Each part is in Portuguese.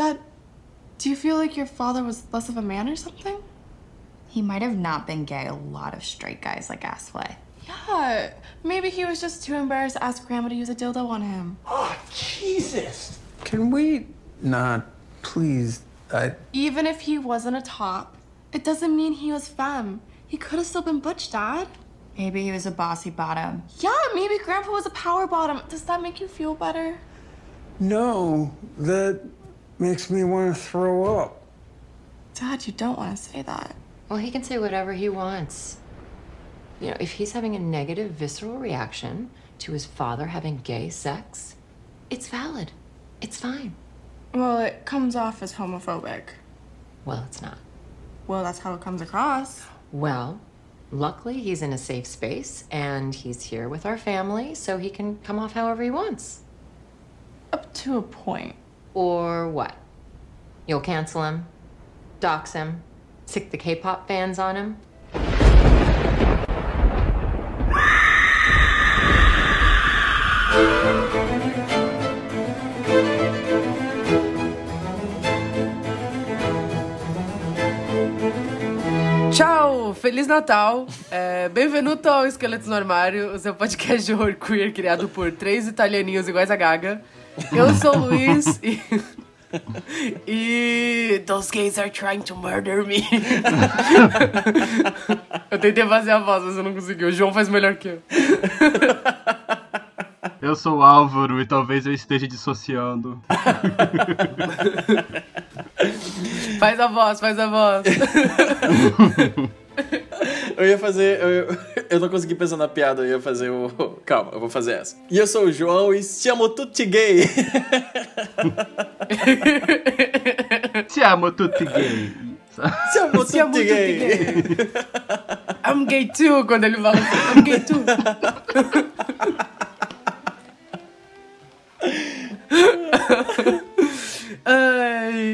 Dad, do you feel like your father was less of a man or something? He might have not been gay a lot of straight guys like Aspley. Yeah, maybe he was just too embarrassed to ask Grandma to use a dildo on him. Oh, Jesus. Can we not, please? I. Even if he wasn't a top, it doesn't mean he was femme. He could have still been butch, Dad. Maybe he was a bossy bottom. Yeah, maybe Grandpa was a power bottom. Does that make you feel better? No, that makes me want to throw up. Dad, you don't want to say that. Well, he can say whatever he wants. You know, if he's having a negative visceral reaction to his father having gay sex, it's valid. It's fine. Well, it comes off as homophobic. Well, it's not. Well, that's how it comes across. Well, luckily he's in a safe space and he's here with our family, so he can come off however he wants. Up to a point. Or what? You'll cancel him, dox him, sick the K pop fans on him? Tchau! Feliz Natal! É, Bem-vindo ao Esqueletos no Armário, o seu podcast de horror queer criado por três italianinhos iguais a Gaga. Eu sou o Luiz e. E. Those gays are trying to murder me. eu tentei fazer a voz, mas eu não consegui. O João faz melhor que eu. Eu sou o Álvaro e talvez eu esteja dissociando. Faz a voz, faz a voz. Eu ia fazer. Eu, eu não consegui pensar na piada, eu ia fazer o. Calma, eu vou fazer essa. E eu sou o João e chamo tutti gay. Siamo tutti gay. Siamo Siamo tutti tutti gay. I'm gay too, quando ele fala assim, I'm gay too.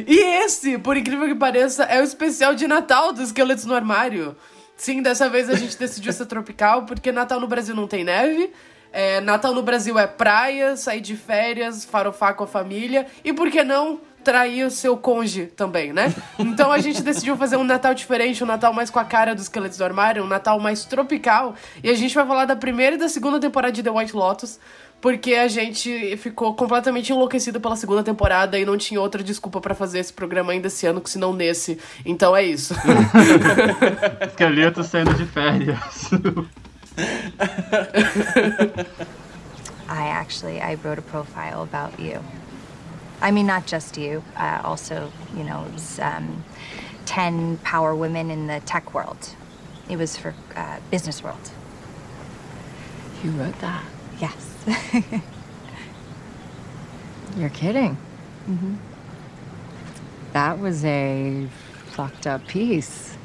E esse, por incrível que pareça, é o especial de Natal dos Esqueletos no Armário. Sim, dessa vez a gente decidiu ser tropical, porque Natal no Brasil não tem neve. É, Natal no Brasil é praia, sair de férias, farofar com a família. E por que não trair o seu conge também, né? Então a gente decidiu fazer um Natal diferente, um Natal mais com a cara dos Esqueletos do Armário, um Natal mais tropical. E a gente vai falar da primeira e da segunda temporada de The White Lotus, porque a gente ficou completamente enlouquecido pela segunda temporada e não tinha outra desculpa pra fazer esse programa ainda esse ano, que se não nesse. Então é isso. Esqueleto saindo de férias. I actually I wrote a profile about you. I mean, not just you. Uh, also, you know, it was um, ten power women in the tech world. It was for uh, Business World. You wrote that. Yes. You're kidding. Mm-hmm. That was a fucked up piece.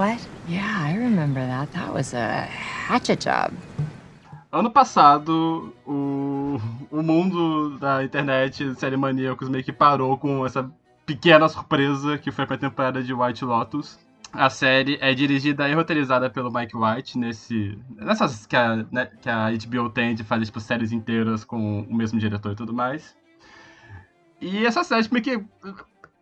what? Yeah, I remember that. That was a hatchet job. Ano passado, o, o mundo da internet, série Maníacos, meio que parou com essa pequena surpresa que foi pra temporada de White Lotus. A série é dirigida e roteirizada pelo Mike White, nesse, nessas que a, né, que a HBO tem de fazer tipo, séries inteiras com o mesmo diretor e tudo mais. E essa série, meio que.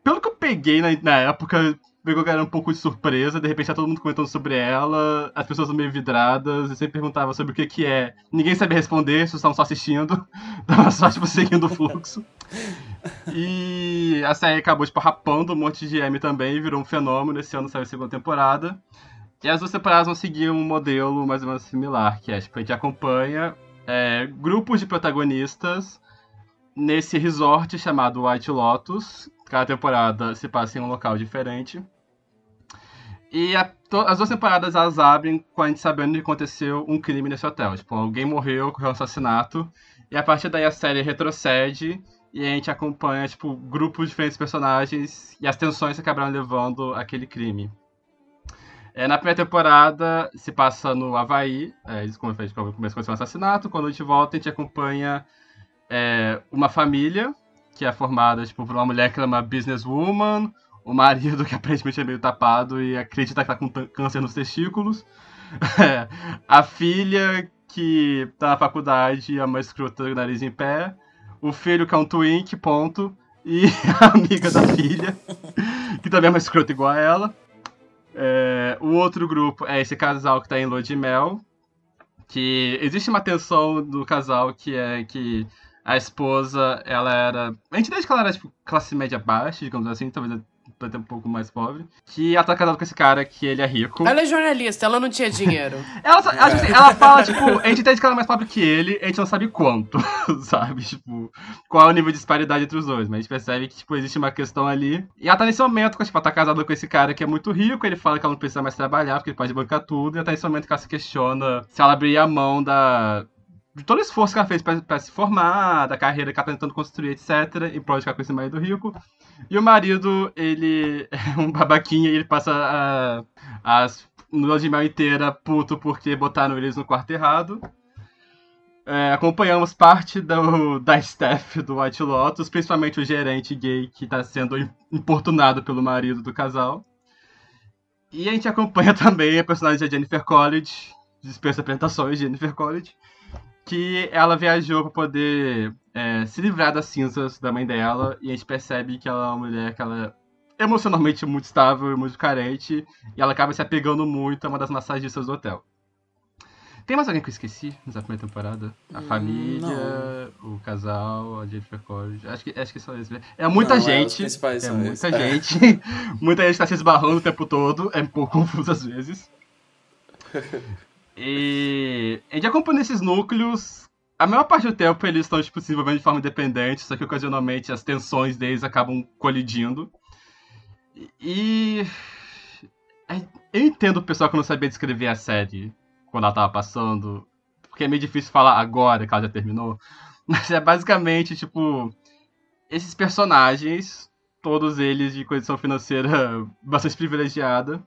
Pelo que eu peguei na, na época, pegou que era um pouco de surpresa, de repente tá todo mundo comentando sobre ela, as pessoas meio vidradas, e sempre perguntava sobre o que que é. Ninguém sabia responder, vocês estavam só assistindo, tava só, tipo, seguindo o fluxo. E a série acabou, tipo, rapando um monte de M também, virou um fenômeno, esse ano saiu a segunda temporada. E as duas temporadas vão seguir um modelo mais ou menos similar, que é, tipo, a gente acompanha é, grupos de protagonistas nesse resort chamado White Lotus. Cada temporada se passa em um local diferente. E a- to- as duas temporadas elas abrem com a gente sabendo que aconteceu um crime nesse hotel. Tipo, alguém morreu, ocorreu um assassinato. E a partir daí a série retrocede e a gente acompanha, tipo, grupos de diferentes personagens e as tensões que acabaram levando aquele crime. É, na primeira temporada se passa no Havaí, é, eles como eu falei, tipo, começa a um assassinato. Quando a gente volta, a gente acompanha é, uma família que é formada tipo, por uma mulher que é uma businesswoman, o marido que aparentemente é meio tapado e acredita que tá com câncer nos testículos, É, a filha que tá na faculdade e é uma escrota do nariz em pé, o filho que é um twink, ponto, e a amiga da filha, que também é uma escrota igual a ela. É, o outro grupo é esse casal que tá em lua de mel, que existe uma tensão do casal que é que a esposa, ela era. A gente desde que ela era, tipo, classe média baixa, digamos assim, talvez um pouco mais pobre. Que ela tá casada com esse cara que ele é rico. Ela é jornalista, ela não tinha dinheiro. ela, só- a gente- ela fala, tipo, a gente entende que ela é mais pobre que ele, a gente não sabe quanto, sabe? Tipo, qual é o nível de disparidade entre os dois. Mas a gente percebe que, tipo, existe uma questão ali. E ela tá nesse momento, tipo, ela tá casada com esse cara que é muito rico, ele fala que ela não precisa mais trabalhar, porque ele pode bancar tudo. E ela tá nesse momento que ela se questiona se ela abrir a mão da. De todo o esforço que ela fez pra se formar, da carreira que ela tá tentando construir, etc., em prol de ficar com esse marido rico. E o marido, ele é um babaquinha e ele passa a, as lua de mel inteira puto porque botaram eles no quarto errado. É, acompanhamos parte do, da staff do White Lotus, principalmente o gerente gay que está sendo im- importunado pelo marido do casal. E a gente acompanha também a personagem da Jennifer College, dispensa apresentações, Jennifer College, que ela viajou para poder é, se livrar das cinzas da mãe dela, e a gente percebe que ela é uma mulher que ela é emocionalmente muito estável e muito carente, e ela acaba se apegando muito a uma das massagistas do hotel. Tem mais alguém que eu esqueci nessa primeira temporada? A família, o casal, a Jennifer College. Acho que, acho que só isso. É muita Não, é, gente. é são muita esses. É. gente. muita gente tá se esbarrando o tempo todo. É um pouco confuso às vezes. E a gente acompanha esses núcleos. A maior parte do tempo eles estão tipo, se desenvolvendo de forma independente, só que ocasionalmente as tensões deles acabam colidindo. E. Eu entendo o pessoal que não sabia descrever a série quando ela tava passando, porque é meio difícil falar agora que ela já terminou. Mas é basicamente, tipo, esses personagens, todos eles de condição financeira bastante privilegiada,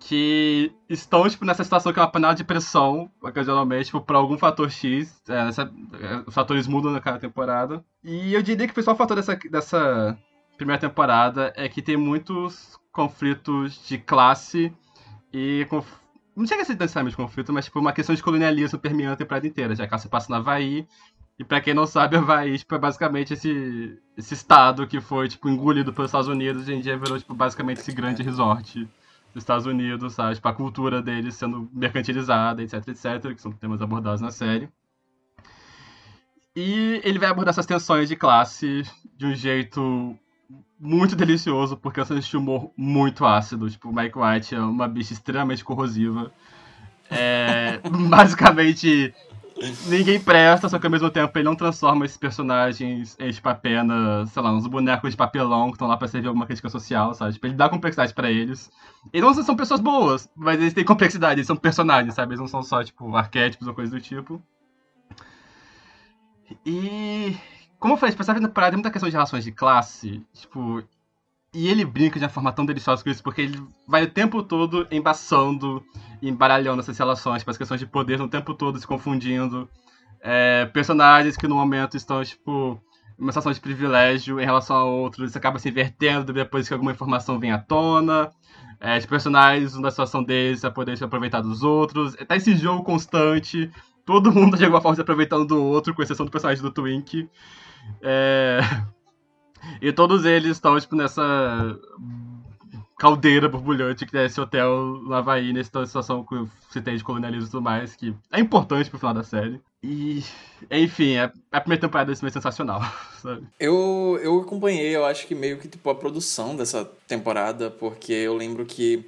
que estão, tipo, nessa situação que é uma panela de pressão, ocasionalmente, tipo, por algum fator X. é, essa- é, os fatores mudam na cada temporada. E eu diria que o principal fator dessa, dessa primeira temporada é que tem muitos conflitos de classe e conf... não chega a ser necessariamente conflito, mas tipo uma questão de colonialismo permeando a temporada inteira, já que ela se passa no Havaí. E pra quem não sabe, Havaí tipo, é basicamente esse, esse estado que foi tipo, engolido pelos Estados Unidos e hoje em dia virou tipo, basicamente esse grande resort dos Estados Unidos, sabe? Tipo, a cultura deles sendo mercantilizada, etc, etc, que são temas abordados na série. E ele vai abordar essas tensões de classe de um jeito muito delicioso, porque é de humor muito ácido. Tipo, o Mike White é uma bicha extremamente corrosiva. É, basicamente, ninguém presta, só que ao mesmo tempo ele não transforma esses personagens em, apenas, sei lá, uns bonecos de papelão que estão lá pra servir alguma crítica social, sabe? Tipo, ele dá complexidade pra eles. E não são pessoas boas, mas eles têm complexidade, eles são personagens, sabe? Eles não são só, tipo, arquétipos ou coisa do tipo. E. Como eu falei, tipo, essa temporada tem muita questão de relações de classe, tipo. E ele brinca de uma forma tão deliciosa com isso, porque ele vai o tempo todo embaçando embaralhando essas relações, tipo, as questões de poder no tempo todo se confundindo. É, personagens que no momento estão, tipo, em uma situação de privilégio em relação a outros, isso acaba se invertendo depois que alguma informação vem à tona. É, os personagens, uma situação deles, a poder se aproveitar dos outros. Tá esse jogo constante, todo mundo de alguma forma se aproveitando do outro, com exceção do personagem do Twink. É... E todos eles estão, tipo, nessa caldeira borbulhante que é esse hotel no Havaí, nessa situação que você tem de colonialismo e tudo mais, que é importante pro final da série. E, enfim, a, a primeira temporada desse mês é sensacional, sabe? Eu, eu acompanhei, eu acho que meio que tipo a produção dessa temporada, porque eu lembro que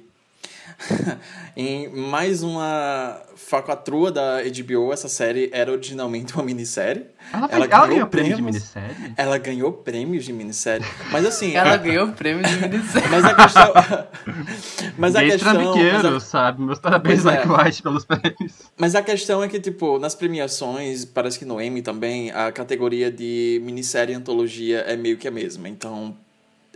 em mais uma facatrua da HBO, essa série era originalmente uma minissérie. Ela, ela, ela ganhou prêmio de minissérie? Ela ganhou prêmios de minissérie. Mas assim. Ela ganhou prêmio de minissérie. Mas a questão. mas a questão. mas a- sabe? Meus parabéns, Pois é. Mike White, pelos prêmios. Mas a questão é que, tipo, nas premiações, parece que no Emmy também, a categoria de minissérie e antologia é meio que a mesma. Então,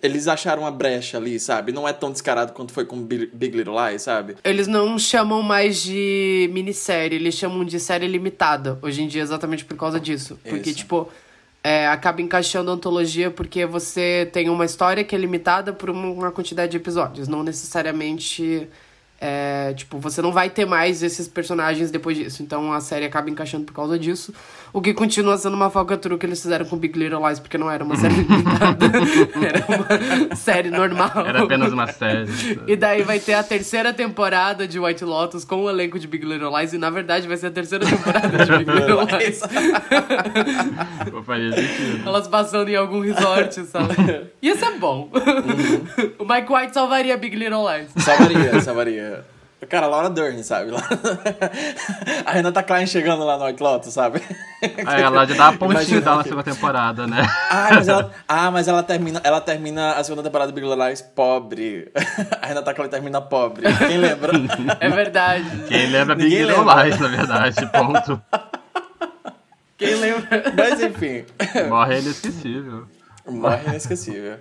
eles acharam uma brecha ali, sabe? Não é tão descarado quanto foi com Big Little Lies, sabe? Eles não chamam mais de minissérie, eles chamam de série limitada hoje em dia, exatamente por causa disso. Porque, Isso. tipo, é, acaba encaixando antologia porque você tem uma história que é limitada por uma quantidade de episódios, não necessariamente É, tipo, você não vai ter mais esses personagens depois disso. Então a série acaba encaixando por causa disso. O que continua sendo uma falcatrua que eles fizeram com Big Little Lies, porque não era uma série limitada. era uma série normal. Era apenas uma série. E daí vai ter a terceira temporada de White Lotus com o elenco de Big Little Lies. E na verdade vai ser a terceira temporada de Big Little Lies. Pô, faria sentido. Elas passando em algum resort, sabe? Ia ser bom. o Mike White salvaria Big Little Lies. Salvaria, salvaria. Cara, Laura Dern, sabe? A Renata Klein chegando lá no White Lotus, sabe? Aí ela já dá a pontinha dela na segunda temporada, né? Ah, mas ela, ah, mas ela termina, ela termina a segunda temporada de Big Little Lies pobre. A Renata Klein termina pobre. Quem lembra? É verdade. Quem lembra Big Ninguém Little lembra. Lies, na verdade, ponto. Quem lembra? Mas enfim. Morre é inesquecível. Morre inesquecível.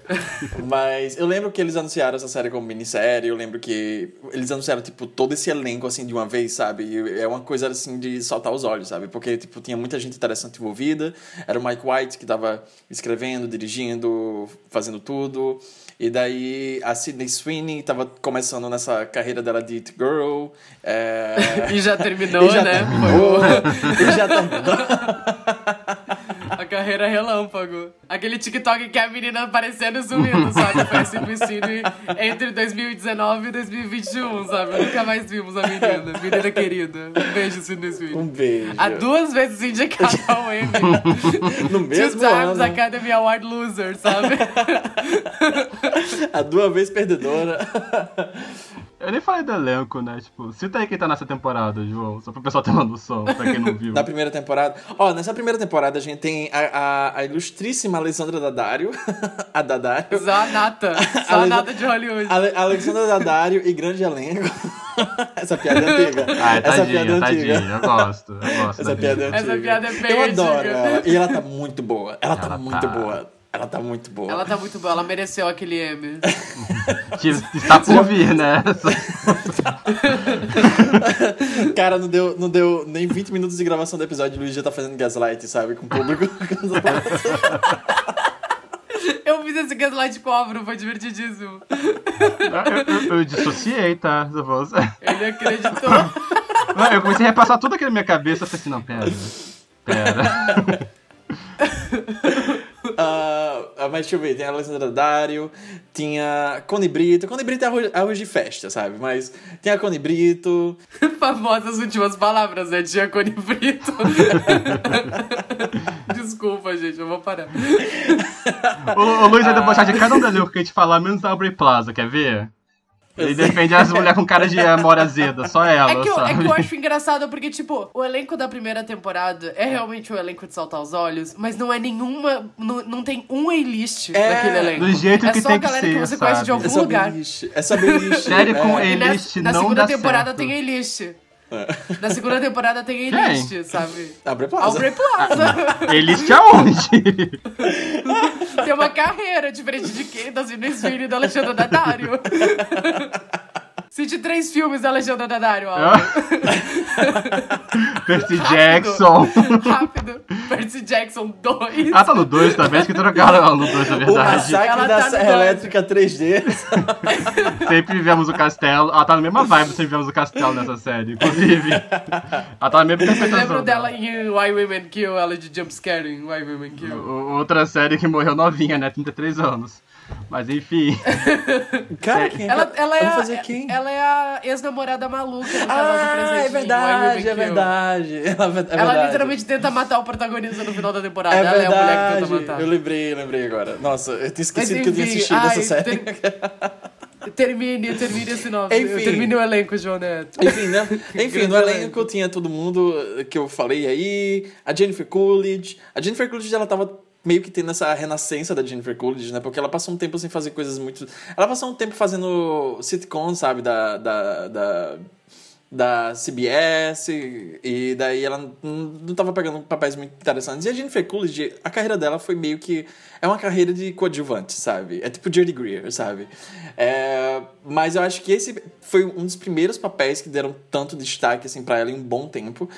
Mas eu lembro que eles anunciaram essa série como minissérie, eu lembro que eles anunciaram, tipo, todo esse elenco, assim, de uma vez, sabe? E é uma coisa, assim, de saltar os olhos, sabe? Porque, tipo, tinha muita gente interessante envolvida. Era o Mike White que tava escrevendo, dirigindo, fazendo tudo. E daí a Sydney Sweeney tava começando nessa carreira dela de It Girl. É... E já terminou, E já né? terminou. E já terminou. A carreira relâmpago. Aquele TikTok que é a menina aparecendo e sumindo, sabe? Foi Sydney Sweeney entre 2019 e 2021, sabe? Nunca mais vimos a menina. Menina querida. Um beijo, Sydney Sweeney. Um beijo. Há duas vezes indicada ao Emmy. No Two mesmo times ano. Academy Award loser, sabe? A duas vezes perdedora. Eu nem falei do elenco, né? Tipo, cita aí quem tá nessa temporada, João. Só pro pessoal ter uma noção, pra quem não viu. Na primeira temporada. Ó, nessa primeira temporada a gente tem a, a, a ilustríssima Alessandra Daddario. a Daddario. Só a nata. Só a Ale- nata de Hollywood. Ale, Alexandra Daddario e grande elenco. Essa piada é antiga. Ai, Essa piada é tadinha, antiga. tadinha. Eu gosto, eu gosto. Essa da piada é antiga. Essa piada é bem Eu adoro ela. E ela tá muito boa. Ela tá Ela muito tá. boa. Ela tá muito boa. Ela tá muito boa, ela mereceu aquele M. Que está por vir, né? Cara, não deu, não deu nem 20 minutos de gravação do episódio. O Luiz já tá fazendo gaslight, sabe? Com o público. Eu fiz esse gaslight com o Álvaro, foi divertidíssimo. Eu, eu- eu dissociei, tá? Ele acreditou. Não, Eu comecei a repassar tudo aqui na minha cabeça. Eu falei assim, não, pera. Pera. Ah, mas deixa eu ver, tem a Alessandra Dario, tinha Cone Brito. Cone Brito é arroz, arroz de festa, sabe? Mas tem a Cone Brito. Famosas últimas palavras, né? Tia Cone Brito. Desculpa, gente, eu vou parar. O, o Luiz vai debochar de cada um elenco que a gente falar, menos da Aubrey Plaza, quer ver? Ele defende as mulheres com cara de amor azeda, só ela, É que, eu, é sabe? que eu acho engraçado porque, tipo, o elenco da primeira temporada é realmente um elenco de saltar os olhos, mas não é nenhuma. Não, não tem um A-list É, daquele elenco. do jeito é que só tem a que galera que, ser, você conhece de sabe? algum É só lugar. beliche. É só beliche. Série com é. Na, A-list na não segunda dá temporada certo. tem A-list. Na segunda temporada tem A-list, sabe? Aubrey Plaza. Aubrey Plaza. Eles aonde? tem uma carreira diferente de quem? Da Sidney Sweeney e da Alexandra Daddario. Cite três filmes da Alexandra Daddario, Álvaro. Percy Jackson. Rápido. Percy Jackson 2. Ah, tá no 2 também, acho que trocaram ela no 2, na O verdade. massacre Ela da tá Serra. Elétrica 3D. Sempre vivemos o castelo. Ela tá na mesma vibe, sempre vivemos o castelo nessa série, inclusive. Ela tá na mesma interpretação. lembram dela em Why Women Kill, ela de jumpscare em Why Women Kill? O- Outra série que morreu novinha, né? 33 anos. Mas enfim. Cara, quem Ela, ela, é a, fazer quem? ela é a ex-namorada maluca do casal Ah, presente é Why verdade, é verdade. Ela, é Ela verdade. literalmente tenta matar o protagonista no final da temporada. É ela é a mulher que verdade. tenta matar. eu lembrei, eu lembrei agora. Nossa, eu tinha esquecido Mas, que eu tinha assistido ai, essa série. ter- Termine, termine esse nome. Enfim. Termine o elenco, João Neto. Enfim, né? Enfim, no elenco tinha todo mundo que eu falei aí. A Jennifer Coolidge. A Jennifer Coolidge, ela tava meio que tendo essa renascença da Jennifer Coolidge, né? Porque ela passou um tempo sem fazer coisas muito... Ela passou um tempo fazendo sitcom, sabe? Da... da, da da CBS, e daí ela não não tava pegando papéis muito interessantes. E a Jennifer Coolidge, a carreira dela foi meio que... É uma carreira de coadjuvante, sabe? É tipo Jerry Greer, sabe? É, mas eu acho que esse foi um dos primeiros papéis que deram tanto destaque, assim, pra ela em um bom tempo.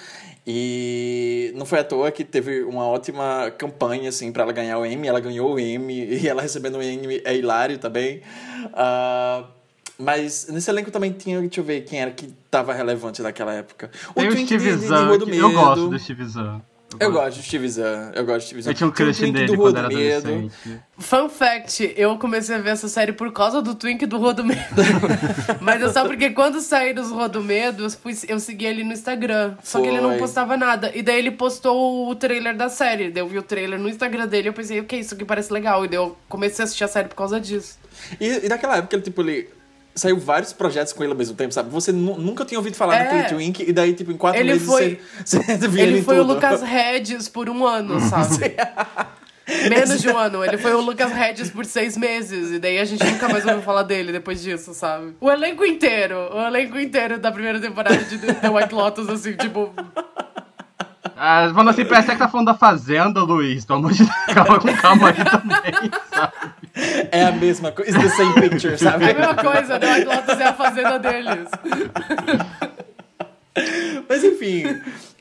E não foi à toa que teve uma ótima campanha, assim, pra ela ganhar o Emmy. Ela ganhou o Emmy, e ela recebendo o Emmy é hilário também. Ah, Mas nesse elenco também tinha, deixa eu ver quem era que tava relevante naquela época. Tem o Twink Steve de- de Zahn, eu gosto do Steve Zahn. Eu gosto do Steve Zahn, eu gosto do Steve Zahn. Eu tinha um o crush Twink dele do quando do era Medo. adolescente. Fun fact, eu comecei a ver essa série por causa do Twink do Rua do Medo. Mas é só porque quando saíram os Rua do Medo, eu, fui- eu segui ele no Instagram. Só que ele não Foi. postava nada. E daí ele postou o trailer da série. Daí eu vi o trailer no Instagram dele e eu pensei, ok, isso aqui parece legal. E daí eu comecei a assistir a série por causa disso. E, e naquela época, ele, tipo, ele saiu vários projetos com ele ao mesmo tempo, sabe? Você nu- nunca tinha ouvido falar É. daquele Twink, e daí, tipo, em quatro Ele meses foi- você, você via ele, Ele foi o tudo. Lucas Regis por um ano, sabe? Menos de um ano. Ele foi o Lucas Regis por seis meses. E daí a gente nunca mais ouviu falar dele depois disso, sabe? O elenco inteiro. O elenco inteiro da primeira temporada de The White Lotus, assim, tipo... Ah, falando assim, parece que tá falando da Fazenda, Luiz. Pelo amor de Deus, calma com calma aí também, sabe? É a mesma coisa, it's the same picture, sabe? É a mesma coisa, The White Lotus é a fazenda deles. Mas enfim,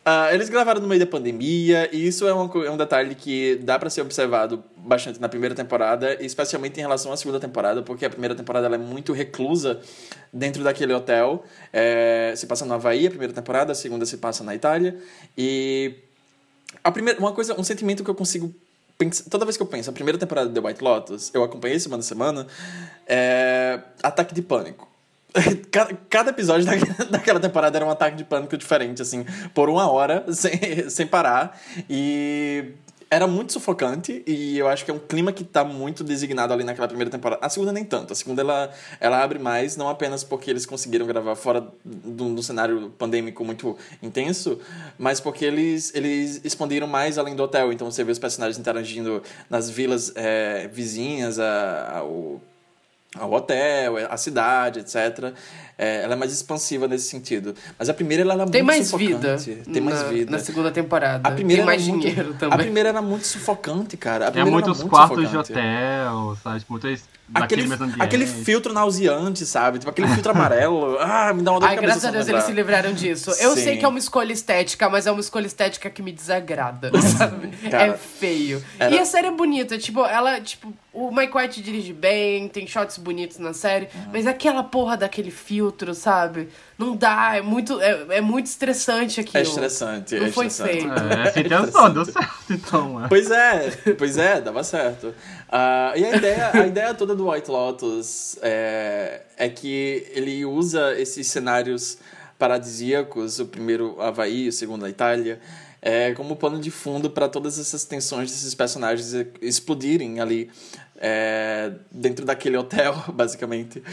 ah, eles gravaram no meio da pandemia, e isso é, uma é um detalhe que dá pra ser observado bastante na primeira temporada, especialmente em relação à segunda temporada, porque a primeira temporada ela é muito reclusa dentro daquele hotel. É, se passa no Havaí, a primeira temporada, a segunda se passa na Itália, e a primeira, uma coisa, um sentimento que eu consigo pensar, toda vez que eu penso, a primeira temporada de The White Lotus, eu acompanhei semana a semana, é ataque de pânico. Cada, cada episódio da- daquela temporada era um ataque de pânico diferente, assim, por uma hora, sem, sem parar. E era muito sufocante, e eu acho que é um clima que tá muito designado ali naquela primeira temporada. A segunda nem tanto. A segunda ela, ela abre mais, não apenas porque eles conseguiram gravar fora de um cenário pandêmico muito intenso, mas porque eles, eles expandiram mais além do hotel. Então você vê os personagens interagindo nas vilas eh, vizinhas a- ao ao hotel, a cidade, etc. É, ela é mais expansiva nesse sentido. Mas a primeira ela era Tem muito mais vida. sufocante. Tem mais na- vida. Na segunda temporada. A primeira Tem mais era muito- dinheiro A também. primeira era muito sufocante, cara. A É primeira era muitos muito quartos de sufocante. hotel, sabe? Tipo, muitos daquele Aquele, aquele filtro nauseante, sabe? Tipo, aquele filtro amarelo. Ah, me dá uma dor Ai, de cabeça. graças a Deus eles se livraram disso. Eu Sim. sei que é uma escolha estética, mas é uma escolha estética que me desagrada, sabe? Cara, é feio. era- E a série é bonita, tipo, ela, tipo, o Mike White dirige bem, tem shots bonitos na série, Uhum. mas aquela porra daquele filtro, sabe? Não dá, é muito, é, é muito estressante aquilo. É estressante, Não é foi estressante. feito. É, sem intenção, deu certo, então. É. Pois é, pois é, dava certo. Ah, e a ideia, a ideia toda do White Lotus é, é que ele usa esses cenários paradisíacos, o primeiro Havaí, o segundo a Itália, é, como pano de fundo para todas essas tensões desses personagens explodirem ali é, dentro daquele hotel, basicamente.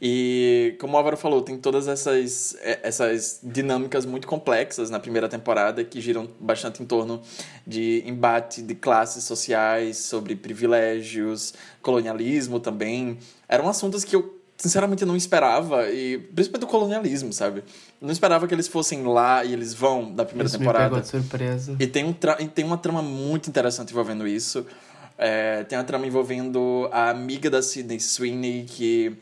E como o Álvaro falou, tem todas essas, é, essas dinâmicas muito complexas na primeira temporada que giram bastante em torno de embate de classes sociais, sobre privilégios, colonialismo também. Eram assuntos que eu sinceramente não esperava, e principalmente o colonialismo, sabe? Não esperava que eles fossem lá e eles vão da primeira Isso me temporada. pegou de surpresa. E tem, um e tem uma trama muito interessante envolvendo isso. É, tem uma trama envolvendo a amiga da Sidney Sweeney, que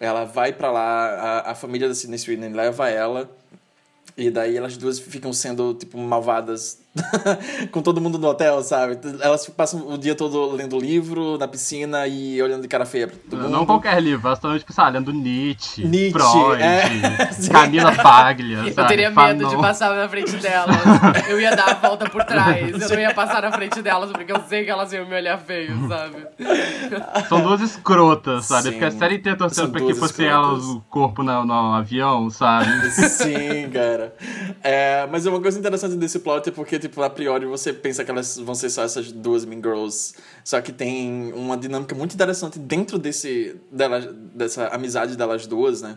ela vai pra lá, a, a família da Sidney Sweeney leva ela, e daí elas duas ficam sendo, tipo, malvadas com todo mundo no hotel, sabe? Elas passam o dia todo lendo livro na piscina e olhando de cara feia pra todo mundo. Não qualquer livro, elas estão, tipo, sabe, lendo Nietzsche, Nietzsche, Freud, é. Camila Paglia, sabe? Eu teria Fanon. medo de passar na frente delas. Eu ia dar a volta por trás. Eu não ia passar na frente delas, porque eu sei que elas iam me olhar feio, sabe? São duas escrotas, sabe? Sim. Porque a série inteira torcendo pra que fosse elas o corpo no, no avião, sabe? Sim, cara. É, mas uma coisa interessante desse plot é porque, tipo, a priori você pensa que elas vão ser só essas duas Mean Girls. Só que tem uma dinâmica muito interessante dentro desse, delas, dessa amizade delas duas, né?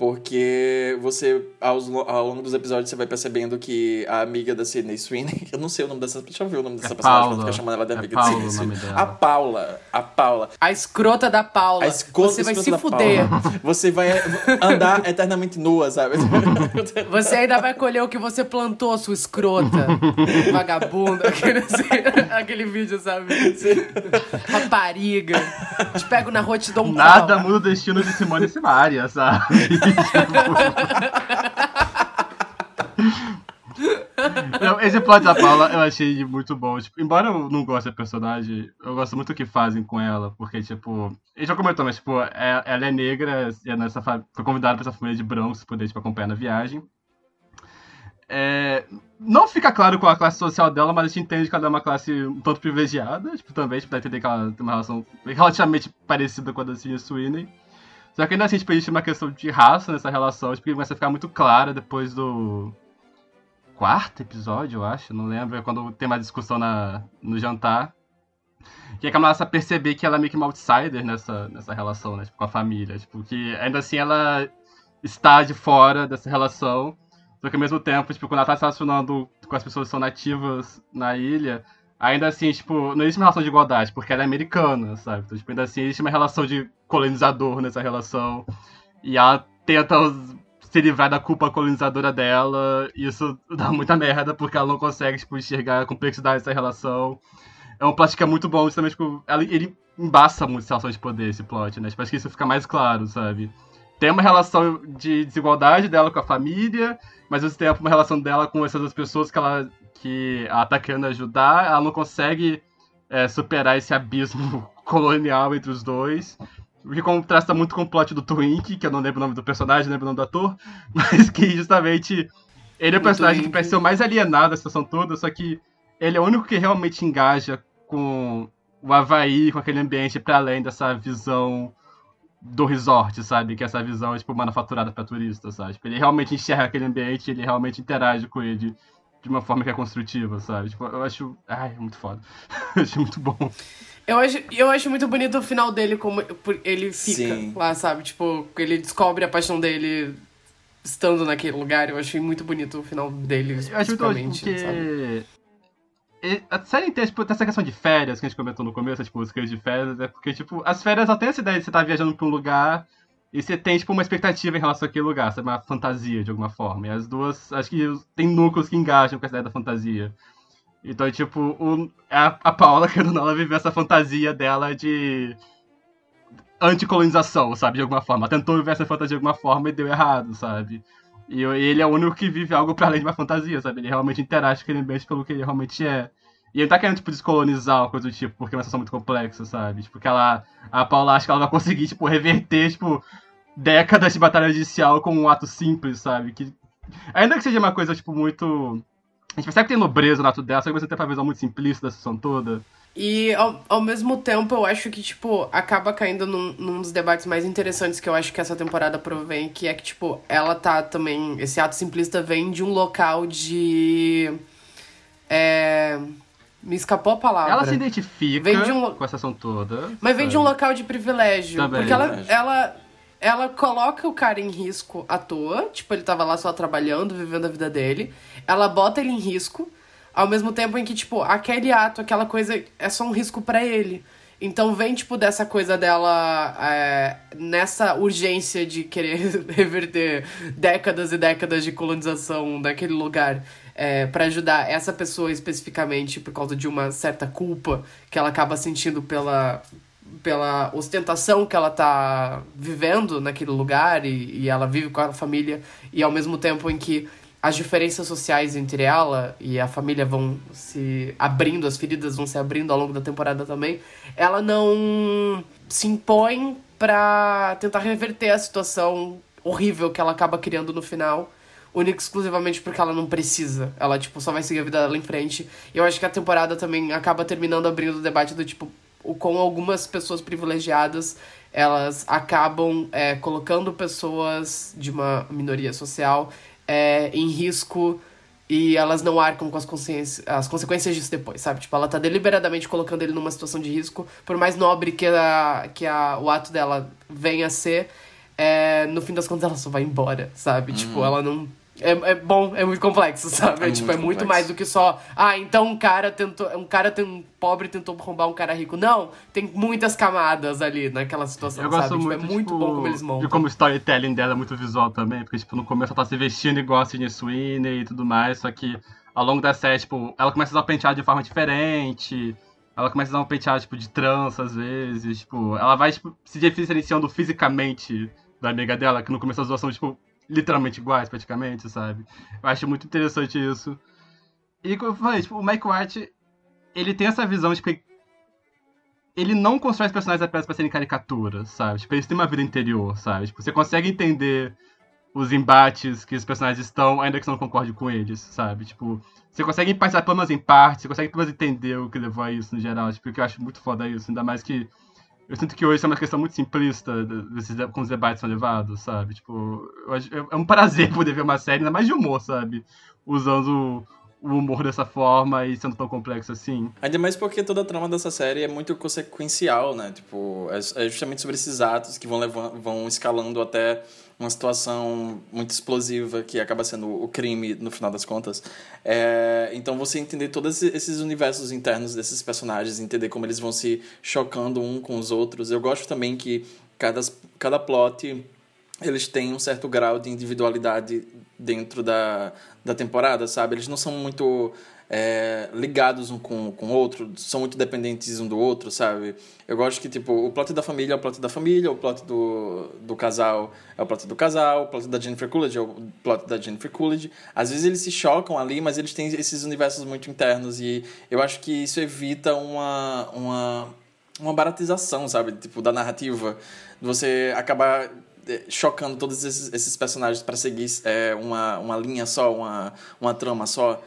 Porque você, aos, ao longo dos episódios, você vai percebendo que a amiga da Sidney Sweeney, eu não sei o nome dessa, deixa eu ver o nome dessa É personagem, Paula. pra ficar chamando ela de É amiga Paula de o Sidney Sweeney. A Paula, a Paula. A escrota da Paula. A esco- Você vai escrota se fuder. Paula. Você vai andar eternamente nua, sabe? Você ainda vai colher o que você plantou, sua escrota. Vagabunda. Aquele, aquele vídeo, sabe? Rapariga. Te pego na rua e te dou um Nada pau. muda o destino de Simone e Simaria, sabe? Esse plot da Paula eu achei muito bom. Tipo, embora eu não goste da personagem, eu gosto muito do que fazem com ela. Porque, tipo, gente já comentou, mas, tipo, é- ela é negra e é nessa foi convidada pra essa família de brancos poder, tipo, acompanhar na viagem. É, não fica claro qual é a classe social dela, mas a gente entende que ela é uma classe um tanto privilegiada. Tipo, também, tipo, dá entender que ela tem uma relação relativamente parecida com a da Sidney Sweeney. Só que ainda assim, tipo, existe uma questão de raça nessa relação, tipo, começa a ficar muito clara depois do quarto episódio, eu acho, não lembro, é quando tem uma discussão na, no jantar. Que é a perceber que ela é meio que uma outsider nessa, nessa relação, né, tipo, com a família. Tipo, que ainda assim ela está de fora dessa relação, só que ao mesmo tempo, tipo, quando ela tá se relacionando com as pessoas que são nativas na ilha, ainda assim, tipo, não existe uma relação de igualdade, porque ela é americana, sabe? Então, tipo, ainda assim existe uma relação de colonizador nessa relação. E ela tenta se livrar da culpa colonizadora dela, e isso dá muita merda, porque ela não consegue, tipo, enxergar a complexidade dessa relação. É um plot que é muito bom, justamente, tipo, ela- ele embaça muito essa relação de poder, esse plot, né? Tipo, acho que isso fica mais claro, sabe? Tem uma relação de desigualdade dela com a família, mas ao mesmo tempo uma relação dela com essas outras pessoas que ela, que ela tá querendo ajudar, ela não consegue é, superar esse abismo colonial entre os dois. O que contrasta muito com o plot do Twink, que eu não lembro o nome do personagem, não lembro o nome do ator, mas que justamente ele é o personagem que parece ser o mais alienado da situação toda, só que ele é o único que realmente engaja com o Havaí, com aquele ambiente para além dessa visão do resort, sabe? Que é essa visão, tipo, manufaturada pra turista, sabe? Tipo, ele realmente enxerga aquele ambiente, ele realmente interage com ele de uma forma que é construtiva, sabe? Tipo, eu acho... Ai, é muito foda. eu acho muito bom. Eu acho, eu acho muito bonito o final dele, como ele fica Sim. lá, sabe? Tipo, ele descobre a paixão dele estando naquele lugar. Eu achei muito bonito o final dele, Eu acho muito especificamente, porque... A série inteira, tipo, tem essa questão de férias que a gente comentou no começo, tipo, os coisas de férias, é porque, tipo, as férias só tem essa ideia de você estar viajando pra um lugar e você tem, tipo, uma expectativa em relação àquele lugar, sabe? Uma fantasia, de alguma forma. E as duas, acho que tem núcleos que engajam com essa ideia da fantasia. Então, tipo, o, a, a Paula, querendo ela viveu essa fantasia dela de anticolonização, sabe? De alguma forma. Ela tentou viver essa fantasia de alguma forma e deu errado, sabe? E ele é o único que vive algo pra além de uma fantasia, sabe? Ele realmente interage com aquele ambiente pelo que ele realmente é. E ele tá querendo, tipo, descolonizar uma coisa do tipo, porque é uma situação muito complexa, sabe? Tipo, que ela. A Paula acha que ela vai conseguir, tipo, reverter, tipo, décadas de batalha judicial com um ato simples, sabe? Que. Ainda que seja uma coisa, tipo, muito. A gente percebe que tem nobreza no ato dela, só que você tem uma visão muito simplista da situação toda. E ao, ao mesmo tempo, eu acho que, tipo, acaba caindo num, num dos debates mais interessantes que eu acho que essa temporada provém, que é que, tipo, ela tá também. Esse ato simplista vem de um local de. É. Me escapou a palavra. Ela se identifica Vem de um- com essa situação toda. Mas vem de um local de privilégio. Também. porque ela, ela, ela coloca o cara em risco à toa. Tipo, ele tava lá só trabalhando, vivendo a vida dele. Ela bota ele em risco. Ao mesmo tempo em que, tipo, aquele ato, aquela coisa é só um risco pra ele. Então vem, tipo, dessa coisa dela é, nessa urgência de querer reverter décadas e décadas de colonização daquele lugar é, para ajudar essa pessoa especificamente por causa de uma certa culpa que ela acaba sentindo pela, pela ostentação que ela tá vivendo naquele lugar e, e ela vive com a família e ao mesmo tempo em que as diferenças sociais entre ela e a família vão se abrindo, as feridas vão se abrindo ao longo da temporada também, ela não se impõe pra tentar reverter a situação horrível que ela acaba criando no final, única exclusivamente porque ela não precisa. Ela, tipo, só vai seguir a vida dela em frente. E eu acho que a temporada também acaba terminando abrindo o debate do tipo, o com algumas pessoas privilegiadas elas acabam é, colocando pessoas de uma minoria social é, em risco e elas não arcam com as, consciências, as consequências disso depois, sabe? Tipo, ela tá deliberadamente colocando ele numa situação de risco, por mais nobre que, a, que a, o ato dela venha a ser, é, no fim das contas ela só vai embora, sabe? Tipo, ela não. É, é bom, é muito complexo, sabe? É tipo, muito é muito complexo. mais do que só. Ah, então um cara tentou. Um cara tem pobre tentou roubar um cara rico. Não, tem muitas camadas ali naquela situação, Eu sabe? gosto Tipo, muito, é muito tipo, bom como eles montam. de como o storytelling dela é muito visual também, porque, tipo, no começo ela tá se vestindo igual a Sidney Sweeney e tudo mais, só que ao longo da série, tipo, ela começa a usar o penteado de forma diferente, ela começa a usar um penteado, tipo, de trança às vezes, tipo, ela vai, tipo, se diferenciando fisicamente da amiga dela, que no começo as duas são, tipo, literalmente iguais, praticamente, sabe? Eu acho muito interessante isso. E como eu falei, tipo, o Mike White, ele tem essa visão, tipo, ele não constrói os personagens apenas pra serem caricaturas, sabe? Tipo, eles têm uma vida interior, sabe? Tipo, você consegue entender os embates que os personagens estão, ainda que você não concorde com eles, sabe? Tipo, você consegue passar pelo menos em parte, você consegue pelo menos entender o que levou a isso no geral, tipo, que eu acho muito foda isso, ainda mais que eu sinto que hoje é uma questão muito simplista desses, como os debates são levados, sabe? Tipo, é um prazer poder ver uma série, ainda mais de humor, sabe? Usando o humor dessa forma e sendo tão complexo assim. Ainda mais porque toda a trama dessa série é muito consequencial, né? Tipo, é, é justamente sobre esses atos que vão, levando, vão escalando até uma situação muito explosiva que acaba sendo o crime no final das contas. É, então você entender todos esses universos internos desses personagens, entender como eles vão se chocando um com os outros. Eu gosto também que cada, cada plot eles têm um certo grau de individualidade dentro da, da temporada, sabe? Eles não são muito é, ligados um com, o outro, são muito dependentes um do outro, sabe? Eu gosto que, tipo, o plot da família é o plot da família, o plot do, do casal é o plot do casal, o plot da Jennifer Coolidge é o plot da Jennifer Coolidge. Às vezes eles se chocam ali, mas eles têm esses universos muito internos e eu acho que isso evita uma, uma, uma baratização, sabe? Tipo, da narrativa. Você acabar é, chocando todos esses, esses personagens para seguir é, uma, uma linha só, uma, uma trama só.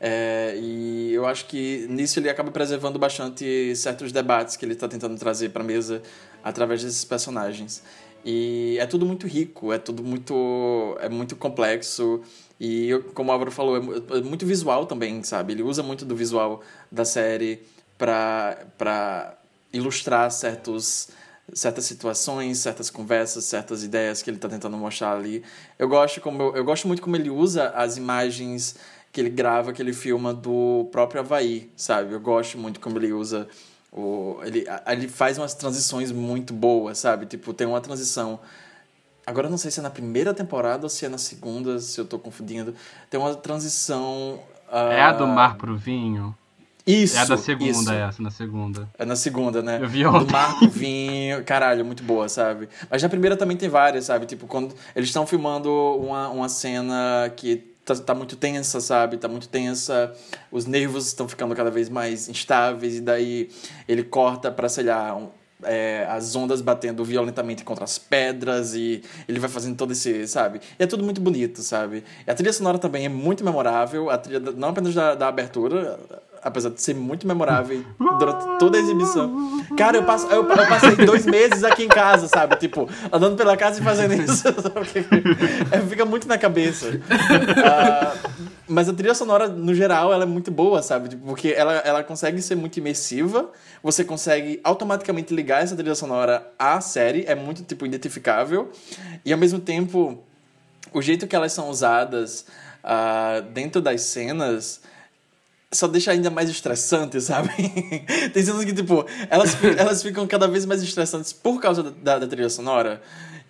É, e eu acho que nisso ele acaba preservando bastante certos debates que ele está tentando trazer para a mesa através desses personagens. E é tudo muito rico, é tudo muito, é muito complexo. E como o Álvaro falou, é, é muito visual também, sabe? Ele usa muito do visual da série para ilustrar certos certas situações, certas conversas, certas ideias que ele está tentando mostrar ali. Eu gosto como eu, eu, gosto muito como ele usa as imagens que ele grava, que ele filma do próprio Havaí, sabe? Eu gosto muito como ele usa o ele ele faz umas transições muito boas, sabe? Tipo, tem uma transição Agora eu não sei se é na primeira temporada ou se é na segunda, se eu estou confundindo. Tem uma transição. Uh... É a do mar pro vinho? Isso. É a da segunda, isso. é essa, na segunda. É na segunda, né? Eu vi ontem. Do Marco Vinho. Caralho, muito boa, sabe? Mas na primeira também tem várias, sabe? Tipo, quando eles estão filmando uma, uma cena que tá, tá muito tensa, sabe? Tá muito tensa. Os nervos estão ficando cada vez mais instáveis. E daí ele corta pra, sei lá, um, é, as ondas batendo violentamente contra as pedras e ele vai fazendo todo esse, sabe? E é tudo muito bonito, sabe? E a trilha sonora também é muito memorável, a trilha não apenas da, da abertura, apesar de ser muito memorável durante toda a exibição. Cara, eu, passo, eu, eu, passei dois meses aqui em casa, sabe? Tipo, andando pela casa e fazendo isso. é, fica muito na cabeça. Uh, mas a trilha sonora, no geral, ela é muito boa, sabe? Tipo, porque ela, ela consegue ser muito imersiva. Você consegue automaticamente ligar essa trilha sonora à série. É muito, tipo, identificável. E, ao mesmo tempo, o jeito que elas são usadas uh, dentro das cenas só deixa ainda mais estressante, sabe? Tem cenas que, tipo, elas, elas ficam cada vez mais estressantes por causa da, da, trilha sonora.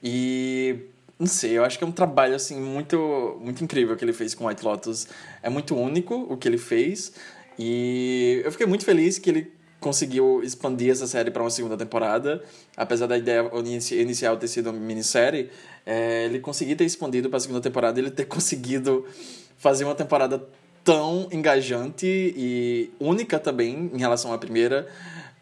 E. Não sei, eu acho que é um trabalho, assim, muito, muito incrível que ele fez com White Lotus. É muito único o que ele fez. E eu fiquei muito feliz que ele conseguiu expandir essa série para uma segunda temporada. Apesar da ideia inicial ter sido uma minissérie, é, ele conseguiu ter expandido para a segunda temporada ele ter conseguido fazer uma temporada tão engajante e única também em relação à primeira,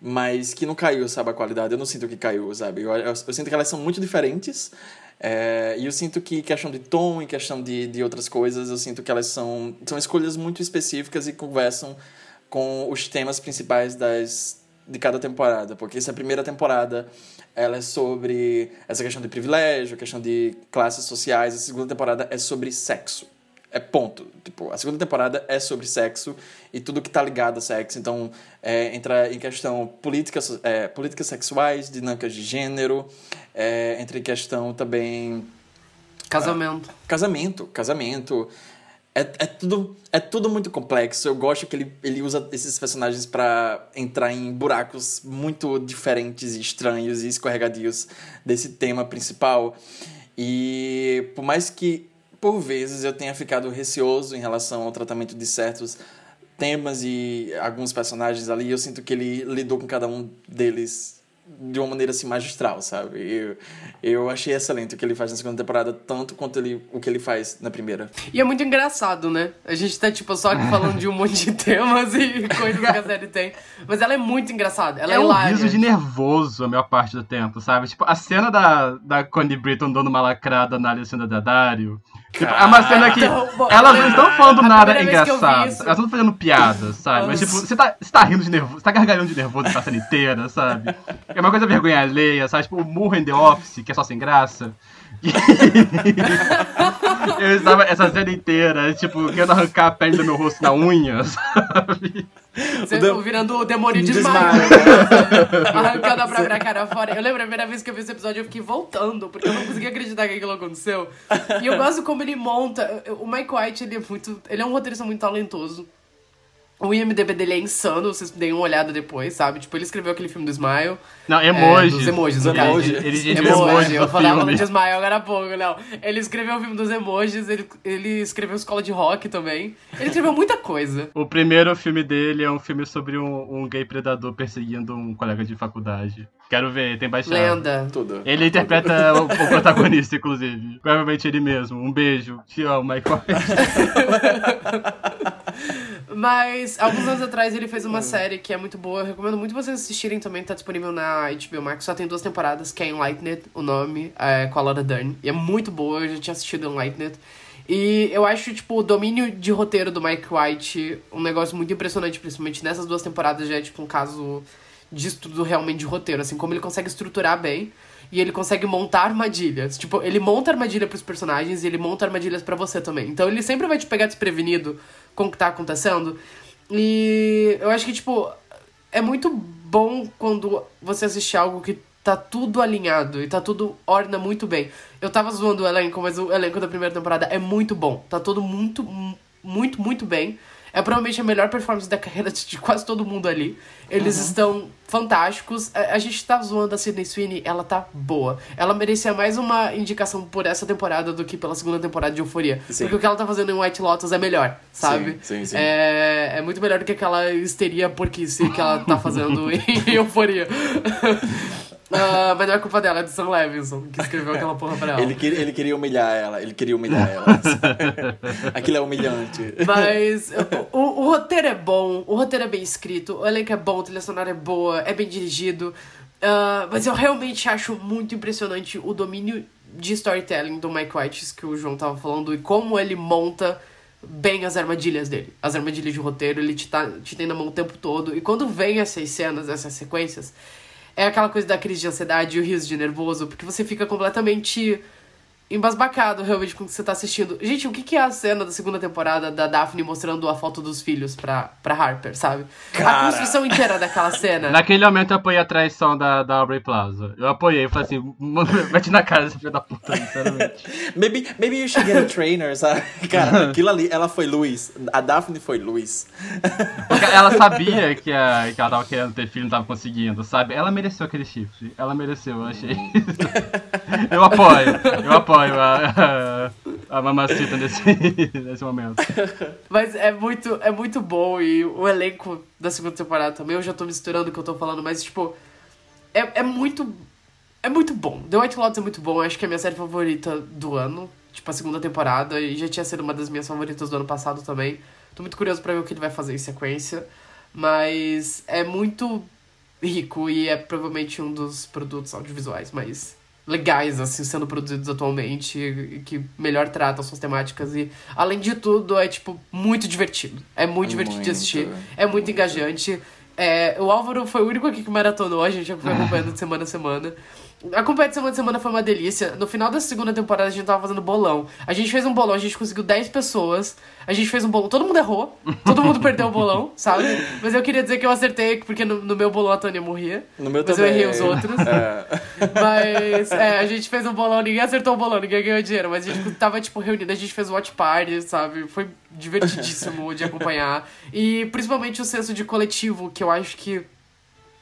mas que não caiu, sabe, a qualidade. Eu não sinto que caiu, sabe? Eu, eu, eu sinto que elas são muito diferentes. É, e eu sinto que questão de tom e questão de, de outras coisas, eu sinto que elas são, são escolhas muito específicas e conversam com os temas principais das, de cada temporada. Porque essa primeira temporada ela é sobre essa questão de privilégio, questão de classes sociais. A segunda temporada é sobre sexo é ponto. Tipo, a segunda temporada é sobre sexo e tudo que tá ligado a sexo. Então, é, entra em questão políticas, é, políticas sexuais, dinâmicas de gênero, é, entra em questão também... Casamento. Ah, casamento, casamento. É, é, tudo, é tudo muito complexo. Eu gosto que ele, ele usa esses personagens para entrar em buracos muito diferentes e estranhos e escorregadios desse tema principal. E por mais que por vezes eu tenha ficado receoso em relação ao tratamento de certos temas e alguns personagens ali. Eu sinto que ele lidou com cada um deles de uma maneira assim magistral, sabe? Eu, eu achei excelente o que ele faz na segunda temporada, tanto quanto ele, o que ele faz na primeira. E é muito engraçado, né? A gente tá, tipo, só falando de um monte de temas e coisas que a série tem. Mas ela é muito engraçada. Ela é, É um hilária. riso de nervoso a maior parte do tempo, sabe? Tipo, a cena da, da Connie Britton dando uma lacrada na Alessandra Daddario. Tipo, é uma cena que Então, bom, elas não estão falando a nada engraçado. isso- Elas estão fazendo piadas, sabe? Mas, tipo, você tá, você tá rindo de nervoso, você tá gargalhando de nervoso essa cena inteira, sabe? É uma coisa vergonha alheia, sabe? Tipo, o murro em The Office, que é só sem graça. Eu estava essa cena inteira, tipo, querendo arrancar a pele do meu rosto na unha, sabe? Você O dem- virando o demônio de Desmaio. desmaio. Arrancando a própria cara fora. Eu lembro a primeira vez que eu vi esse episódio, eu fiquei voltando, porque eu não conseguia acreditar que aquilo aconteceu. E eu gosto como ele monta. O Mike White, ele é muito. Ele é um roteirista muito talentoso. O IMDB dele é insano, vocês deem uma olhada depois, sabe? Tipo, ele escreveu aquele filme do Smile. Não, É, emojis. dos emojis, no Dos caso. Ele, ele, ele Emoji, eu no falava no filme. de Smile agora há pouco, não. Ele escreveu o filme dos emojis, ele, ele escreveu Escola de Rock também. Ele escreveu muita coisa. O primeiro filme dele é um filme sobre um, um gay predador perseguindo um colega de faculdade. Quero ver, tem baixado. Lenda. Tudo. Ele interpreta o, o protagonista, inclusive. Provavelmente ele mesmo. Um beijo. Te amo, Michael. Mas, alguns anos atrás, ele fez uma série que é muito boa. Eu recomendo muito vocês assistirem também. Tá disponível na HBO Max. Só tem duas temporadas, que é Enlightened, o nome, é, com a Laura Dern. E é muito boa, eu já tinha assistido Enlightened. E eu acho, tipo, o domínio de roteiro do Mike White um negócio muito impressionante, principalmente nessas duas temporadas. Já é, tipo, um caso de estudo realmente de roteiro. Assim, como ele consegue estruturar bem. E ele consegue montar armadilhas. Tipo, ele monta armadilha pros personagens e ele monta armadilhas pra você também. Então ele sempre vai te pegar desprevenido com o que tá acontecendo. E eu acho que, tipo, é muito bom quando você assiste algo que tá tudo alinhado e tá tudo orna muito bem. Eu tava zoando o elenco, mas o elenco da primeira temporada é muito bom. Tá todo muito, muito, muito bem. É provavelmente a melhor performance da carreira de quase todo mundo ali. Eles estão fantásticos. A, a gente tá zoando a Sidney Sweeney, ela tá boa. Ela merecia mais uma indicação por essa temporada do que pela segunda temporada de Euforia. Sim. Porque o que ela tá fazendo em White Lotus é melhor, sabe? Sim, sim, sim. É, é muito melhor do que aquela histeria porquice que ela tá fazendo em Euforia. Ah, mas não é culpa dela, é do Sam Levinson, que escreveu aquela porra pra ela. Ele, queria, ele queria humilhar ela, ele queria humilhar ela. Aquilo é humilhante. Mas o, o- o roteiro é bom, o roteiro é bem escrito, o elenco é bom, a trilha sonora é boa, é bem dirigido. Ah, mas eu realmente acho muito impressionante o domínio de storytelling do Mike White, que o João tava falando, e como ele monta bem as armadilhas dele. As armadilhas de roteiro, ele te, tá, te tem na mão o tempo todo. E quando vem essas cenas, essas sequências, é aquela coisa da crise de ansiedade e o riso de nervoso, porque você fica completamente embasbacado realmente com o que você tá assistindo. Gente, o que, que é a cena da segunda temporada da Daphne mostrando a foto dos filhos pra, pra Harper, sabe? A Cara. construção inteira daquela cena. Naquele momento eu apoiei a traição da, da Aubrey Plaza. Eu apoiei, falei assim, "Mano, mete na cara dessa filha da puta, sinceramente. Maybe, maybe you should get a trainer, sabe? Cara, aquilo ali, ela foi Luiz. A Daphne foi Luiz. Ela sabia que, a, que ela tava querendo ter filho e não tava conseguindo, sabe? Ela mereceu aquele chifre. Ela mereceu, eu achei. eu apoio, eu apoio a, a, a mamacita nesse, nesse momento. Mas é muito, é muito bom e o elenco da segunda temporada também, eu já tô misturando o que eu tô falando, mas tipo, é, é muito. É muito bom. The White Lotus é muito bom, acho que é a minha série favorita do ano. Tipo, a segunda temporada, e já tinha sido uma das minhas favoritas do ano passado também. Tô muito curioso pra ver o que ele vai fazer em sequência. Mas é muito rico e é provavelmente um dos produtos audiovisuais mais legais, assim, sendo produzidos atualmente e que melhor tratam suas temáticas e, além de tudo, é, tipo, muito divertido. É muito divertido de Muito. assistir, é muito engajante. É, o Álvaro foi o único aqui que maratonou, a gente já foi acompanhando de semana a semana. Acompanhar de semana a semana foi uma delícia. No final da segunda temporada a gente tava fazendo bolão. A gente fez um bolão, a gente conseguiu 10 pessoas. A gente fez um bolão, todo mundo errou. Todo mundo perdeu o bolão, sabe? Mas eu queria dizer que eu acertei, porque no, no meu bolão a Tânia morria. No meu Mas também. eu errei os outros. É. Mas é, a gente fez um bolão, ninguém acertou o bolão, ninguém ganhou dinheiro, mas a gente tava, tipo, reunido, a gente fez watch party, sabe? Foi divertidíssimo de acompanhar. E principalmente o senso de coletivo, que eu acho que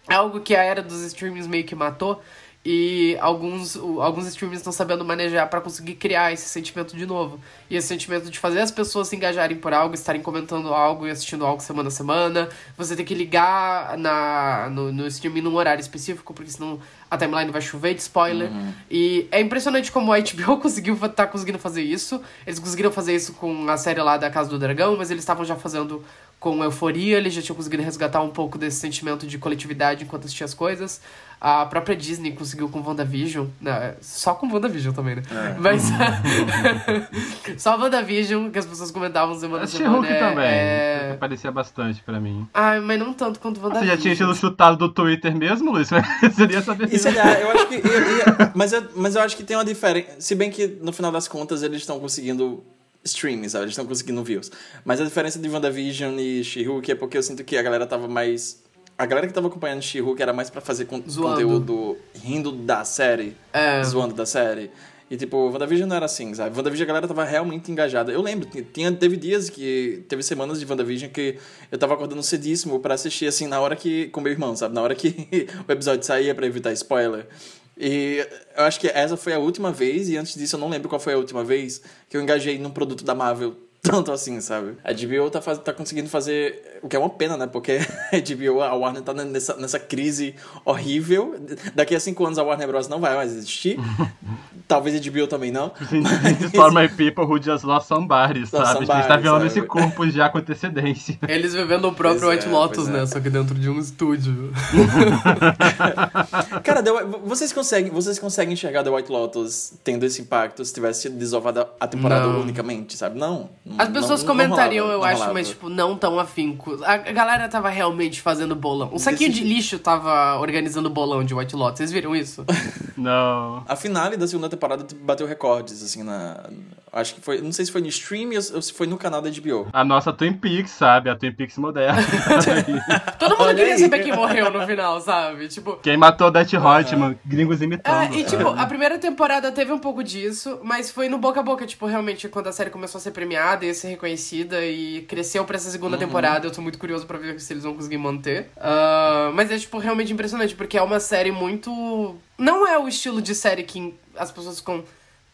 é algo que a era dos streamings meio que matou, E alguns, alguns streamers estão sabendo manejar pra conseguir criar esse sentimento de novo. E esse sentimento de fazer as pessoas se engajarem por algo, estarem comentando algo e assistindo algo semana a semana. Você tem que ligar na, no, no streaming num horário específico, porque senão a timeline vai chover de spoiler. E é impressionante como a HBO conseguiu tá conseguindo fazer isso. Eles conseguiram fazer isso com a série lá da Casa do Dragão, mas eles estavam já fazendo com euforia, eles já tinham conseguido resgatar um pouco desse sentimento de coletividade enquanto assistia as coisas. A própria Disney conseguiu com WandaVision, né? só com WandaVision também, né? Mas só WandaVision, que as pessoas comentavam semana a semana. She-Hulk é- também. é- Parecia bastante pra mim. Ai, mas não tanto quanto Você WandaVision. já tinha sido chutado do Twitter mesmo, Luiz? Seria saber Isso é, eu acho que. eu- eu- mas, eu, mas eu acho que tem uma diferença. Se bem que no final das contas eles estão conseguindo streams, sabe? Eles estão conseguindo views. Mas a diferença de WandaVision e She-Hulk é porque eu sinto que a galera tava mais. A galera que tava acompanhando She-Hulk era mais pra fazer con Zoando. conteúdo rindo da série, É. zoando da série. E tipo, WandaVision não era assim, sabe? WandaVision a galera tava realmente engajada. Eu lembro, tinha, teve dias que. Teve semanas de WandaVision que eu tava acordando cedíssimo pra assistir, assim, na hora que. com meu irmão, sabe? Na hora que o episódio saía pra evitar spoiler. E eu acho que essa foi a última vez, e antes disso eu não lembro qual foi a última vez que eu engajei num produto da Marvel tanto assim, sabe? A HBO tá, faz, tá conseguindo fazer. O que é uma pena, né? Porque a HBO, a Warner tá nessa, nessa crise horrível. Daqui a cinco anos a Warner Bros. não vai mais existir. Talvez a HBO também não. For my people who just lost somebody, sabe? somebody, a gente tá vendo sabe? esse corpo já com antecedência. Eles vivendo o próprio Pois White é, Lotus, pois é. né? Só que dentro de um estúdio. Cara, The White- vocês conseguem, vocês conseguem enxergar The White Lotus tendo esse impacto se tivesse sido desovada a temporada Não. unicamente, sabe? Não. As pessoas não comentariam, rolava, eu acho, rolava. mas, tipo, não tão afinco. A galera tava realmente fazendo bolão. Um saquinho de Decidi- lixo tava organizando bolão de White Lotus. Vocês viram isso? Não. A finale da segunda temporada bateu recordes, assim, na. Acho que foi. Não sei se foi no stream ou se foi no canal da HBO. A nossa Twin Peaks, sabe? A Twin Peaks moderna. Todo mundo Olha queria aí. saber quem morreu no final, sabe? Tipo. Quem matou Death Hotman? Gringos imitando. É, e tipo, a primeira temporada teve um pouco disso, mas foi no boca a boca, tipo, realmente, quando a série começou a ser premiada ser reconhecida e cresceu pra essa segunda temporada, eu tô muito curioso pra ver se eles vão conseguir manter. Ah, mas é, tipo, realmente impressionante, porque é uma série muito. Não é o estilo de série que as pessoas ficam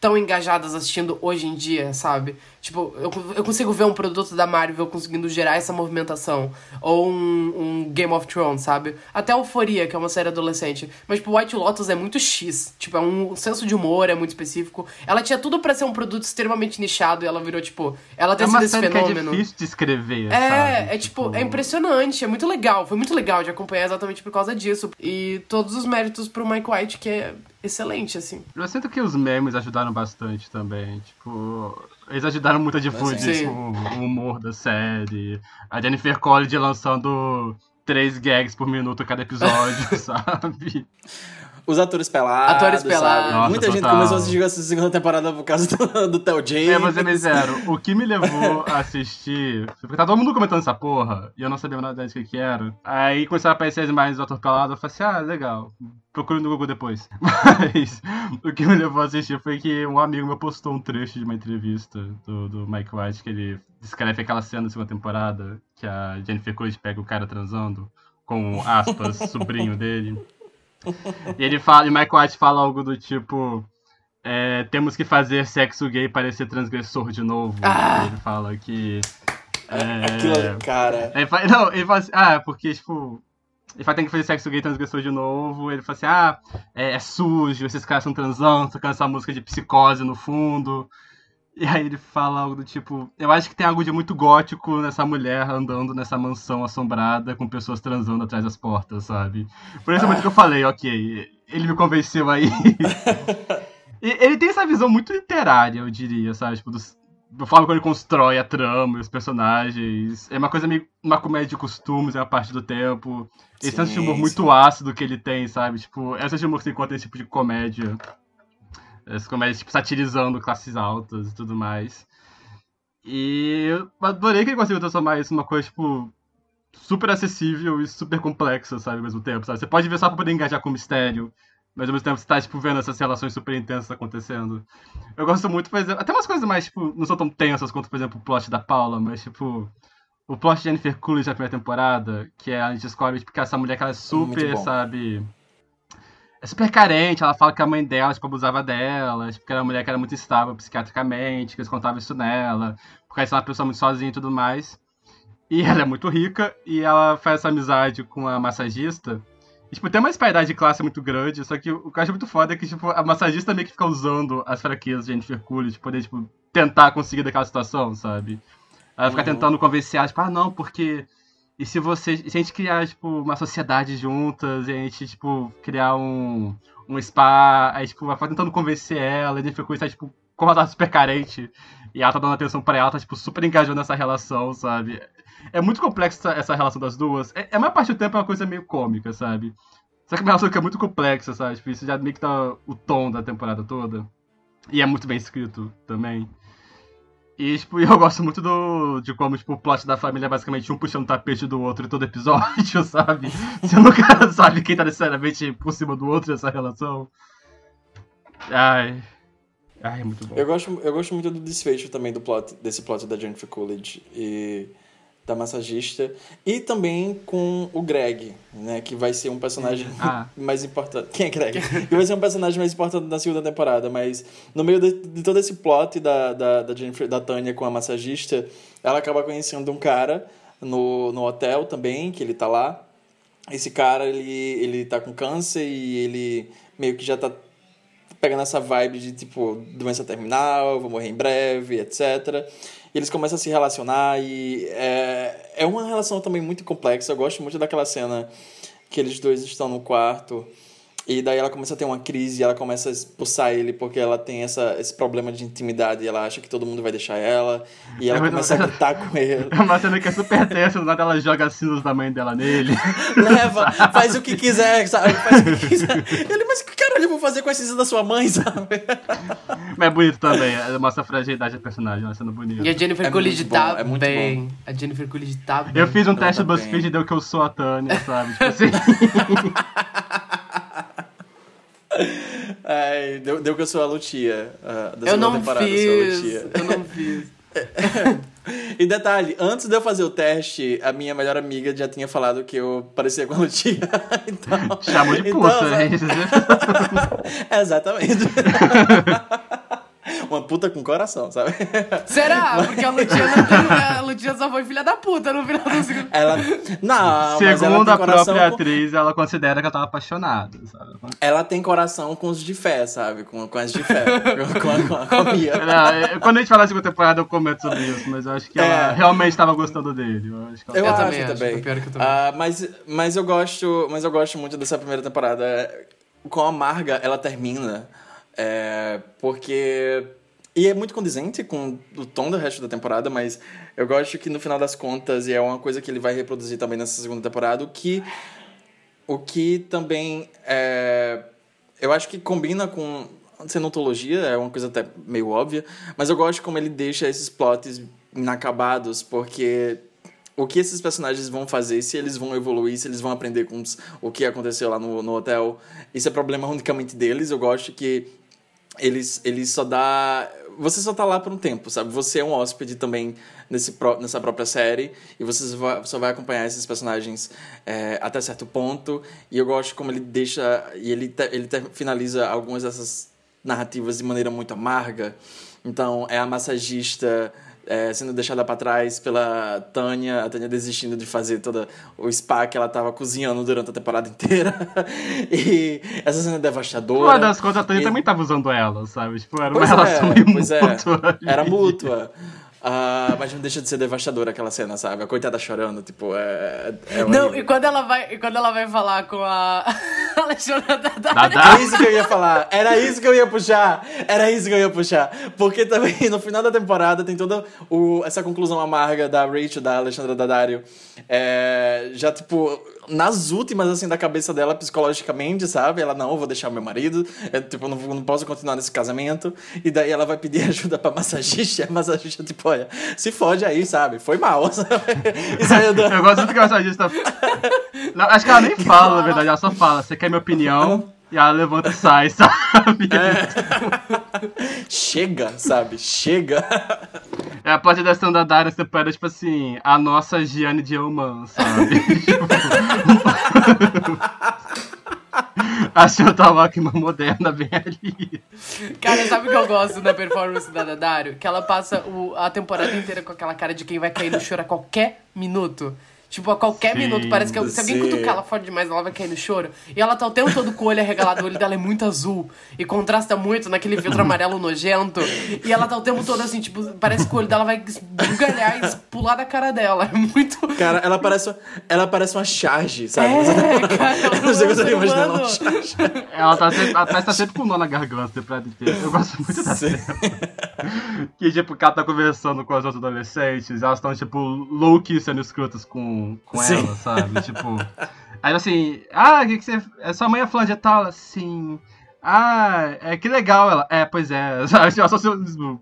tão engajadas assistindo hoje em dia, sabe? Tipo, eu, eu consigo ver um produto da Marvel conseguindo gerar essa movimentação. Ou um, um Game of Thrones, sabe? Até Euforia, que é uma série adolescente. Mas, tipo, White Lotus é muito X. Tipo, é um senso de humor, é muito específico. Ela tinha tudo pra ser um produto extremamente nichado e ela virou, tipo... Ela É tem uma sido esse é fenômeno. difícil de escrever, É, sabe? é tipo, é impressionante, é muito legal. Foi muito legal de acompanhar exatamente por causa disso. E todos os méritos pro Mike White, que é excelente, assim. Eu sinto que os memes ajudaram bastante também. Tipo, eles ajudaram muito a difundir tipo, o humor da série. A Jennifer College lançando três gags por minuto a cada episódio, sabe? Os atores pelados. Atores pelados. sabe? Nossa, Muita gente total. começou a assistir essa segunda temporada por causa do, do Theo James. É, ser bem zero. O que me levou a assistir. Porque tá todo mundo comentando essa porra, e eu não sabia nada do que que era. Aí começaram a aparecer as imagens do ator pelado, eu falei assim, ah, legal. Procure no Google depois. Mas o que me levou a assistir foi que um amigo meu postou um trecho de uma entrevista do, do Mike White, que ele descreve aquela cena da segunda temporada, que a Jennifer Coolidge pega o cara transando com aspas, sobrinho dele. E ele fala, e Mike White fala algo do tipo. é, temos que fazer sexo gay parecer transgressor de novo. Ah! Ele fala que. É, Aquilo, cara. ele fala, não, ele fala assim, ah, porque, tipo. Ele fala, tem que fazer sexo gay transgressor de novo. Ele fala assim, ah, é, é sujo, esses caras estão transando, tocando essa música de psicose no fundo. E aí ele fala algo do tipo, eu acho que tem algo de muito gótico nessa mulher andando nessa mansão assombrada com pessoas transando atrás das portas, sabe? Por esse momento que eu falei, ok, ele me convenceu aí. E ele tem essa visão muito literária, eu diria, sabe? Tipo, dos, da forma como ele constrói a trama e os personagens. É uma coisa meio uma comédia de costumes, é uma parte do tempo. Esse senso de humor Sim, muito ácido que ele tem, sabe? Tipo, essa de humor que você encontra nesse tipo de comédia. Essas comédias, tipo, satirizando classes altas e tudo mais. E eu adorei que ele conseguiu transformar isso numa coisa, tipo, super acessível e super complexa, sabe, ao mesmo tempo, sabe? Você pode ver só pra poder engajar com o mistério, mas ao mesmo tempo você tá, tipo, vendo essas relações super intensas acontecendo. Eu gosto muito, por exemplo, até umas coisas mais, tipo, não são tão tensas quanto, por exemplo, o plot da Paula, mas, tipo, o plot de Jennifer Coolidge na primeira temporada, que é a gente descobre, tipo, que essa mulher que ela é super, sabe... é super carente, ela fala que a mãe dela, tipo, abusava dela, tipo, que era uma mulher que era muito instável psiquiatricamente, que eles contavam isso nela, porque ela é uma pessoa muito sozinha e tudo mais. E ela é muito rica, e ela faz essa amizade com a massagista. E, tipo, tem uma disparidade de classe muito grande, só que o que eu acho muito foda é que, tipo, a massagista meio que fica usando as fraquezas de Jennifer Coolidge, tipo, poder, tipo, tentar conseguir daquela situação, sabe? Ela fica Uhum. tentando convencer ela, tipo, ah, não, porque... E se você... Se a gente criar, tipo, uma sociedade juntas, e a gente, tipo, criar um, um spa, aí, tipo, fica tentando convencer ela, e Coolidge tá, tipo, como ela tá super carente, e ela tá dando atenção pra ela, tá, tipo, super engajando nessa relação, sabe? É muito complexa essa, relação das duas. É, a maior parte do tempo é uma coisa meio cômica, sabe? Só que é uma relação que é muito complexa, sabe? Tipo, isso já meio que tá o tom da temporada toda. E é muito bem escrito também. E, tipo, eu gosto muito do, de como, tipo, o plot da família é basicamente um puxando o tapete do outro em todo episódio, sabe? Você nunca sabe quem tá necessariamente por cima do outro nessa relação. Ai. Ai, é muito bom. Eu gosto, eu gosto muito do desfecho também do plot, desse plot da Jennifer Coolidge e da massagista. E também com o Greg, né? Que vai ser um personagem Ah. mais importante. Quem é Greg? que vai ser um personagem mais importante na segunda temporada. Mas no meio de, de todo esse plot da, da, da Jennifer, da Tânia com a massagista, ela acaba conhecendo um cara no, no hotel também, que ele tá lá. Esse cara, ele, ele tá com câncer e ele meio que já tá pegando essa vibe de, tipo, doença terminal, vou morrer em breve, etc. E eles começam a se relacionar e é, é uma relação também muito complexa. Eu gosto muito daquela cena que eles dois estão no quarto e daí ela começa a ter uma crise e ela começa a expulsar ele porque ela tem essa, esse problema de intimidade e ela acha que todo mundo vai deixar ela e ela É começa a gritar com ele. É uma cena que é super tensa, do nada ela joga as cinzas da mãe dela nele. Leva, faz o que quiser, sabe? Faz o que quiser. Ele, mas que caralho eu vou fazer com a cinza da sua mãe, sabe? Mas é bonito também, é- mostra a fragilidade da personagem, é uma cena bonita. E a Jennifer É Coolidge muito bom, tá é muito bem. A Jennifer Coolidge tá bem. Eu fiz um Ela teste tá do BuzzFeed e deu que eu sou a Tânia, sabe? Tipo assim. Ai, deu, deu que eu sou a Lutia. da Eu segunda não temporada, eu sou a fiz. Lutia. Eu não fiz. E detalhe, antes de eu fazer o teste, a minha melhor amiga já tinha falado que eu parecia com a Lutia. então, Chamou de então, puta, sabe? né? Exatamente. Uma puta com coração, sabe? Será? Porque a Lutia não tem. A Lutia só foi filha da puta no final do segundo. Ela. Não, mas ela Segundo tem a coração própria com- atriz, ela considera que ela tava apaixonada, sabe? Ela tem coração com os de fé, sabe? Com, com as de fé. com, com, a- com a, com a Mia. Não, é- quando a gente falar da segunda temporada, eu comento sobre isso, mas eu acho que ela É. realmente tava gostando dele. Eu acho que ela... Eu, também acho, também. é pior que eu também. Ah, mas, mas eu gosto, mas eu gosto muito dessa primeira temporada. Com a Marga, ela termina é, porque e é muito condizente com o tom do resto da temporada, mas eu gosto que no final das contas e é uma coisa que ele vai reproduzir também nessa segunda temporada, o que o que também é, eu acho que combina com cenotologia, é uma coisa até meio óbvia, mas eu gosto como ele deixa esses plots inacabados, porque o que esses personagens vão fazer, se eles vão evoluir, se eles vão aprender com o que aconteceu lá no, no hotel, isso é problema unicamente deles. Eu gosto que eles, eles só dá. Você só tá lá por um tempo, sabe? Você é um hóspede também nesse, nessa própria série e você só vai acompanhar esses personagens é, até certo ponto. E eu gosto como ele deixa. E ele, te- ele te- finaliza algumas dessas narrativas de maneira muito amarga. Então, é a massagista é, sendo deixada para trás pela Tânia, a Tânia desistindo de fazer todo o spa que ela tava cozinhando durante a temporada inteira. e essa cena é devastadora. Uma das contas, a Tânia E- também tava usando ela, sabe? Tipo, era uma Pois relação é, meio pois é. mútua. Era mútua. Ah, mas não deixa de ser devastadora aquela cena, sabe? A coitada chorando, tipo, é. é Não, horrível. e quando ela vai, e quando ela vai falar com a Alexandra Daddario, Dada. É isso que eu ia falar. Era isso que eu ia puxar. Era isso que eu ia puxar. Porque também no final da temporada tem toda o, essa conclusão amarga da Rachel, da Alexandra Daddario. É, já, tipo, nas últimas, assim, da cabeça dela psicologicamente, sabe? Ela, não, eu vou deixar o meu marido. É, tipo, não, não posso continuar nesse casamento. E daí ela vai pedir ajuda pra massagista. E a massagista, tipo, olha, se fode aí, sabe? Foi mal, sabe? Eu gosto muito que a massagista. Não, acho que ela nem fala, na verdade, ela só fala, você quer minha opinião? E ela levanta e sai, sabe? Chega, sabe? Chega. É a parte da standardária separa, tipo assim, a nossa Gianni de Elman, sabe? Tipo, Achei o Tawakima moderna bem ali. Cara, sabe o que eu gosto da performance da Dadário? Que ela passa o- a temporada inteira com aquela cara de quem vai cair no choro a qualquer minuto. Tipo, a qualquer Sim, minuto, parece que se alguém cutucar ela forte demais, ela vai cair no choro. E ela tá o tempo todo com o olho arregalado, o olho dela é muito azul. E contrasta muito naquele filtro amarelo nojento. E ela tá o tempo todo assim, tipo, parece que o olho dela vai esbugalhar e pular da cara dela. É muito. Cara, ela parece, ela parece uma charge, sabe? É, cara, ela Eu não sei é se eu tô ser imaginando humano. uma charge. Ela tá sempre, ela tá sempre com nó na garganta a temporada inteira. Eu gosto muito da cena. Que, tipo, o cara tá conversando com as outras adolescentes, elas estão, tipo, low-key sendo escrotas com, com Sim. ela, sabe? Tipo. Aí assim, ah, o que, que você. é, Sua mãe é fã de tal? Assim. Ah, é que legal ela. É, pois é. Sabe? Ela só se,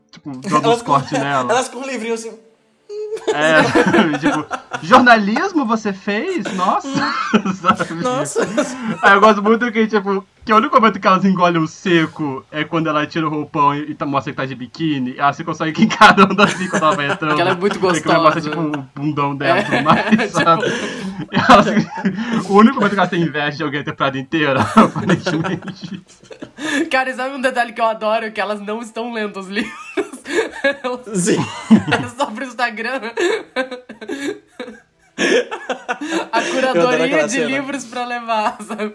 tipo, joga uns cortes nela. elas com um livrinho assim. É, tipo, jornalismo você fez? Nossa! Sabe? Nossa. Aí eu gosto muito que, tipo, que o único momento que elas engolem o seco é quando ela tira o roupão e, e tá- mostra que tá de biquíni. Ela se consegue encarando assim quando ela vai entrando. Porque ela é muito E que ela gostosa. mostra, tipo, o bundão dela tudo mais, tipo- sabe? Ela, assim, o único momento que ela tem inveja de alguém a temporada inteira, aparentemente. Cara, e sabe um detalhe que eu adoro? Que elas não estão lendo os livros. Elas, Sim. elas só pro Instagram. A curadoria de cena. livros pra levar, sabe?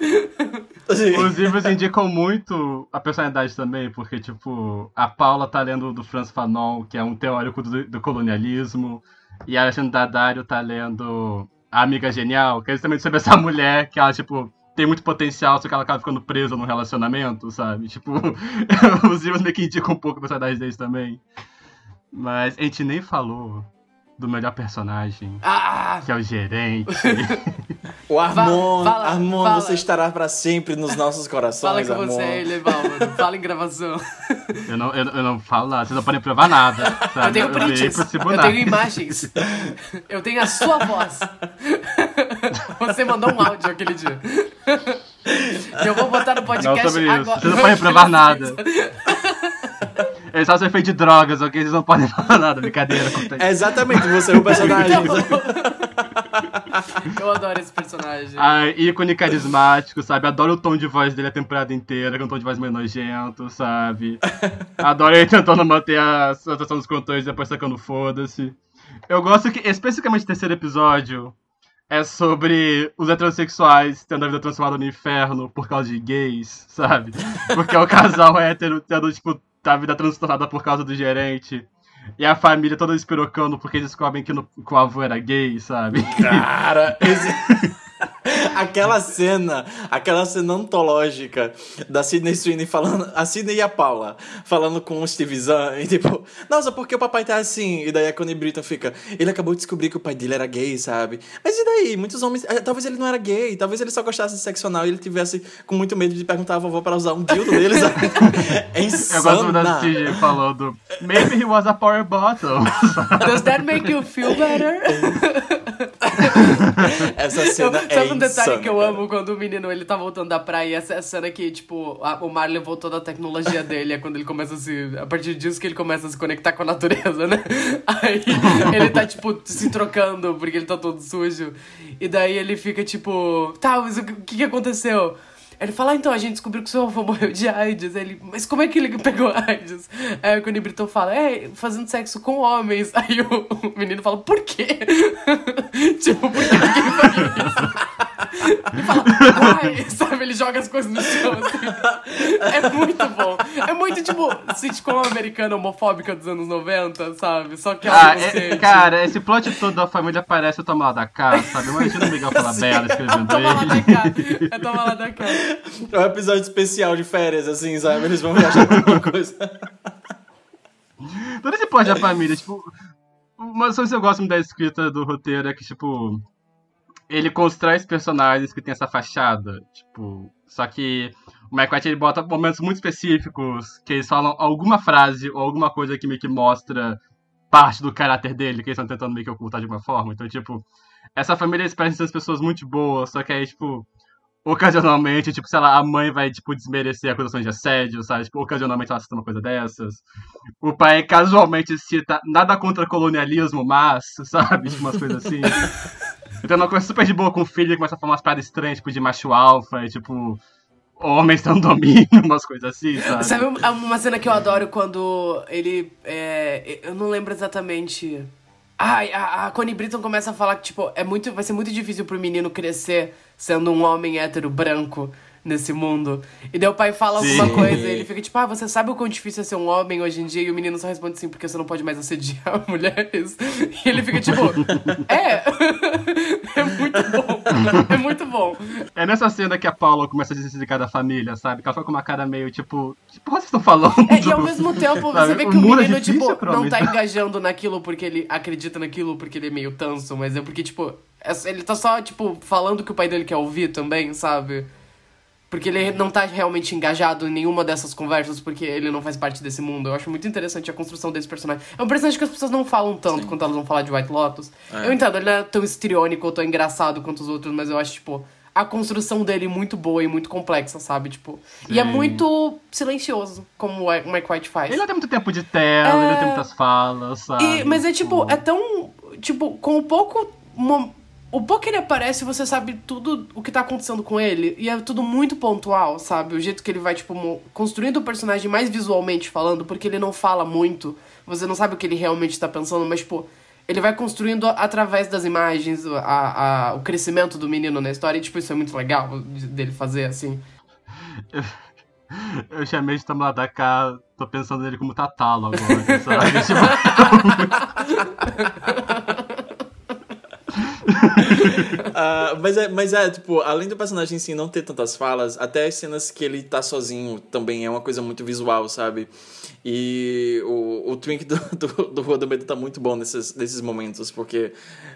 Sim. Os livros indicam muito a personalidade também, porque, tipo, a Paula tá lendo do Franz Fanon, que é um teórico do, do colonialismo, e a Alexandre Daddario tá lendo A Amiga Genial, que é justamente sobre essa mulher que ela, tipo, tem muito potencial, só que ela acaba ficando presa num relacionamento, sabe? Tipo, os livros meio que indicam um pouco a personalidade deles também. Mas a gente nem falou do melhor personagem, Ah! que é o gerente. O Armon, fala, Armon, fala. você estará pra sempre nos nossos Fala corações, com Armon. você, ele, Bálvaro. Fala em gravação. Eu não, eu, eu não falo nada, vocês não podem provar nada. Sabe? Eu tenho prints, eu tribunal. tenho imagens, eu tenho a sua voz. Você mandou um áudio aquele dia. Eu vou botar no Não podcast sobre isso. agora. Vocês não podem provar nada. Eles só são feitos de drogas, ok? Vocês não podem falar nada, brincadeira. É exatamente, você é o personagem. Eu adoro esse personagem. Ah, ícone carismático, sabe? Adoro o tom de voz dele a temporada inteira, que é um tom de voz meio nojento, sabe? Adoro ele tentando manter a situação dos controles e depois sacando foda-se. Eu gosto que, especificamente o terceiro episódio, é sobre os heterossexuais tendo a vida transformada no inferno por causa de gays, sabe? Porque é o casal hétero tendo, tipo, a vida transtornada por causa do gerente. E a família toda espirocando porque eles descobrem que, no, que o avô era gay, sabe? Cara, esse... aquela cena, aquela cena antológica da Sidney Sweeney falando, a Sidney e a Paula falando com o Steve Zahn, e tipo, nossa, porque o papai tá assim? E daí a Connie Britton fica, ele acabou de descobrir que o pai dele era gay, sabe? Mas e daí? Muitos homens, eh, talvez ele não era gay, talvez ele só gostasse de sexo anal e ele tivesse com muito medo de perguntar à vovó para usar um dildo dele, sabe? É Eu gosto da insana. Cidney falando Maybe he was a power bottom. Does that make you feel better? Essa cena Sabe é um detalhe que eu cara. amo quando o menino ele tá voltando da praia? Essa é a cena que, tipo, a- o mar levou toda a tecnologia dele. É quando ele começa a se. A partir disso que ele começa a se conectar com a natureza, né? Aí ele tá, tipo, se trocando porque ele tá todo sujo. E daí ele fica, tipo, tá, mas o que, que aconteceu? Ele fala, ah, então, a gente descobriu que seu avô morreu de AIDS. Aí Ele, mas como é que ele pegou AIDS? Aí o Connie Britton fala, é, fazendo sexo com homens. Aí o, o menino fala, por quê? tipo, por que faria isso? Ele fala, ai, sabe? Ele joga as coisas no chão, assim. É muito bom. É muito, tipo, sitcom americana homofóbica dos anos 90, sabe? Só que é Ah, é- cara, esse plot todo da família parece o lá da cá, sabe? Imagina o Miguel Falabella escrevendo Toma lá da ele. cá. É toma lá da cá. É um episódio especial de férias, assim, sabe? Eles vão viajar pra alguma coisa. Todo esse plot da família, tipo. Uma das coisas que eu gosto muito da escrita do roteiro é que, tipo. Ele constrói os personagens que tem essa fachada. Tipo. Só que o Mike ele bota momentos muito específicos que eles falam alguma frase ou alguma coisa que meio que mostra parte do caráter dele, que eles estão tentando meio que ocultar de alguma forma. Então, tipo, essa família eles parecem ser as pessoas muito boas, só que aí, tipo, ocasionalmente, tipo, sei lá, a mãe vai, tipo, desmerecer acusações de assédio, sabe? Tipo, ocasionalmente ela cita uma coisa dessas. O pai casualmente cita nada contra colonialismo, mas, sabe? Tipo, umas coisas assim. Então, uma coisa super de boa com o filho, ele começa a falar umas paradas estranhas, tipo, de macho alfa, e, tipo. homens um domínio, umas coisas assim, sabe? Sabe uma uma cena que eu adoro quando ele. é, eu não lembro exatamente. Ai, a, a Connie Britton começa a falar que, tipo, é muito, vai ser muito difícil pro menino crescer sendo um homem hétero branco nesse mundo. E daí o pai fala Sim. alguma coisa e ele fica tipo, ah, você sabe o quão difícil é ser um homem hoje em dia? E o menino só responde assim, porque você não pode mais assediar mulheres. E ele fica tipo, é. é muito bom. É muito bom. É nessa cena que a Paula começa a se desligar da família, sabe? Que ela fica com uma cara meio tipo. Que porra vocês estão falando? É, e ao mesmo tempo, você Sabe? vê O que o mundo é menino, difícil tipo, não tá engajando naquilo porque ele acredita naquilo, porque ele é meio tanso, mas é porque, tipo, é- ele tá só, tipo, falando o que o pai dele quer ouvir também, sabe? Porque ele não tá realmente engajado em nenhuma dessas conversas, porque ele não faz parte desse mundo. Eu acho muito interessante a construção desse personagem. É um personagem que as pessoas não falam tanto quanto elas vão falar de White Lotus. Eu entendo, ele não é tão histriônico ou tão engraçado quanto os outros, mas eu acho, tipo, a construção dele muito boa e muito complexa, sabe? Tipo, e é Sim. muito silencioso, como o Mike White faz. Ele não tem muito tempo de tela, ele não tem muitas falas, sabe? E- mas é tipo, é tão. Tipo, com o pouco. mo- O pouco que ele aparece, você sabe tudo o que tá acontecendo com ele. E é tudo muito pontual, sabe? O jeito que ele vai, tipo, construindo o personagem mais visualmente falando, porque ele não fala muito. Você não sabe o que ele realmente tá pensando, mas, tipo, ele vai construindo através das imagens a, a- o crescimento do menino na história. E, tipo, isso é muito legal de- dele fazer, assim. Eu chamei de Tamara da cá, tô pensando nele como Tatalo agora, sabe? Ah, mas, é, mas é, tipo, além do personagem em si não ter tantas falas, até as cenas que ele tá sozinho também é uma coisa muito visual, sabe? E o, o Twink do, do, do Medo tá muito bom nesses, nesses momentos, porque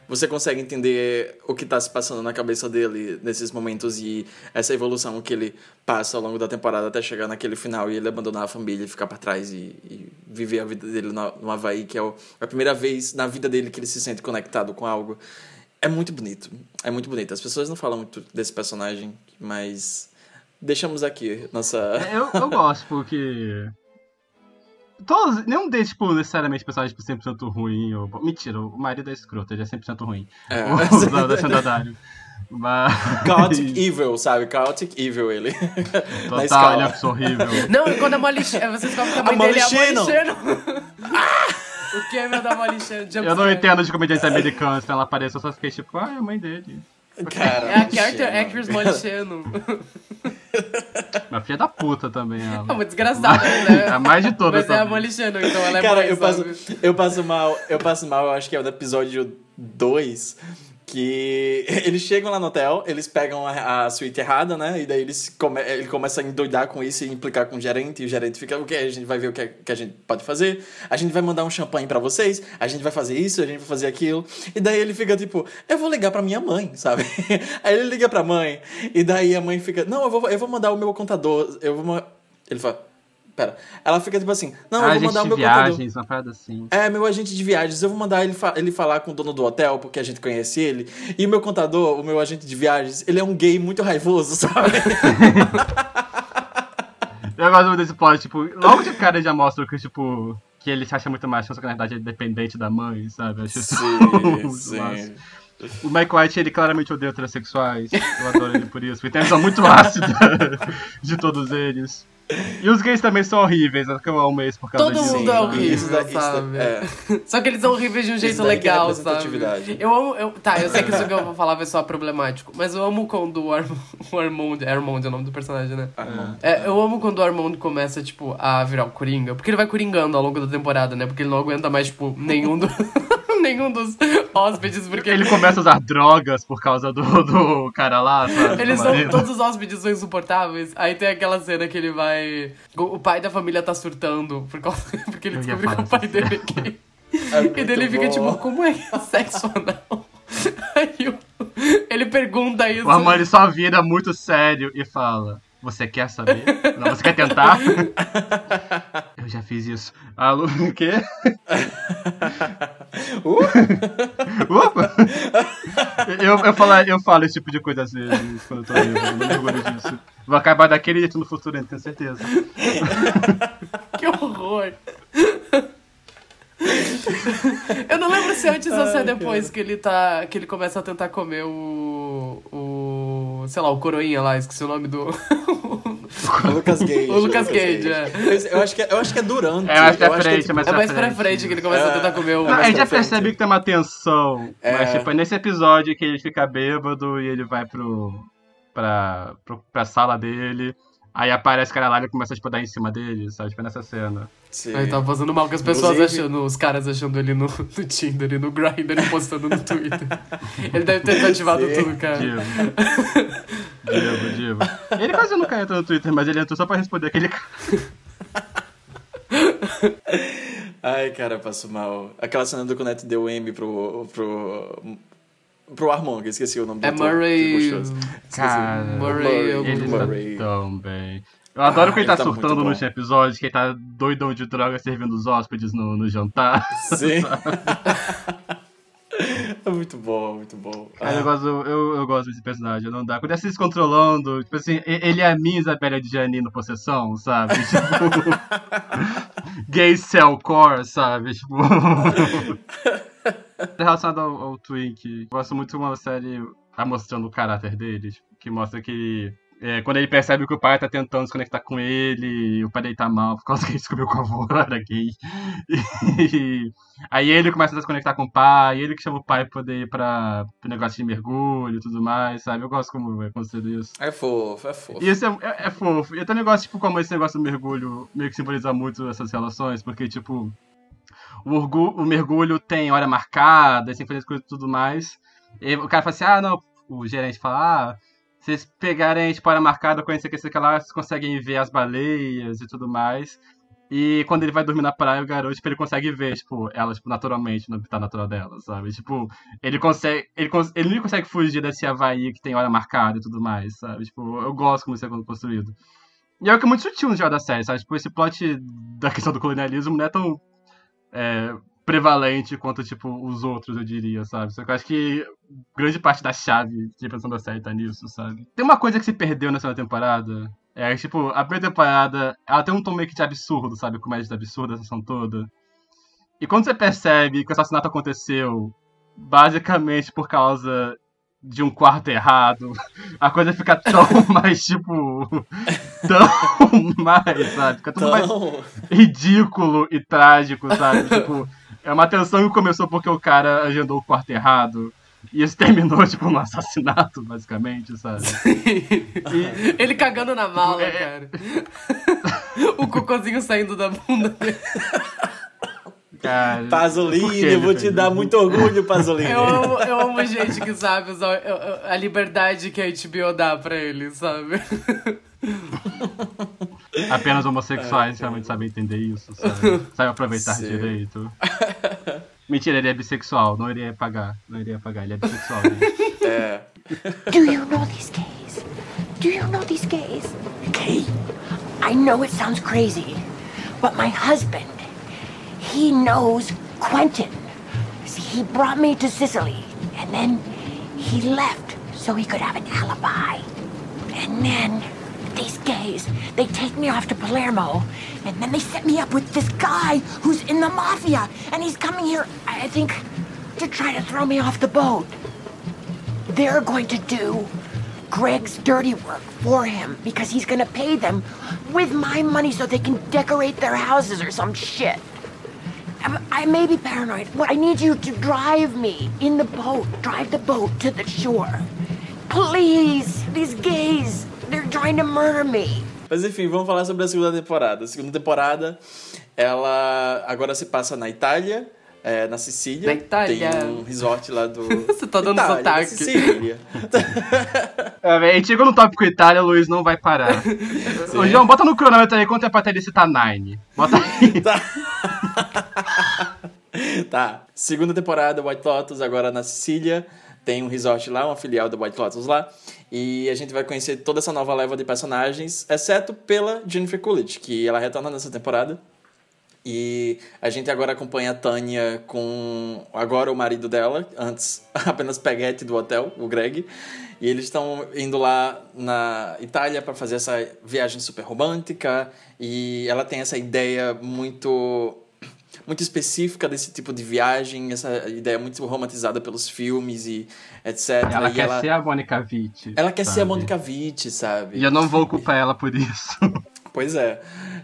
você consegue entender o que tá se passando na cabeça dele nesses momentos e essa evolução que ele passa ao longo da temporada até chegar naquele final e ele abandonar a família e ficar pra trás e, e viver a vida dele no, no Havaí, que é o- a primeira vez na vida dele que ele se sente conectado com algo. É muito bonito. É muito bonito. As pessoas não falam muito desse personagem, mas deixamos aqui nossa. eu, eu gosto, porque. Todos, nenhum deles, tipo, necessariamente personagem tipo, 100% ruim. Ou... Mentira, o marido é escroto, ele é 100% ruim. É. O da, da Xandadário. Mas. Chaotic Evil, sabe? Chaotic Evil ele. Total, ele é horrível. Não, quando a Molly. Vocês falam que a mãe A Molly dele é a Molly Shannon. Shannon. o Cameron da Molly Shannon. Eu não entendo de comediantes americanos, então ela apareceu, eu só fiquei tipo, ah, é a mãe dele. Cara, É a character Shannon. actress Molly Shannon. Uma filha da puta também, ela. É uma desgraçada, né? A mais de todas Mas é a. Molly Shannon, então ela é Cara, mãe, eu passo, eu passo mal, eu passo mal, eu acho que é no episódio 2, que eles chegam lá no hotel, eles pegam a, a suíte errada, né? E daí eles come, ele começa a endoidar com isso e implicar com o gerente, e o gerente fica, o que? A gente vai ver o que, que a gente pode fazer, a gente vai mandar um champanhe pra vocês, a gente vai fazer isso, a gente vai fazer aquilo. E daí ele fica tipo, eu vou ligar pra minha mãe, sabe? Aí ele liga pra mãe, e daí a mãe fica, não, eu vou, eu vou mandar o meu contador, eu vou. ma-" Ele fala, pera. Ela fica tipo assim, não, eu vou mandar o de meu contador. viagens, uma parada assim. É, meu agente de viagens. Eu vou mandar ele, fa- ele falar com o dono do hotel, porque a gente conhece ele. E o meu contador, o meu agente de viagens, ele é um gay muito raivoso, sabe? Eu gosto muito desse plot, tipo, logo de cara ele já mostra que, tipo, que ele se acha muito mais, só que na verdade ele é dependente da mãe, sabe? Acho sim, sim. O Mike White, ele claramente odeia transexuais. Eu adoro ele por isso. Porque tem a visão muito ácida de todos eles. E os gays também são horríveis, é que eu amo eles por causa Todo disso. mundo é horrível, isso isso sabe? é. Só que eles são horríveis de um jeito é legal, sabe? Eu amo. Eu, tá, eu sei que isso que eu vou falar vai soar problemático, mas eu amo quando o, Arm, o Armond. Armond é o nome do personagem, né? Armand. É, eu amo quando o Armond começa, tipo, a virar o Coringa. Porque ele vai coringando ao longo da temporada, né? Porque ele não aguenta mais, tipo, nenhum, do, nenhum dos hóspedes, porque Ele começa a usar drogas por causa do, do cara lá, sabe? Eles são, todos os hóspedes são insuportáveis. Aí tem aquela cena que ele vai. O pai da família tá surtando por causa, porque ele descobriu que o pai dele é gay. É E daí ele muito fica tipo, como é que é sexo anal? Aí ele pergunta isso. O amor ele só vira muito sério e fala: Você quer saber? Não, você quer tentar? Eu já fiz isso. Alô, o quê? Uh, Opa! Eu, eu, falo, eu falo esse tipo de coisa às vezes quando eu tô livre, eu não me orgulho disso. Vou acabar daquele jeito no futuro, tenho certeza. Que horror. Eu não lembro se antes ou se é depois que ele tá. que ele começa a tentar comer o. o sei lá, o coroinha lá, esqueci o nome do... O Lucas Gage. O Lucas Gage, é. Eu acho que é, eu acho que é durante. É mais pra eu acho que frente, tipo, é mais É pra mais pra frente. frente que ele começa a tentar comer o... Não, gente já pra percebe que tem uma tensão. É. Mas, tipo, é nesse episódio que ele fica bêbado e ele vai pro. pra, pro, pra sala dele. Aí aparece o cara lá e ele começa tipo, a dar em cima dele, sabe? Tipo, nessa cena. Sim. Aí tava fazendo mal com as pessoas Inclusive- achando, os caras achando ele no, no Tinder e no Grindr e postando no Twitter. Ele deve ter desativado Sim. tudo, cara. Divo. Divo, Divo. Ele quase nunca entra no Twitter, mas ele entrou só pra responder aquele cara. Ai, cara, passo mal. Aquela cena do Connect deu o M pro. pro. Pro Armon, que eu esqueci o nome É do ator, Murray-. Cara, Murray, algum- ele Murray. tá tão bem. Eu adoro Ah, que ele tá, ele tá surtando no episódio, que ele tá doidão de droga servindo os hóspedes no, no jantar. Sim. é muito bom, muito bom. Cara, Ah, eu, gosto, eu, eu gosto desse personagem, não dá. Quando ele se descontrolando, tipo assim, ele é a minha Isabela de Gianni no Possessão, sabe? Tipo. gay cell core, sabe? Tipo. Relacionado ao, ao Twink, eu gosto muito de uma série tá mostrando o caráter dele, tipo, que mostra que. é, quando ele percebe que o pai tá tentando se conectar com ele, o pai dele tá mal por causa que ele descobriu que o avô era gay. E, aí ele começa a se conectar com o pai, ele que chama o pai pra poder ir pra, pro negócio de mergulho e tudo mais, sabe? Eu gosto como é construído isso. É fofo, é fofo. E isso é, é, é fofo. E eu também gosto, tipo, como esse negócio do mergulho meio que simboliza muito essas relações, porque, tipo, o, orgu- o mergulho tem hora marcada, que fazer as coisas e tudo mais. E o cara fala assim, ah, não, o gerente fala, ah, vocês pegarem, tipo, hora marcada, conhecer que lá, vocês conseguem ver as baleias e tudo mais. E quando ele vai dormir na praia, o garoto, tipo, ele consegue ver, tipo, ela, tipo, naturalmente, no habitat natural dela, sabe? Tipo, ele consegue. Ele, cons- ele não consegue fugir desse Havaí que tem hora marcada e tudo mais, sabe? Tipo, eu gosto como isso é construído. E é o que é muito sutil no geral da série, sabe? Tipo, esse plot da questão do colonialismo não é tão é, prevalente quanto, tipo, os outros, eu diria, sabe? Só que eu acho que grande parte da chave de pensão da série tá nisso, sabe? Tem uma coisa que se perdeu na segunda temporada. É, tipo, a primeira temporada, ela tem um tom meio que de absurdo, sabe? Comédia de absurdo, a sessão toda. E quando você percebe que o assassinato aconteceu basicamente por causa de um quarto errado, a coisa fica tão mais, tipo. Tão mais, sabe? Fica tudo mais ridículo e trágico, sabe? tipo, é uma tensão que começou porque o cara agendou o quarto errado. E isso terminou, tipo, num assassinato, basicamente, sabe? E- Ele cagando na mala, É. cara. o cocôzinho saindo da bunda dele. cara, Pasolini, vou te dar isso? muito orgulho, Pasolini. Eu amo, eu amo gente que sabe usar a liberdade que a HBO dá pra ele, sabe? Apenas homossexuais realmente sabem entender isso, sabe? Sabem aproveitar Sim. direito. Mentira, ele é bissexual, não iria pagar. Não iria pagar, ele é bissexual, gente. É. Do you know these gays? Do you know these gays? Gay? I know it sounds crazy, but my husband, he knows Quentin. See, he brought me to Sicily, and then he left so he could have an alibi. And then these gays, they take me off to Palermo, and then they set me up with this guy who's in the mafia, and he's coming here, I think, to try to throw me off the boat. They're going to do Greg's dirty work for him because he's going to pay them with my money so they can decorate their houses or some shit. I- I may be paranoid, but I need you to drive me in the boat. Drive the boat to the shore. Please, these gays, they're trying to murder me. Mas enfim, vamos falar sobre a segunda temporada. A segunda temporada, ela agora se passa na Itália, é, na Sicília. Na Itália. Tem um resort lá do. Você tá dando Itália, sotaque. na Sicília. É, a gente chegou no tópico Itália, o Luiz não vai parar. Ô, João, bota no cronômetro aí quanto tempo até ele citar Nine. Bota aí. tá. Segunda temporada, White Lotus, agora na Sicília. Tem um resort lá, uma filial da White Lotus lá. E a gente vai conhecer toda essa nova leva de personagens, exceto pela Jennifer Coolidge, que ela retorna nessa temporada. E a gente agora acompanha a Tânia com agora o marido dela, antes apenas peguete do hotel, o Greg. E eles estão indo lá na Itália para fazer essa viagem super romântica. E ela tem essa ideia muito muito específica desse tipo de viagem, essa ideia muito romantizada pelos filmes e etc. Ela e quer ela, ser a Mônica Witt. ela quer ser a sabe? Monica Witt, sabe? E eu não vou culpar ela por isso. Pois é.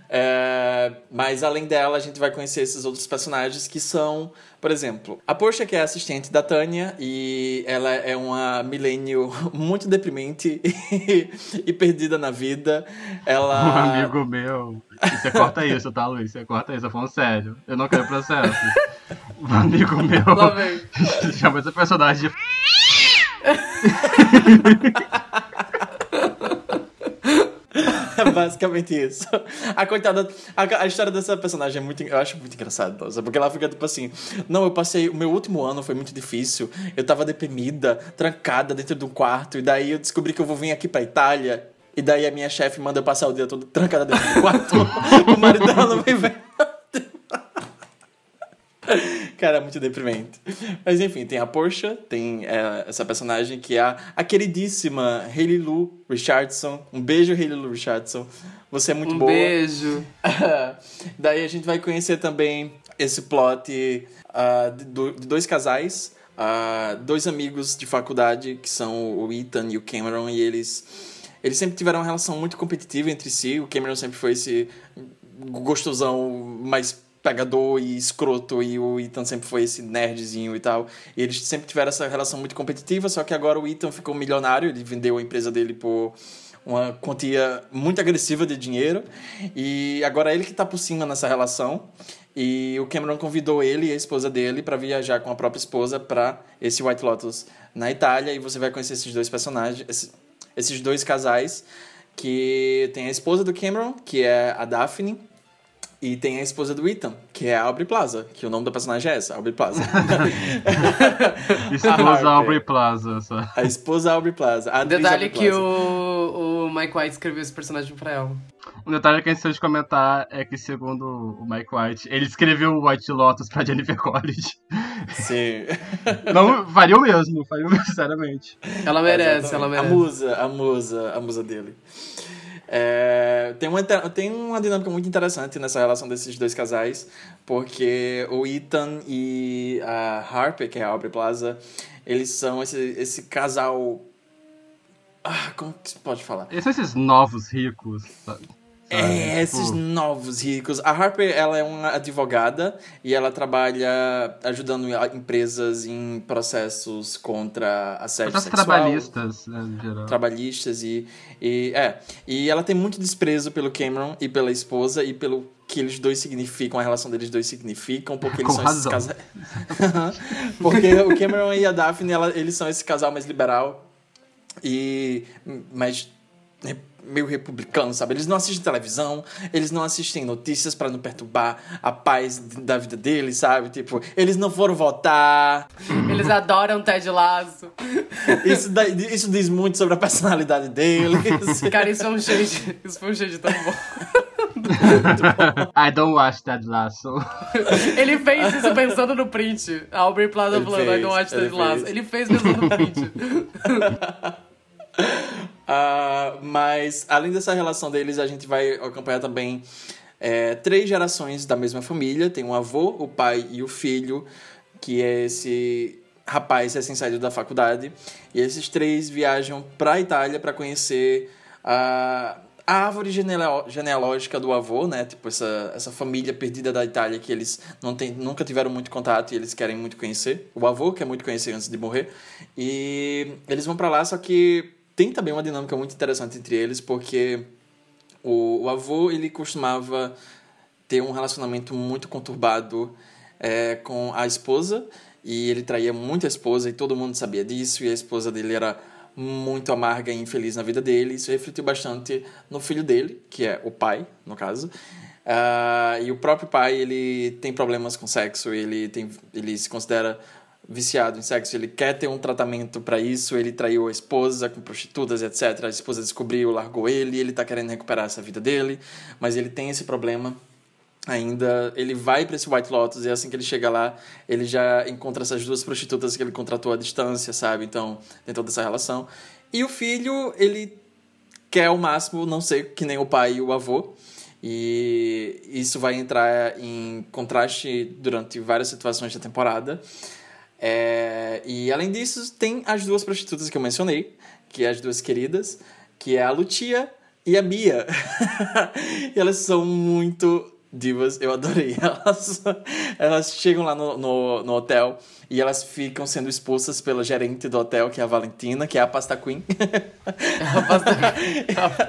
É, Mas além dela, a gente vai conhecer esses outros personagens que são, por exemplo, a Porsche, que é assistente da Tânia, e ela é uma milênio muito deprimente e, e perdida na vida. Ela. Um amigo meu. Você corta isso, tá, Luiz? Você corta isso, eu falando sério. Eu não quero processo. Um amigo meu Lá vem. chama esse personagem de. Basicamente isso. A coitada. A, a história dessa personagem é muito. Eu acho muito engraçada, porque ela fica tipo assim: Não, eu passei. O meu último ano foi muito difícil. Eu tava deprimida, trancada dentro de um quarto. E daí eu descobri que eu vou vir aqui pra Itália. E daí a minha chefe manda eu passar o dia todo trancada dentro do quarto. o marido dela não vem ver. Cara, é muito deprimente. Mas enfim, tem a Porsche, tem é, essa personagem que é a, a queridíssima Hayley Lou Richardson. Um beijo, Hayley Lou Richardson. Você é muito Um boa. beijo. Daí a gente vai conhecer também esse plot ah, de, do- de dois casais, ah, dois amigos de faculdade, que são o Ethan e o Cameron, e eles, eles sempre tiveram uma relação muito competitiva entre si. O Cameron sempre foi esse gostosão mais pegador e escroto, e o Ethan sempre foi esse nerdzinho e tal. E eles sempre tiveram essa relação muito competitiva, só que agora o Ethan ficou milionário, ele vendeu a empresa dele por uma quantia muito agressiva de dinheiro. E agora é ele que tá por cima nessa relação. E o Cameron convidou ele e a esposa dele para viajar com a própria esposa para esse White Lotus na Itália. E você vai conhecer esses dois personagens, esse- esses dois casais. Que tem a esposa do Cameron, que é a Daphne. E tem a esposa do Ethan, que é a Aubrey Plaza, que o nome da personagem é essa, Aubrey Plaza. A Esposa. Aubrey Plaza. Só. a esposa Aubrey Plaza. A Detalhe Aubrey que Plaza. o, o Mike White escreveu esse personagem pra ela. Um detalhe que a gente precisa de comentar é que, segundo o Mike White, ele escreveu o White Lotus pra Jennifer College. Sim. Não, faria o mesmo, faria o mesmo, sinceramente. Ela merece, Exatamente. ela merece. A musa, a musa, a musa dele. É, tem, uma, tem uma dinâmica muito interessante nessa relação desses dois casais, porque o Ethan e a Harper, que é a Aubrey Plaza, eles são esse, esse casal. Ah, como que se pode falar? Esses esses novos ricos, sabe? É, esses novos ricos. A Harper, ela é uma advogada e ela trabalha ajudando empresas em processos contra assédio Processos sexual. trabalhistas, né, no geral. trabalhistas e, e é e ela tem muito desprezo pelo Cameron e pela esposa e pelo que eles dois significam a relação deles dois significam porque eles Com são esses razão. casais porque o Cameron e a Daphne ela, eles são esse casal mais liberal e mais meio republicano, sabe? Eles não assistem televisão, eles não assistem notícias pra não perturbar a paz da vida deles, sabe? Tipo, eles não foram votar. Eles adoram Ted Lasso. Isso, dá- isso diz muito sobre a personalidade deles. Cara, isso foi um shade. Isso foi um shade tão bom. I don't watch that lasso. Ele fez isso pensando no print. A Aubrey Plaza Ele falando, I fez, don't watch Ted Lasso. Ele fez pensando no print. Ah, mas, além dessa relação deles, a gente vai acompanhar também é, três gerações da mesma família. Tem um avô, o pai e o filho, que é esse rapaz recém-saído da faculdade. E esses três viajam para a Itália para conhecer a, a árvore genealógica do avô, né? Tipo, essa, essa família perdida da Itália que eles não tem, nunca tiveram muito contato e eles querem muito conhecer. O avô quer muito conhecer antes de morrer. E eles vão para lá, só que tem também uma dinâmica muito interessante entre eles, porque o, o avô, ele costumava ter um relacionamento muito conturbado é, com a esposa, e ele traía muito a esposa, e todo mundo sabia disso, e a esposa dele era muito amarga e infeliz na vida dele. Isso refletiu bastante no filho dele, que é o pai, no caso. Ah, e o próprio pai, ele tem problemas com sexo, ele, tem, ele se considera viciado em sexo, ele quer ter um tratamento para isso, ele traiu a esposa com prostitutas, etc. A esposa descobriu, largou ele, ele tá querendo recuperar essa vida dele, mas ele tem esse problema ainda. Ele vai para esse White Lotus e assim que ele chega lá, ele já encontra essas duas prostitutas que ele contratou à distância, sabe? Então, tem toda essa relação. E o filho, ele quer ao máximo não ser que nem o pai e o avô. E isso vai entrar em contraste durante várias situações da temporada. É, e além disso, tem as duas prostitutas que eu mencionei, que é as duas queridas, que é a Lucia e a Mia. e elas são muito divas, eu adorei. Elas, elas chegam lá no, no, no, hotel e elas ficam sendo expulsas pela gerente do hotel, que é a Valentina, que é a Pasta Queen. a Pasta,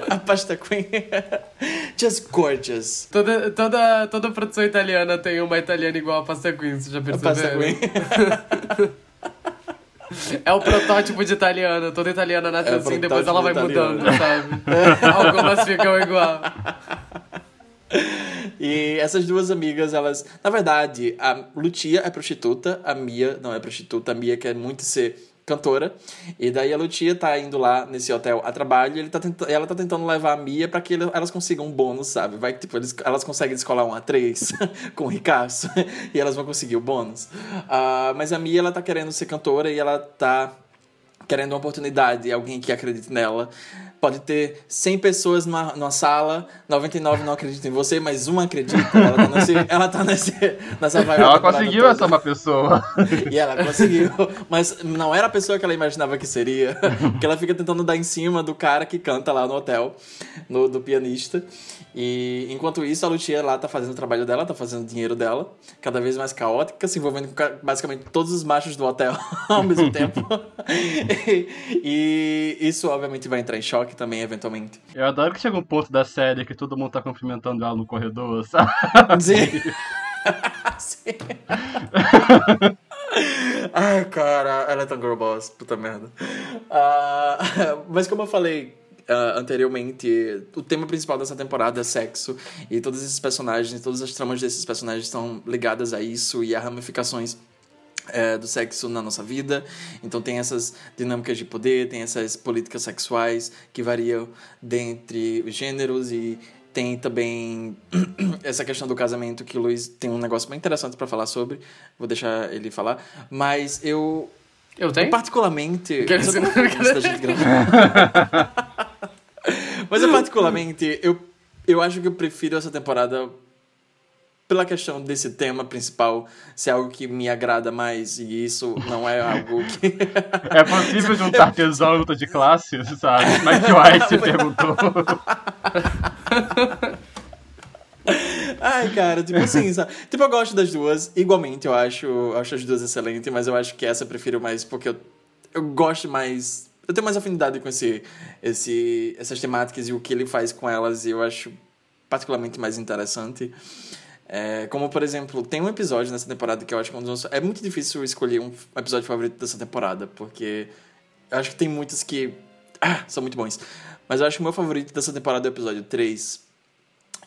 a Pasta Queen. Just gorgeous. Toda, toda, toda produção italiana tem uma italiana igual a Pasta Queen, você já percebeu? A Pasta Queen. É o protótipo de italiana. Toda italiana nasce é assim, depois ela vai mudando, sabe? Algumas ficam igual. E essas duas amigas, elas. Na verdade, a Lutia é prostituta, a Mia não é prostituta, a Mia quer muito ser cantora. E daí a Lutia tá indo lá nesse hotel a trabalho e ele tá ela tá tentando levar a Mia para que elas consigam um bônus, sabe? Vai que tipo, eles... elas conseguem descolar um A3 com o Ricasso e elas vão conseguir o bônus. Uh, mas a Mia, ela tá querendo ser cantora e ela tá querendo uma oportunidade, alguém que acredite nela. Pode ter 100 pessoas numa, numa sala, 99 não acreditam em você, mas uma acredita. Ela tá, nesse, ela tá nesse, nessa vibe. Ela conseguiu toda. essa uma pessoa. e ela conseguiu. Mas não era a pessoa que ela imaginava que seria. Porque ela fica tentando dar em cima do cara que canta lá no hotel, no, do pianista. E enquanto isso, a Lucia lá tá fazendo o trabalho dela, tá fazendo o dinheiro dela, cada vez mais caótica, se envolvendo com basicamente todos os machos do hotel ao mesmo tempo. e, e, isso, obviamente, vai entrar em choque também, eventualmente. Eu adoro que chega um ponto da série que todo mundo tá cumprimentando ela no corredor, sabe? Sim. Sim. Ai, cara, ela é tão girl boss, puta merda. Uh, mas como eu falei, uh, anteriormente, o tema principal dessa temporada é sexo. E todos esses personagens, todas as tramas desses personagens estão ligadas a isso e a ramificações é, do sexo na nossa vida. Então tem essas dinâmicas de poder, tem essas políticas sexuais que variam dentre os gêneros e tem também essa questão do casamento que o Luiz tem um negócio bem interessante para falar sobre. Vou deixar ele falar. Mas eu. Eu tenho? Eu particularmente. Quer dizer, não, Mas eu particularmente, eu, eu acho que eu prefiro essa temporada pela questão desse tema principal ser algo que me agrada mais e isso não é algo que é possível juntar tesão e luta de classe sabe mas que o Ice perguntou Ai, cara, tipo assim, sabe? Tipo, eu gosto das duas, igualmente, eu acho, eu acho as duas excelentes, mas eu acho que essa eu prefiro mais porque eu, eu gosto mais eu tenho mais afinidade com esse, esse, essas temáticas e o que ele faz com elas, e eu acho particularmente mais interessante. É, como, por exemplo, tem um episódio nessa temporada que eu acho que é um dos... É muito difícil escolher um episódio favorito dessa temporada, porque eu acho que tem muitos que ah, são muito bons. Mas eu acho que o meu favorito dessa temporada é o episódio 3,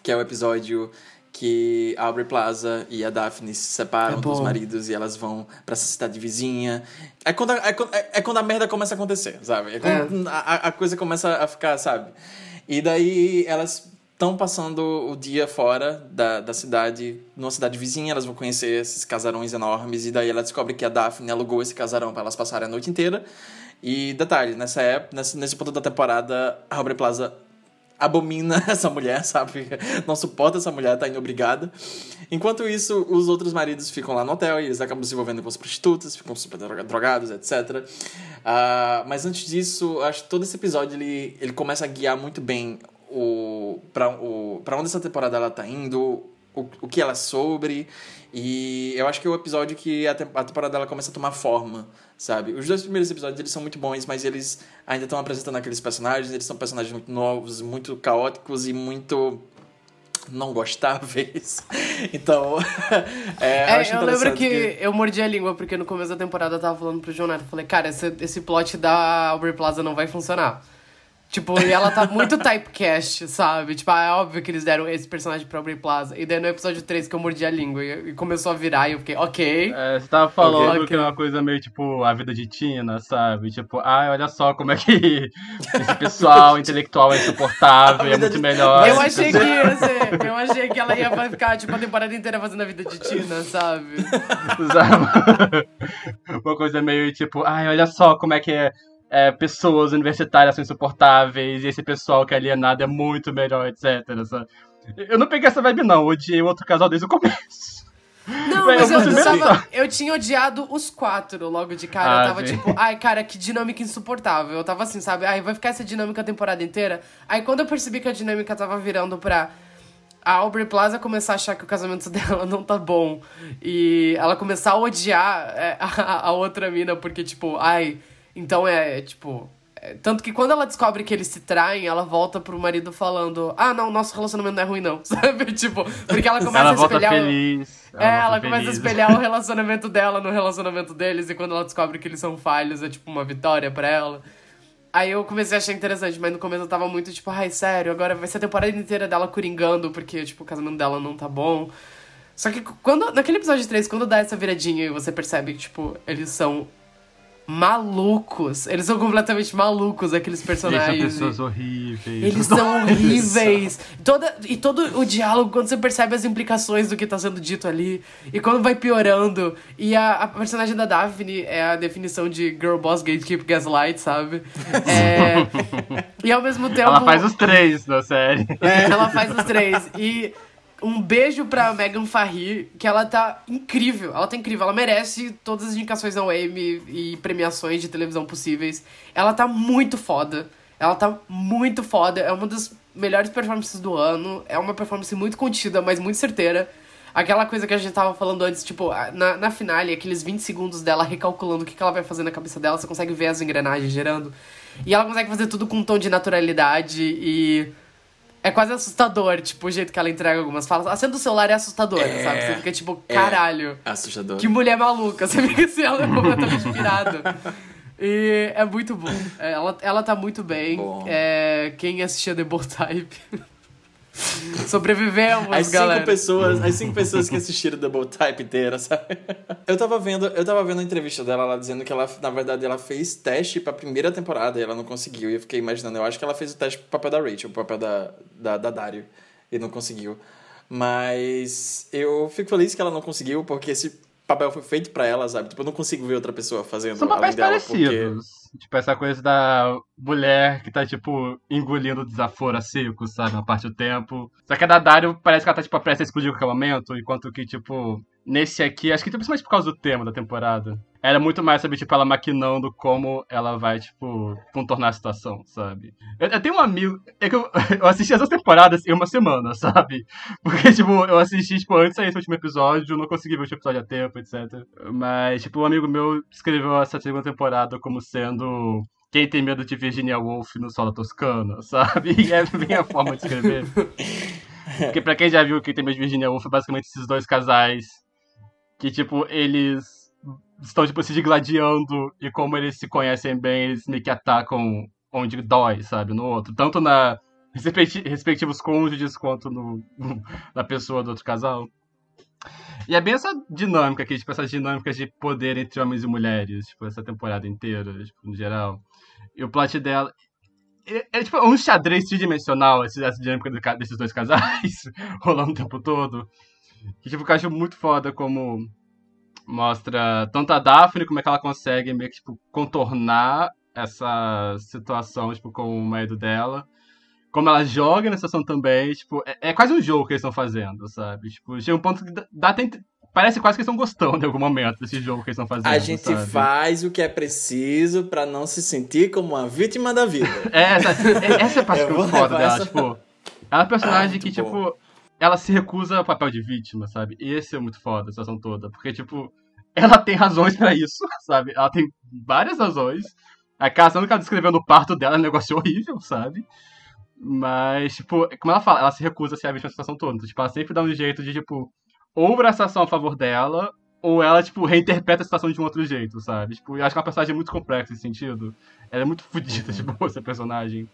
que é o episódio que a Aubrey Plaza e a Daphne se separam é dos maridos e elas vão para essa cidade vizinha. É quando, a, é, é, é, quando a merda começa a acontecer, sabe? É quando é. a, a coisa começa a ficar, sabe? E daí elas estão passando o dia fora da, da cidade, numa cidade vizinha, elas vão conhecer esses casarões enormes, e daí ela descobre que a Daphne alugou esse casarão para elas passarem a noite inteira. E detalhe, nessa época, nesse, nesse ponto da temporada, a Aubrey Plaza abomina essa mulher, sabe? Não suporta essa mulher, tá indo obrigada. Enquanto isso, os outros maridos ficam lá no hotel e eles acabam se envolvendo com as prostitutas, ficam super drogados, etc. Uh, ah, mas antes disso, acho que todo esse episódio ele, ele começa a guiar muito bem o para o, pra onde essa temporada ela tá indo, o, o que ela é sobre. E eu acho que é o episódio que a, a temporada dela começa a tomar forma, sabe? Os dois primeiros episódios eles são muito bons, mas eles ainda estão apresentando aqueles personagens, eles são personagens muito novos, muito caóticos e muito não gostáveis. Então, é, é, eu, eu lembro que, que, eu mordi a língua porque no começo da temporada eu tava falando pro Jonathan, falei, cara, esse, esse plot da Aubrey Plaza não vai funcionar. Tipo, e ela tá muito typecast, sabe? Tipo, é óbvio que eles deram esse personagem pra Aubrey Plaza. E daí no episódio 3 que eu mordi a língua e, começou a virar e eu fiquei, ok. É, você tava falando okay. que é uma coisa meio tipo a vida de Tina, sabe? Tipo, ai, olha só como é que esse pessoal intelectual é insuportável, é muito de... melhor. Eu achei que ia ser, eu achei que ela ia ficar, tipo, a temporada inteira fazendo a vida de Tina, sabe? uma coisa meio tipo, ai, olha só como é que é é, pessoas universitárias são insuportáveis, e esse pessoal que é alienado é muito melhor, etc. Sabe? Eu não peguei essa vibe, não. Eu odiei o outro casal desde o começo. Não, mas eu eu, tava- eu tinha odiado os quatro logo de cara. Ah, eu tava sim. tipo, ai, cara, que dinâmica insuportável. Eu tava assim, sabe? Ai, vai ficar essa dinâmica a temporada inteira. Aí quando eu percebi que a dinâmica tava virando pra a Aubrey Plaza começar a achar que o casamento dela não tá bom. E ela começar a odiar é, a, a outra mina, porque, tipo, ai, então é, tipo. é, tanto que quando ela descobre que eles se traem, ela volta pro marido falando: Ah, não, nosso relacionamento não é ruim, não. Sabe? Tipo, porque ela começa ela a espelhar. feliz. é, ela começa a feliz. espelhar o relacionamento dela no relacionamento deles, e quando ela descobre que eles são falhos, é tipo uma vitória pra ela. Aí eu comecei a achar interessante, mas no começo eu tava muito tipo, ai, sério, agora vai ser a temporada inteira dela coringando, porque, tipo, o casamento dela não tá bom. Só que quando. Naquele episódio 3, quando dá essa viradinha e você percebe que, tipo, eles são malucos. Eles são completamente malucos, aqueles Eles personagens. são pessoas horríveis. Eles são horríveis. Toda, e todo o diálogo, quando você percebe as implicações do que tá sendo dito ali, e quando vai piorando. E a, a personagem da Daphne é a definição de Girl Boss Gatekeep Gaslight, sabe? É, e ao mesmo tempo. Ela faz os três da série. Ela faz os três. E um beijo pra Megan Farri, que ela tá incrível. Ela tá incrível. Ela merece todas as indicações ao Emmy e premiações de televisão possíveis. Ela tá muito foda. Ela tá muito foda. É uma das melhores performances do ano. É uma performance muito contida, mas muito certeira. Aquela coisa que a gente tava falando antes, tipo, na, na finale, aqueles 20 segundos dela recalculando o que, que ela vai fazer na cabeça dela, você consegue ver as engrenagens gerando. E ela consegue fazer tudo com um tom de naturalidade e. É quase assustador, tipo, o jeito que ela entrega algumas falas. A cena do celular é assustadora, É, sabe? Você fica tipo, é. caralho. Assustador. Que mulher maluca. Você fica assim, ela é completamente pirada. E é muito bom. É, Ela, ela tá muito bem. É, quem assistia The Bold Type. Sobrevivemos, As cinco galera. pessoas, as cinco pessoas que assistiram Double Type inteira, sabe? Eu tava vendo, eu tava vendo a entrevista dela lá dizendo que ela, na verdade, ela fez teste pra primeira temporada e ela não conseguiu. E eu fiquei imaginando, eu acho que ela fez o teste pro papel da Rachel, pro papel da, da, da Dario, e não conseguiu. Mas eu fico feliz que ela não conseguiu, porque esse papel foi feito pra ela, sabe? Tipo, eu não consigo ver outra pessoa fazendo São além papéis dela, parecidos. Tipo, essa coisa da mulher que tá, tipo, engolindo desaforo a seco, sabe? Uma parte do tempo. Só que a da Dario parece que ela tá, tipo, prestes a explodir a qualquer momento, enquanto que, tipo, nesse aqui, acho que principalmente por causa do tema da temporada, era muito mais, sabe, tipo, ela maquinando como ela vai, tipo, contornar a situação, sabe? Eu, eu tenho um amigo. É que eu, eu assisti essas temporadas em uma semana, sabe? Porque, tipo, eu assisti, tipo, antes esse último episódio, não consegui ver o episódio a tempo, etc. Mas, tipo, um amigo meu escreveu essa segunda temporada como sendo quem tem medo de Virginia Woolf no solo toscano, sabe? E é bem a forma de escrever. Porque pra quem já viu quem tem medo de Virginia Woolf, é basicamente esses dois casais que, tipo, eles estão, tipo, se digladiando e como eles se conhecem bem, eles meio que atacam onde dói, sabe? No outro. Tanto na respecti- respectivos cônjuges quanto no, na pessoa do outro casal. E é bem essa dinâmica aqui, tipo, essas dinâmicas de poder entre homens e mulheres, tipo, essa temporada inteira, tipo, no geral. E o plot dela. É, é tipo um xadrez tridimensional, essa dinâmica desses dois casais, rolando o tempo todo. Que, tipo, eu acho muito foda como mostra tanto a Daphne, como é que ela consegue meio que, tipo, contornar essa situação, tipo, com o marido dela. Como ela joga na situação também, tipo, é, é quase um jogo que eles estão fazendo, sabe? Tipo, chega um ponto que dá, dá até Parece quase que eles estão gostando em algum momento desse jogo que eles estão fazendo. A gente sabe? faz o que é preciso pra não se sentir como uma vítima da vida. É, essa, é- essa é a parte que eu foda dela, essa- tipo. Ela é uma personagem Ah, que, bom. tipo, ela se recusa ao papel de vítima, sabe? E esse é muito foda, a situação toda. Porque, tipo, ela tem razões pra isso, sabe? Ela tem várias razões. A casa que ela descreveu no parto dela é um negócio horrível, sabe? Mas, tipo, como ela fala, ela se recusa a ser a vítima da situação toda. Tipo, ela sempre dá um jeito de, tipo, ou virar a situação a favor dela, ou ela, tipo, reinterpreta a situação de um outro jeito, sabe? Tipo, eu acho que é uma personagem muito complexa nesse sentido. Ela é muito fodida, tipo, essa personagem.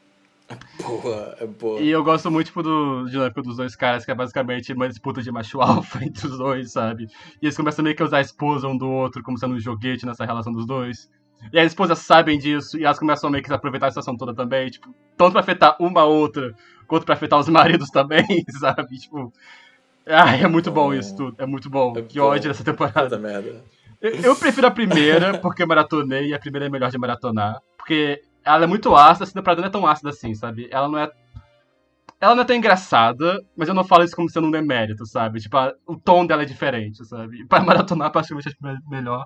Boa, é boa. E eu gosto muito, tipo, do dinâmico dos dois caras, que é basicamente uma disputa de macho alfa entre os dois, sabe? E eles começam meio que a usar a esposa um do outro como sendo um joguete nessa relação dos dois. E as esposas sabem disso, e elas começam meio que a aproveitar a situação toda também, tipo, tanto pra afetar uma a outra, quanto pra afetar os maridos também, sabe? Tipo. Ai, é muito bom isso tudo, é muito bom. que bom. ódio dessa temporada. Puta merda. Eu, eu prefiro a primeira, porque eu maratonei, e a primeira é melhor de maratonar. Porque ela é muito ácida, essa temporada não é tão ácida assim, sabe? Ela não é ela não é tão engraçada, mas eu não falo isso como sendo um demérito, sabe? Tipo, a- o tom dela é diferente, sabe? Pra maratonar, praticamente acho me- melhor.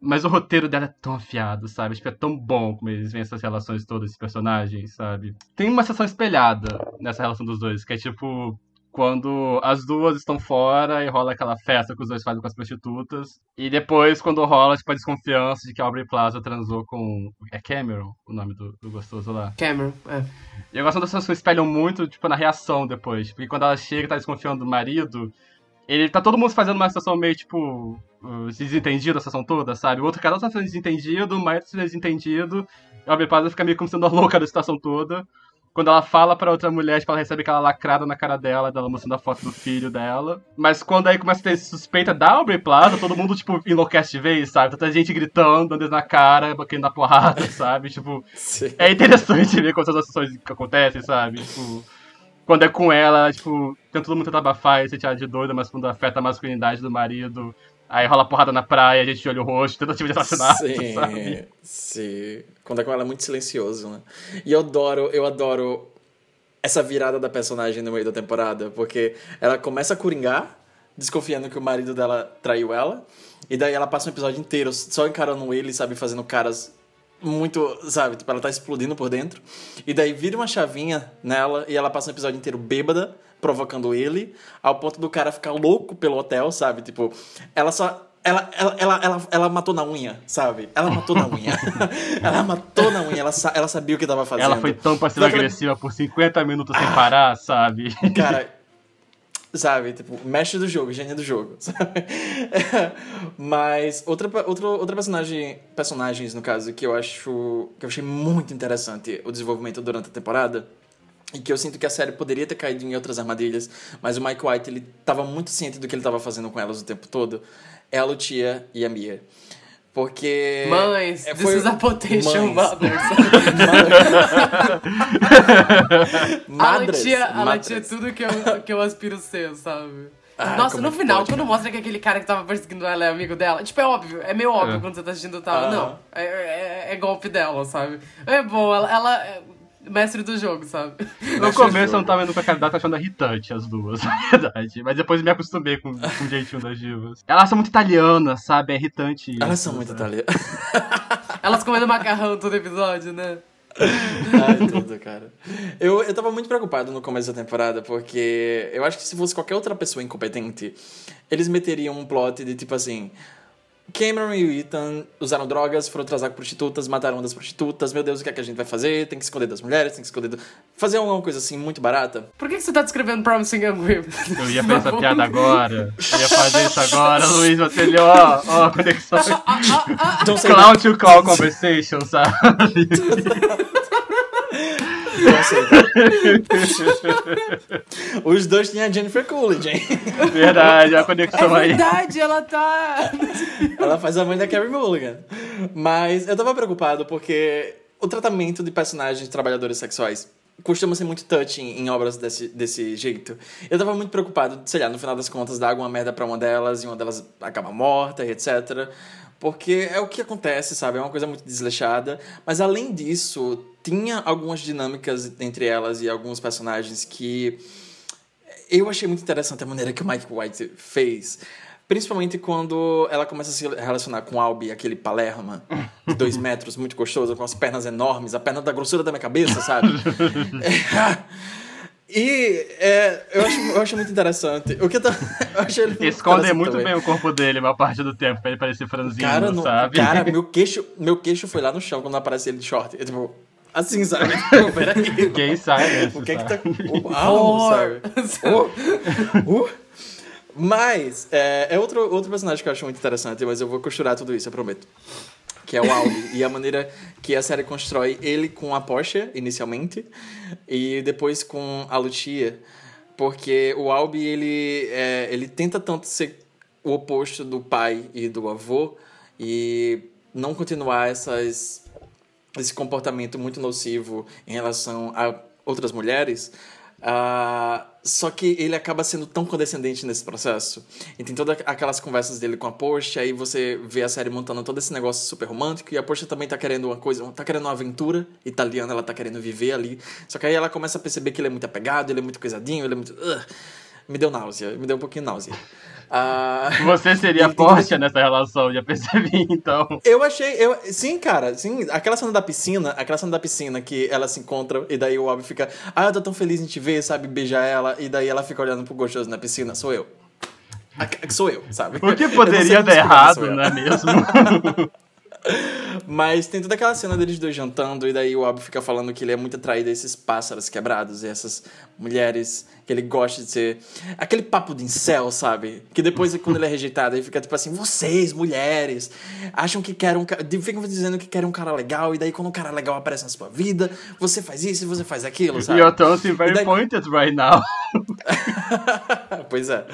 Mas o roteiro dela é tão afiado, sabe? Tipo, é tão bom como eles veem essas relações todas, esses personagens, sabe? Tem uma sessão espelhada nessa relação dos dois, que é tipo. Quando as duas estão fora e rola aquela festa que os dois fazem com as prostitutas. E depois, quando rola, tipo, a desconfiança de que a Aubrey Plaza transou com. É Cameron o nome do, do gostoso lá. Cameron, é. E eu gosto das pessoas que espelham muito, tipo, na reação depois. Porque quando ela chega e tá desconfiando do marido, ele tá todo mundo fazendo uma situação meio, tipo, uh, desentendido a situação toda, sabe? O outro cara tá sendo desentendido, o marido tá sendo desentendido, e a Aubrey Plaza fica meio como sendo a louca da situação toda. Quando ela fala pra outra mulher, tipo, ela recebe aquela lacrada na cara dela, dela mostrando a foto do filho dela. Mas quando aí começa a ter suspeita da Aubrey Plaza, todo mundo, tipo, enlouquece de vez, sabe? Tanta gente gritando, dando na cara, batendo na porrada, sabe? Tipo, Sim. é interessante ver quando essas ações que acontecem, sabe? Tipo, quando é com ela, tipo, tem todo mundo tenta abafar e se tirar de doida, mas quando afeta a masculinidade do marido, aí rola porrada na praia, a gente de olho roxo, tentativa de assassinato, Sim, sabe? sim. Quando é com ela é muito silencioso, né? E eu adoro, eu adoro essa virada da personagem no meio da temporada, porque ela começa a coringar, desconfiando que o marido dela traiu ela, e daí ela passa um episódio inteiro só encarando ele, sabe, fazendo caras muito, sabe, tipo, ela tá explodindo por dentro. E daí vira uma chavinha nela e ela passa um episódio inteiro bêbada, provocando ele, ao ponto do cara ficar louco pelo hotel, sabe? Tipo, ela só. Ela, ela, ela, ela, ela matou na unha, sabe? Ela matou na unha. ela matou na unha, ela, sa- ela sabia o que tava fazendo. Ela foi tão passiva-agressiva por 50 minutos sem parar, sabe? Cara, sabe? Tipo, mestre do jogo, gênio do jogo, sabe? Mas outra, outra, outra personagem, personagens, no caso, que eu acho que eu achei muito interessante o desenvolvimento durante a temporada e que eu sinto que a série poderia ter caído em outras armadilhas, mas o Mike White, ele tava muito ciente do que ele tava fazendo com elas o tempo todo, é a Lucia e a Mia. Porque... Mães, é, this foi- is a potential Mães. mothers. Madres, Lutia, a madres. Lutia é tudo que eu, que eu aspiro ser, sabe? Ah, Nossa, no é final, pode, quando cara? mostra que aquele cara que tava perseguindo ela é amigo dela, tipo, é óbvio, é meio óbvio É. quando você tá assistindo tal. Ah. Não, é, é- é golpe dela, sabe? É bom, ela, ela é mestre do jogo, sabe? No começo eu não tava indo com a candidata achando irritante as duas, na verdade. Mas depois me acostumei com, com o jeitinho das divas. Elas são muito italianas, sabe? É irritante isso. Elas são muito sabe? italianas. Elas comendo macarrão todo episódio, né? Ai, tudo, cara. Eu, eu tava muito preocupado no começo da temporada, porque eu acho que se fosse qualquer outra pessoa incompetente, eles meteriam um plot de tipo assim. Cameron e o Ethan usaram drogas, foram transar com prostitutas, mataram uma das prostitutas. Meu Deus, o que é que a gente vai fazer? Tem que esconder das mulheres, tem que esconder. Do... Fazer alguma coisa assim muito barata. Por que, que você tá descrevendo Promising Young Women? Eu ia fazer essa piada agora. Eu ia fazer isso agora, Luiz Botelho. Ó, ó, conexão. Don't say Cloud to call conversation, sabe? Os dois tinham a Jennifer Coolidge, hein? Verdade, a conexão É aí. verdade, ela tá. Ela faz a mãe da Carrie Mulligan. Mas eu tava preocupado porque o tratamento de personagens de trabalhadores sexuais costuma ser muito touching em obras desse, desse jeito. Eu tava muito preocupado, sei lá, no final das contas, dar alguma merda pra uma delas e uma delas acaba morta e etc. Porque é o que acontece, sabe? É uma coisa muito desleixada. Mas além disso, tinha algumas dinâmicas entre elas e alguns personagens que eu achei muito interessante a maneira que o Mike White fez. Principalmente quando ela começa a se relacionar com Albi, aquele Palerma de dois metros, muito gostoso, com as pernas enormes, a perna da grossura da minha cabeça, sabe? É, e é, eu, acho, eu acho muito interessante. O que eu, tô, eu acho ele muito Esconde interessante muito também. bem o corpo dele a maior parte do tempo, pra ele parecer franzino, Cara, não, sabe? cara meu, queixo, meu queixo foi lá no chão quando aparece ele de short. Eu, tipo, assim, sabe? Tipo, peraí. Gay silence, O que é que tá. sabe? Uau, sabe? Uh, uh. Mas, é, é outro, outro personagem que eu acho muito interessante, mas eu vou costurar tudo isso, eu prometo. Que é o Albi. e a maneira que a série constrói ele com a Porsche, inicialmente, e depois com a Lucia. Porque o Albi, ele, é, ele tenta tanto ser o oposto do pai e do avô, e não continuar essas, esse comportamento muito nocivo em relação a outras mulheres, Ah, só que ele acaba sendo tão condescendente nesse processo. E tem todas aquelas conversas dele com a Porsche, aí você vê a série montando todo esse negócio super romântico, e a Porsche também tá querendo uma coisa, tá querendo uma aventura italiana, ela tá querendo viver ali. Só que aí ela começa a perceber que ele é muito apegado, ele é muito coisadinho, ele é muito. Me deu náusea, me deu um pouquinho náusea. Ah, Você seria Porsche nessa relação, já percebi, então. eu achei, eu, sim, cara, sim, aquela cena da piscina, aquela cena da piscina que ela se encontra e daí o Obi fica, ah, eu tô tão feliz em te ver, sabe, beijar ela, e daí ela fica olhando pro gostoso na piscina, sou eu. A- Sou eu, sabe? O que poderia dar errado, não é mesmo? Mas tem toda aquela cena deles dois jantando, e daí o Obi fica falando que ele é muito atraído a esses pássaros quebrados e essas mulheres que ele gosta de ser. Aquele papo de incel, sabe? Que depois, quando ele é rejeitado, ele fica tipo assim: vocês, mulheres, acham que querem um. ca- Ficam dizendo que querem um cara legal, e daí quando um cara legal aparece na sua vida, você faz isso e você faz aquilo, sabe? You're totally very E daí- pointed right now. pois é.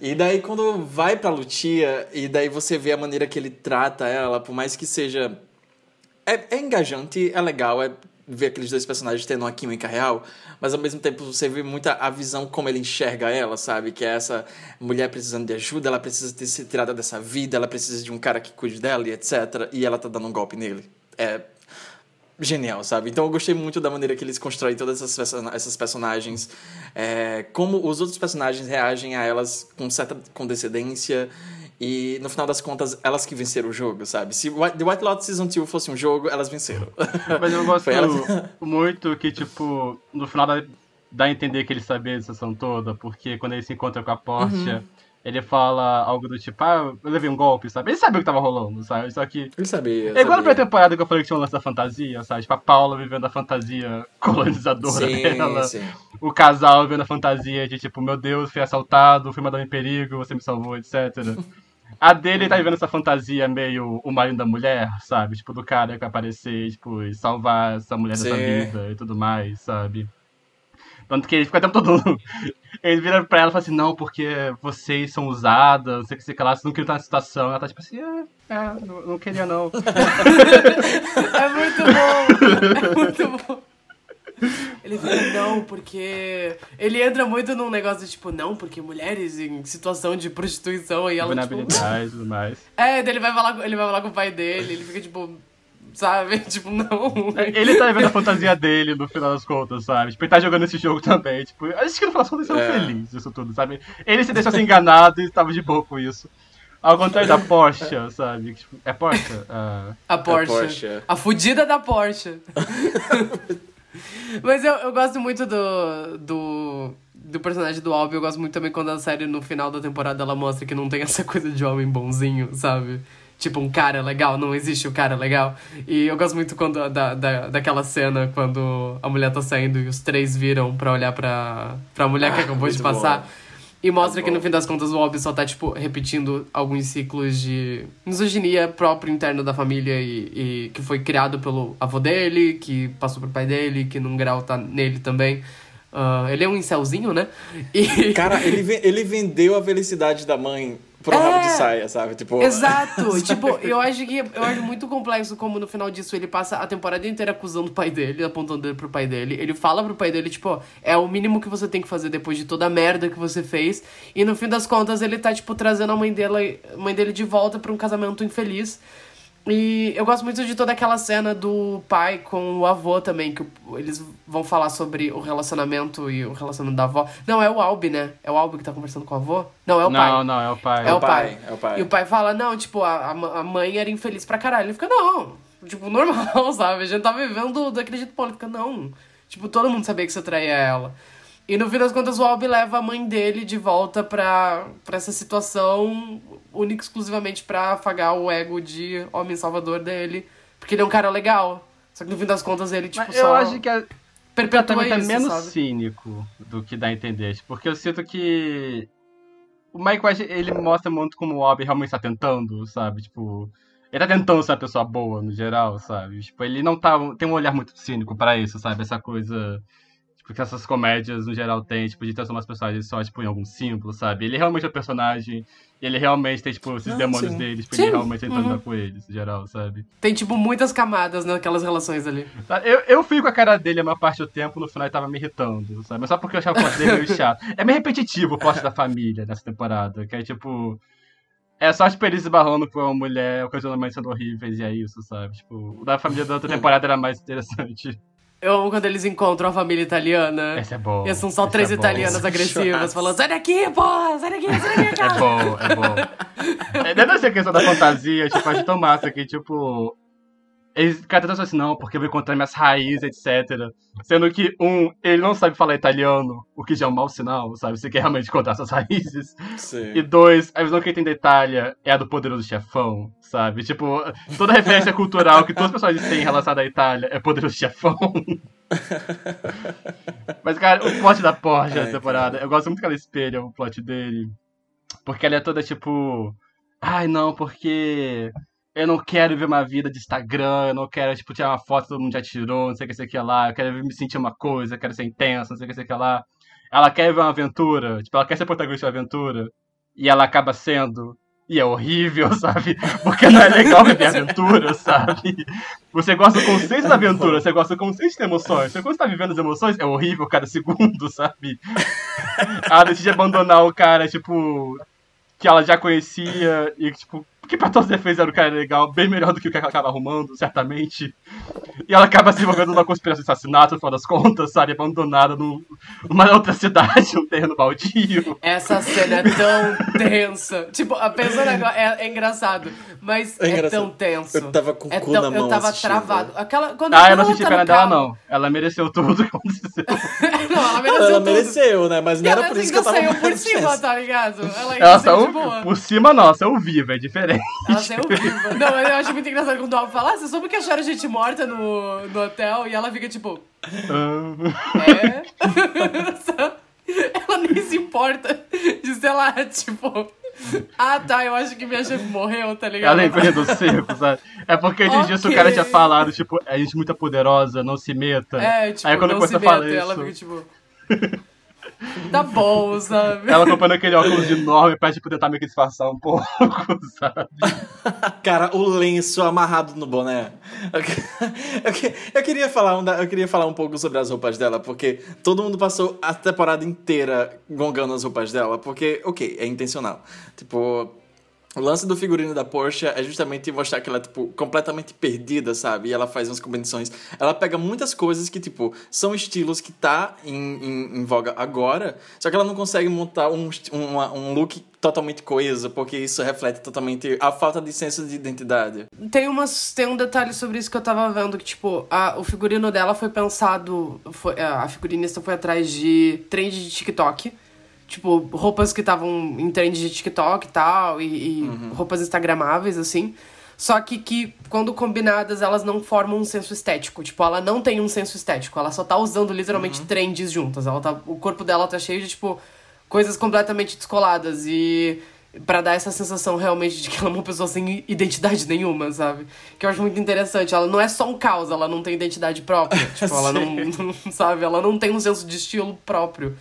E daí quando vai pra Lutia, e daí você vê a maneira que ele trata ela, por mais que seja. É, é engajante, é legal, é ver aqueles dois personagens tendo uma química real, mas ao mesmo tempo você vê muita a visão como ele enxerga ela, sabe? Que é essa mulher precisando de ajuda, ela precisa ter se tirada dessa vida, ela precisa de um cara que cuide dela e etc. E ela tá dando um golpe nele. É genial, sabe? Então eu gostei muito da maneira que eles constroem todas essas, essas personagens, é, como os outros personagens reagem a elas com certa condescendência e no final das contas elas que venceram o jogo, sabe? Se The White Lotus Season 2 fosse um jogo, elas venceram. Mas eu gosto elas- muito que, tipo, no final dá, dá a entender que ele sabia a sessão toda, porque quando ele se encontra com a Porsche, Uhum. ele fala algo do tipo, ah, eu levei um golpe, sabe? Ele sabia o que tava rolando, sabe? Só que. Ele sabia. É igual na sabia. pré-temporada que eu falei que tinha um lance da fantasia, sabe? Tipo, a Paula vivendo a fantasia colonizadora Sim, dela. sim. O casal vivendo a fantasia de tipo, meu Deus, fui assaltado, fui mandado em perigo, você me salvou, etc. A dele tá vivendo essa fantasia meio o marido da mulher, sabe? Tipo, do cara que vai aparecer, tipo, e salvar essa mulher dessa Sim. vida e tudo mais, sabe? Tanto que ele fica o tempo todo. Ele vira pra ela e fala assim, não, porque vocês são usadas, não sei o que, sei que lá, vocês não queriam estar na situação. Ela tá tipo assim, é, é não, não queria não. É muito bom! É muito bom. Ele fica, não, porque. Ele entra muito num negócio de tipo, não, porque mulheres em situação de prostituição e ela, tipo. Vulnerabilidade e tudo mais. É, daí ele vai falar, com- ele vai falar com o pai dele, ele fica tipo. Sabe? Tipo, não. Ele tá vivendo a fantasia dele no final das contas, sabe? Tipo, ele tá jogando esse jogo também. Tipo, acho que no final das contas ele É. são felizes isso tudo, sabe? Ele se deixou ser enganado e tava de boa com isso. Ao contrário da Porsche, sabe? Tipo, é Porsche? Ah, A Porsche. Porsche. A fudida da Porsche. Mas eu, eu gosto muito do, do, do personagem do Albi. Eu gosto muito também quando a série, no final da temporada, ela mostra que não tem essa coisa de homem bonzinho, sabe? Tipo, um cara legal, não existe o cara legal. E eu gosto muito quando, da, da, daquela cena quando a mulher tá saindo e os três viram pra olhar pra, pra mulher que Ah, acabou de passar. bom. E mostra Tá que no fim das contas o Obi só tá, tipo, repetindo alguns ciclos de misoginia próprio interno da família e, e que foi criado pelo avô dele, que passou pro pai dele, que num grau tá nele também. Ah, ele é um incelzinho, né? E... Cara, ele, ele vendeu a felicidade da mãe por um É. rabo de saia, sabe? Tipo, Exato! sabe? tipo, eu acho que eu acho muito complexo como no final disso ele passa a temporada inteira acusando o pai dele, apontando ele pro pai dele. Ele fala pro pai dele, tipo, ó, é o mínimo que você tem que fazer depois de toda a merda que você fez. E no fim das contas ele tá, tipo, trazendo a mãe dele, a mãe dele de volta pra um casamento infeliz. E eu gosto muito de toda aquela cena do pai com o avô também, que eles vão falar sobre o relacionamento e o relacionamento da avó. Não, é o Albi, né? É o Albi que tá conversando com o avô? Não, é o pai. não, não, é o pai. É o pai. é o pai. E o pai fala, não, tipo, a, a mãe era infeliz pra caralho. Ele fica, não, tipo, normal, sabe? A gente tá vivendo daquele jeito bom. Ele fica, não. Tipo, todo mundo sabia que você traía ela. E no fim das contas, o Albi leva a mãe dele de volta pra, pra essa situação, única e exclusivamente pra afagar o ego de homem salvador dele. Porque ele é um cara legal. Só que no fim das contas, ele, tipo, Mas só eu acho que a, perpetua é isso, menos sabe? cínico do que dá a entender. Porque eu sinto que. O Mike White, ele mostra muito como o Obi realmente tá tentando, sabe? Tipo. Ele tá tentando ser uma pessoa boa, no geral, sabe? Tipo, ele não tá. Tem um olhar muito cínico pra isso, sabe? Essa coisa. Que essas comédias no geral têm, tipo, de transformar os personagens só, tipo, em algum símbolo, sabe? Ele realmente é o personagem, e ele realmente tem, tipo, esses Não, demônios sim. dele, tipo, Sim. ele realmente tenta Uhum. andar com eles, no geral, sabe? Tem, tipo, muitas camadas naquelas relações ali. Tá, Eu, eu fui com a cara dele a maior parte do tempo, no final ele tava me irritando, sabe? Mas só porque eu achava o plot dele meio chato. É meio repetitivo o plot da família nessa temporada, que é tipo. É só tipo eles esbarrando com uma mulher, ocasionalmente sendo horríveis, e é isso, sabe? Tipo, o da família da outra temporada era mais interessante. Eu amo quando eles encontram a família italiana. Esse é bom. E são só esse três é italianas agressivas falando: sai daqui, porra! Sai daqui, sai daqui, É cara! bom, é bom. É, deve ser questão da fantasia, tipo, acho tão massa que, tipo. Eles cada tentam assim, não, porque eu vou encontrar minhas raízes, etc. Sendo que, um, ele não sabe falar italiano, o que já é um mau sinal, sabe? Você quer realmente encontrar suas raízes. Sim. E dois, a visão que ele tem da Itália é a do poderoso chefão, sabe? Tipo, toda referência cultural que todos os personagens têm relacionada à Itália é poderoso chefão. Mas, cara, o plot da Porsche da temporada, eu gosto muito que ela espelha o plot dele. Porque ela é toda tipo. Ai, não, porque eu não quero ver uma vida de Instagram, eu não quero, tipo, tirar uma foto todo mundo já tirou, não sei o que, sei que lá, eu quero me sentir uma coisa, eu quero ser intensa, não sei o que, sei que lá. Ela quer ver uma aventura, tipo, ela quer ser protagonista de uma aventura, e ela acaba sendo. E é horrível, sabe? Porque não é legal viver aventura, sabe? Você gosta do conceito da aventura, você gosta do conceito de emoções. Você quando você tá vivendo as emoções, é horrível cada segundo, sabe? Ela decide abandonar o cara, tipo, que ela já conhecia e, tipo, que pra todos os efeitos era um cara legal, bem melhor do que o que ela acaba arrumando, certamente. E ela acaba se envolvendo numa conspiração de assassinato, no final das contas, sabe? Abandonada num- numa outra cidade, um terreno baldio. Essa cena é tão tensa. Tipo, a pensando agora, é, é engraçado, mas É é, engraçado. tão tenso. Eu tava com o é cu tão, na mão Eu tava assistindo, travado. velho. Aquela, quando, Ah, eu não ela a no pena dela, não. Ela mereceu tudo que aconteceu. Não, ela Ela, mereceu ela tudo. mereceu, né? Mas E não era ela por isso que eu tava saiu por cima, tá ligado? Ela Ela saiu de saiu boa. por cima, não, saiu viva, é diferente. Ela saiu viva. Não, mas eu acho muito engraçado quando o Alvo fala, ah, você soube que acharam gente morta no, no hotel? E ela fica tipo, é? ela nem se importa de, sei lá, tipo... Ah, tá, eu acho que minha chefe morreu, tá ligado? Ela é do seco, sabe? É porque antes disso o Ok. cara tinha falado, tipo, a gente é muito poderosa, não se meta. É, tipo, Aí quando não começa se a falar meta, ela isso, fica tipo... Tá bom, sabe? ela comprando aquele óculos enorme pra, tipo, tentar meio que disfarçar um pouco, sabe? Cara, o lenço amarrado no boné. Eu que- Eu, que- eu queria falar um, da- eu queria falar um pouco sobre as roupas dela, porque todo mundo passou a temporada inteira gongando as roupas dela, porque, ok, é intencional. Tipo, o lance do figurino da Porsche é justamente mostrar que ela é, tipo, completamente perdida, sabe? E ela faz umas combinações. Ela pega muitas coisas que, tipo, são estilos que tá em, em, em voga agora, só que ela não consegue montar um, um look totalmente coeso, porque isso reflete totalmente a falta de senso de identidade. Tem, umas, tem um detalhe sobre isso que eu tava vendo, que, tipo, a, o figurino dela foi pensado. Foi, a figurinista foi atrás de trend de TikTok. Tipo, roupas que estavam em trend de TikTok e tal, e, e roupas instagramáveis, assim. Só que, que, quando combinadas, elas não formam um senso estético. Tipo, ela não tem um senso estético. Ela só tá usando literalmente trends juntas. Ela tá, o corpo dela tá cheio de, tipo, coisas completamente descoladas. E Pra dar essa sensação realmente de que ela é uma pessoa sem identidade nenhuma, sabe? Que eu acho muito interessante. Ela não é só um caos, ela não tem identidade própria. tipo, ela não, não- Sabe? Ela não tem um senso de estilo próprio.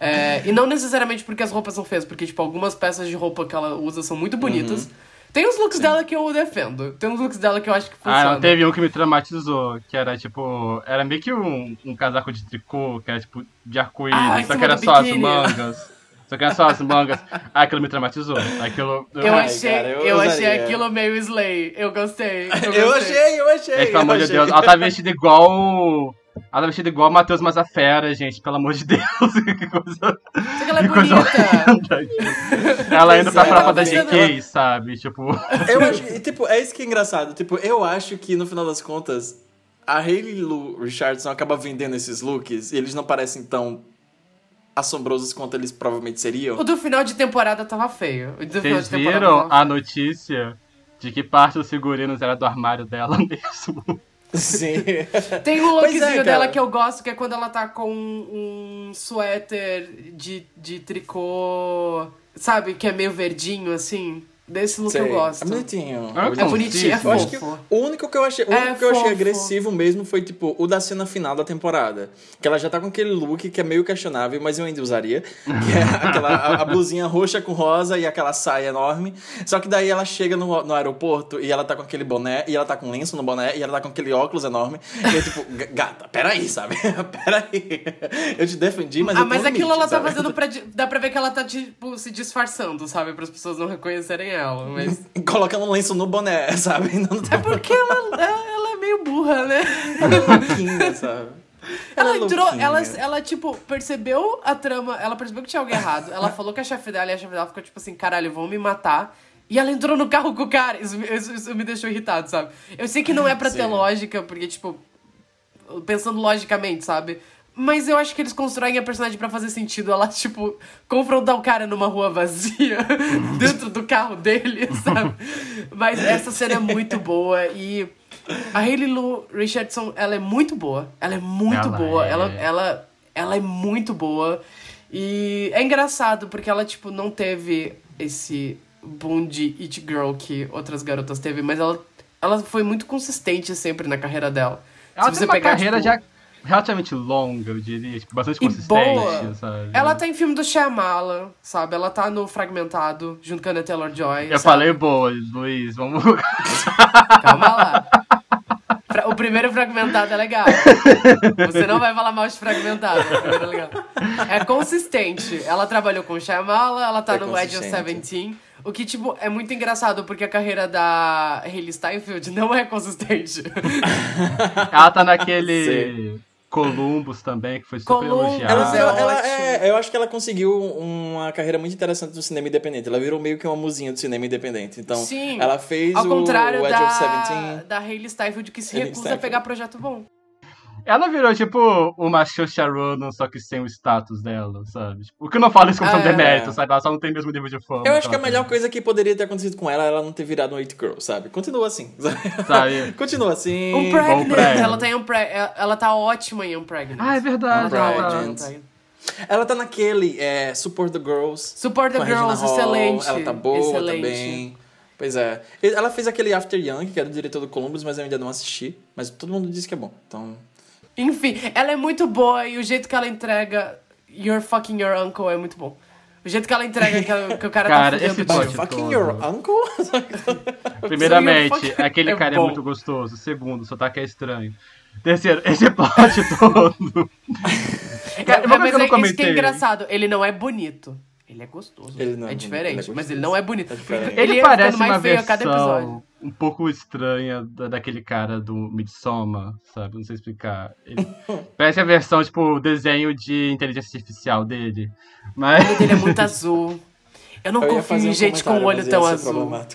É, e não necessariamente porque as roupas são feias, porque, tipo, algumas peças de roupa que ela usa são muito bonitas. Tem os looks dela que eu defendo. Tem uns looks dela que eu acho que Ah, funcionam. não, teve um que me traumatizou, que era tipo. Era meio que um, um casaco de tricô, que era tipo de arco-íris, Ah, só que era só as mangas. Só que era só as mangas. Ah, aquilo me traumatizou. Aquilo. Eu Ai, achei, cara, eu eu, achei aquilo meio slay. Eu gostei. Eu, Eu gostei. achei, eu achei. Gente, pelo eu amor de. Deus, ela tá vestida igual. Ela tá vestida igual o Matheus Mazafera, gente, pelo amor de Deus. que coisa. Que ela é que coisa. Ela indo pra é, prova ela da GK, sabe? Tipo. Eu acho que, tipo, é isso que é engraçado. Tipo, eu acho que no final das contas, a Hayley Lou Richardson acaba vendendo esses looks e eles não parecem tão assombrosos quanto eles provavelmente seriam. O do final de temporada tava feio. O do final Vocês viram tava a notícia de que parte dos figurinos era do armário dela mesmo? Sim. Tem um é, lookzinho cara. dela que eu gosto, que é quando ela tá com um suéter de, de tricô, sabe? Que é meio verdinho, assim. Desse look Sei. eu gosto. É bonitinho. Ah, É bonitinho, é que fofo. o único que eu achei, o É que eu achei agressivo mesmo foi tipo o da cena final da temporada, que ela já tá com aquele look que é meio questionável, mas eu ainda usaria, que é aquela a, a blusinha roxa com rosa e aquela saia enorme. Só que daí ela chega no, no aeroporto e ela tá com aquele boné e ela tá com lenço no boné e ela tá com aquele óculos enorme. E eu tipo, "G- gata, peraí, sabe? peraí. Eu te defendi, mas ah, mas aquilo limite, ela tá sabe? fazendo pra. Dá pra ver que ela tá, tipo, se disfarçando, sabe? Para as pessoas não reconhecerem ela. Mas. Colocando um lenço no boné, sabe? Não tá É porque ela, ela é meio burra, né? louquinha, sabe? Ela, é entrou, louquinha. ela, ela, tipo, percebeu a trama, ela percebeu que tinha algo errado. Ela falou com a chefe dela e a chefe dela ficou tipo assim, caralho, vão me matar. E ela entrou no carro com o cara. Isso, me- isso- isso me deixou irritado, sabe? Eu sei que não é pra ter Sim. lógica, porque, tipo, pensando logicamente, sabe? Mas eu acho que eles constroem a personagem pra fazer sentido. Ela, tipo, confrontar o cara numa rua vazia, dentro do carro dele, sabe? Mas essa cena é muito boa e a Hayley Lou Richardson, ela é muito boa. Ela é muito Ela boa. é. Ela, ela, ela é muito boa. E é engraçado porque ela, tipo, não teve esse boom de It Girl que outras garotas teve, mas ela, ela foi muito consistente sempre na carreira dela. Ela Se tem uma carreira tipo, já relativamente longa, eu diria, tipo, bastante e consistente, boa. sabe? Ela tá em filme do Shyamalan, sabe? Ela tá no Fragmentado, junto com a Taylor-Joy. Eu sabe? falei boa, Luiz, vamos... Calma lá. O primeiro fragmentado é legal. Você não vai falar mal de fragmentado. o primeiro é legal. É consistente. Ela trabalhou com Shyamala, ela tá É no Edge of. Seventeen. O que, tipo, é muito engraçado, porque a carreira da Hayley Steinfeld não é consistente. Ela tá naquele Columbus também, que foi super Columbus, elogiado. Ela, ela- ela é- eu acho que ela conseguiu uma carreira muito interessante do cinema independente. Ela virou meio que uma musinha do cinema independente. Então, Sim. ela fez Ao o, contrário o Edge da, of Seventeen. da Hayley Steinfeld, que se Hayley recusa Steinfeld. a pegar projeto bom. Ela virou, tipo, uma Saoirse Ronan, só que sem o status dela, sabe? Tipo, o que eu não falo isso como É. demérito, sabe? Ela só não tem o mesmo nível de fama. Eu acho que a ela melhor tem, coisa que poderia ter acontecido com ela é ela não ter virado um It Girl, sabe? Continua assim. Sabe? Continua assim. Um Pregnant, Pregnant. ela tá, em Unpre- ela tá ótima em Unpregnant. Ah, é verdade. Ela tá Pregnant. ótima em Unpregnant. Ela tá naquele é, Support the Girls. Support the a Girls, Hall. excelente. Ela tá boa excelente. também. Pois é. Ela fez aquele After Young, que era do diretor do Columbus, mas eu ainda não assisti. Mas todo mundo disse que é bom. Então. Enfim, ela é muito boa e o jeito que ela entrega You're Fucking Your Uncle é muito bom. O jeito que ela entrega que, que o cara, Cara, tá esse plot tudo. fucking todo. your uncle? Primeiramente, fucking- aquele é cara é bom. muito gostoso. Segundo, o sotaque é estranho. Terceiro, esse plot todo. Cara, É, uma coisa mas que eu é, isso que é engraçado, ele não é bonito. Ele é gostoso. Ele não é é diferente, ele é mas ele não é bonito. É diferente. Ele, ia parece mais uma feio a cada versão episódio. Um pouco estranha da, daquele cara do Midsommar, sabe? Não sei explicar. Ele parece a versão, tipo, desenho de inteligência artificial dele. O Mas. olho dele é muito azul. Eu não Eu confio em um gente com o comentário, olho mas tão azul.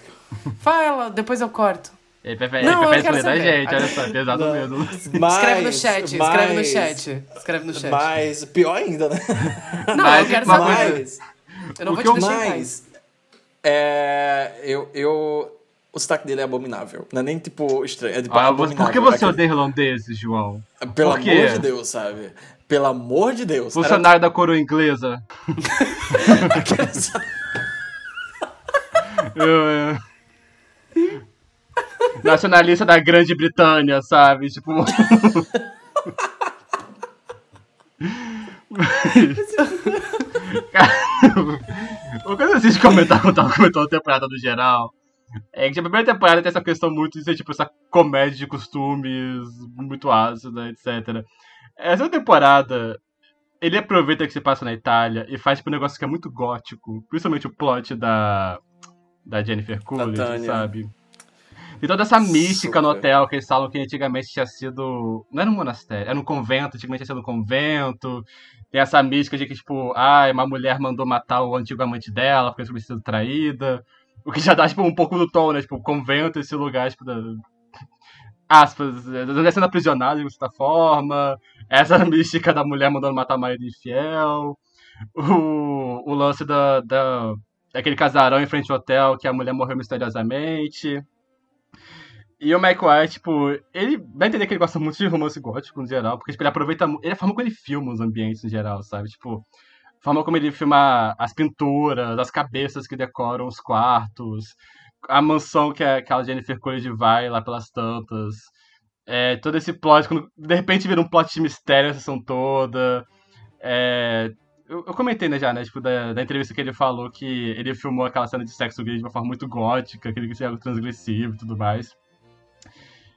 Fala, depois eu corto. Ele prefere, Não, ele prefere da gente, olha só, pesado mesmo. Mas, escreve no chat, escreve no mas- chat. Escreve no chat. Mas, pior ainda, né? não, mas- eu quero mas- saber. Mas, Eu não o vou que te deixar em paz. mas é, eu, eu, o sotaque dele é abominável. Não é nem tipo estranho, é tipo Ah, abominável. por que você Aquele- odeia irlandeses, João? Pelo Por quê? amor de Deus, sabe? Pelo amor de Deus. Era Funcionário da coroa inglesa. aqueles- Eu, é. Nacionalista da Grande Britânia, sabe? Tipo. Cara, o que eu preciso comentar quando tava comentando a temporada no geral é que a primeira temporada tem essa questão muito de ser tipo essa comédia de costumes muito ácida, etc. Essa temporada, ele aproveita que se passa na Itália e faz tipo, um negócio que é muito gótico, principalmente o plot da, da Jennifer Coolidge, sabe? E toda essa mística no Super. hotel que eles falam que antigamente tinha sido. Não era um monastério, era um convento, antigamente tinha sido um convento. Tem essa mística de que, tipo, ah, uma mulher mandou matar o antigo amante dela porque tinha sido traída. O que já dá, tipo, um pouco do tom, né? Tipo, convento, esse lugar, tipo, da. Aspas, é, sendo aprisionado de certa forma. Essa mística da mulher mandando matar marido infiel. O, o lance da, da, daquele casarão em frente ao hotel que a mulher morreu misteriosamente. E o Mike White, tipo, ele vai entender que ele gosta muito de romance gótico no geral, porque tipo, ele aproveita ele é a forma como ele filma os ambientes em geral, sabe? Tipo, forma como ele filma as pinturas, as cabeças que decoram os quartos, a mansão que a, que a Jennifer Coolidge vai lá pelas tantas. É, todo esse plot, quando de repente vira um plot de mistério a sessão toda. É, eu, eu, comentei, né, já, né, tipo, da, da, entrevista que ele falou que ele filmou aquela cena de sexo gay de uma forma muito gótica, que ele queria algo transgressivo e tudo mais.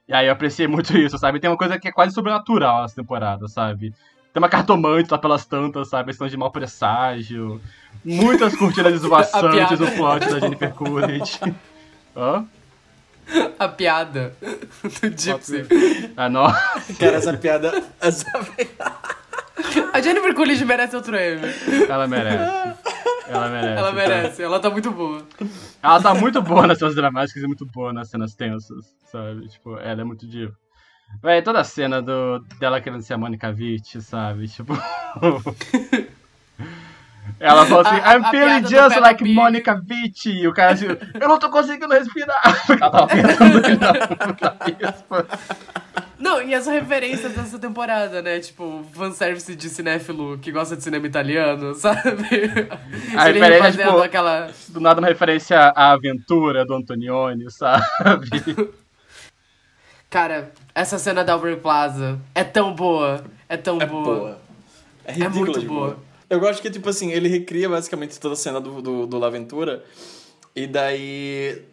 E aí eu apreciei muito isso, sabe? Tem uma coisa que é quase sobrenatural nessa temporada, sabe? Tem uma cartomante lá pelas tantas, sabe? Questão de mau presságio. Muitas cortinas esvoaçantes no plot da Jennifer Coolidge. Hã? A piada do Gypsy. Ah, não. Cara, essa piada... Essa... A Jennifer Coolidge merece outro M. Ela merece. Ela merece. Ela merece. Tá? Ela tá muito boa. Ela tá muito boa nas cenas dramáticas e muito boa nas cenas tensas, sabe? Tipo, ela é muito diva. Véi, toda a cena do, dela querendo ser a Monica Vitti, sabe? Tipo. Ela falou assim, a, I'm a feeling just like Pig. Monica Vitti. E o cara assim, eu não tô conseguindo respirar. Ela tava pensando na, Não, e essa referência dessa temporada, né? Tipo, fanservice de cinéfilo que gosta de cinema italiano, sabe? A referência, tipo, aquela... do nada uma referência à aventura do Antonioni, sabe? Cara, essa cena da Aubrey Plaza é tão boa, é tão é boa. boa. É, é muito boa. boa. Eu gosto que, tipo assim, ele recria basicamente toda a cena do, do, do Laventura. E daí,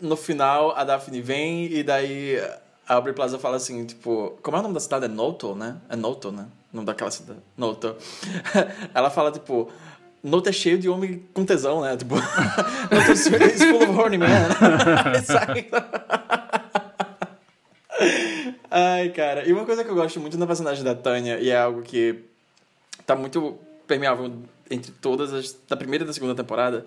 no final, a Daphne vem e daí a Aubrey Plaza fala assim, tipo... Como é o nome da cidade? É Noto, né? É Noto, né? O nome daquela cidade. Noto. Ela fala, tipo... Noto é cheio de homem com tesão, né? Tipo... Noto is full of horny man. Ai, cara. E uma coisa que eu gosto muito na personagem da Tânia, e é algo que tá muito permeável entre todas as da primeira e da segunda temporada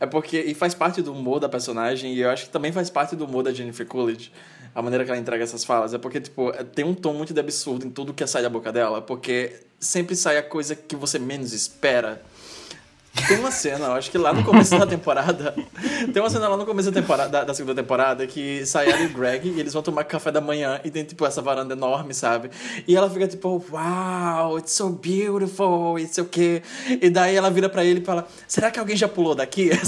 é porque e faz parte do humor da personagem e eu acho que também faz parte do humor da Jennifer Coolidge a maneira que ela entrega essas falas é porque tipo tem um tom muito de absurdo em tudo que sai da boca dela porque sempre sai a coisa que você menos espera tem uma cena, eu acho que lá no começo da temporada. Tem uma cena lá no começo da, temporada, da, da, segunda temporada que sai ela e o Greg e eles vão tomar café da manhã e tem, tipo, essa varanda enorme, sabe? E ela fica tipo, wow, it's so beautiful, it's o quê? E daí ela vira pra ele e fala: será que alguém já pulou daqui?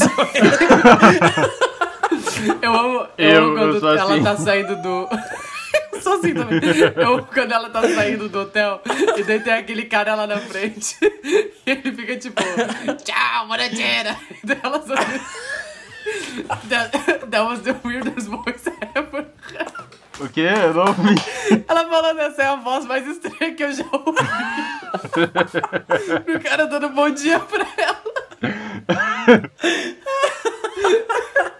eu amo, eu, eu amo quando eu ela assim. tá saindo do sou assim também. Eu, quando ela tá saindo do hotel, e daí tem aquele cara lá na frente, e ele fica tipo, tchau, moranteira. E daí ela só... That, that was the weirdest voice ever. O quê? Eu não ouvi. Ela falando essa é a voz mais estranha que eu já ouvi. o cara dando bom dia pra ela.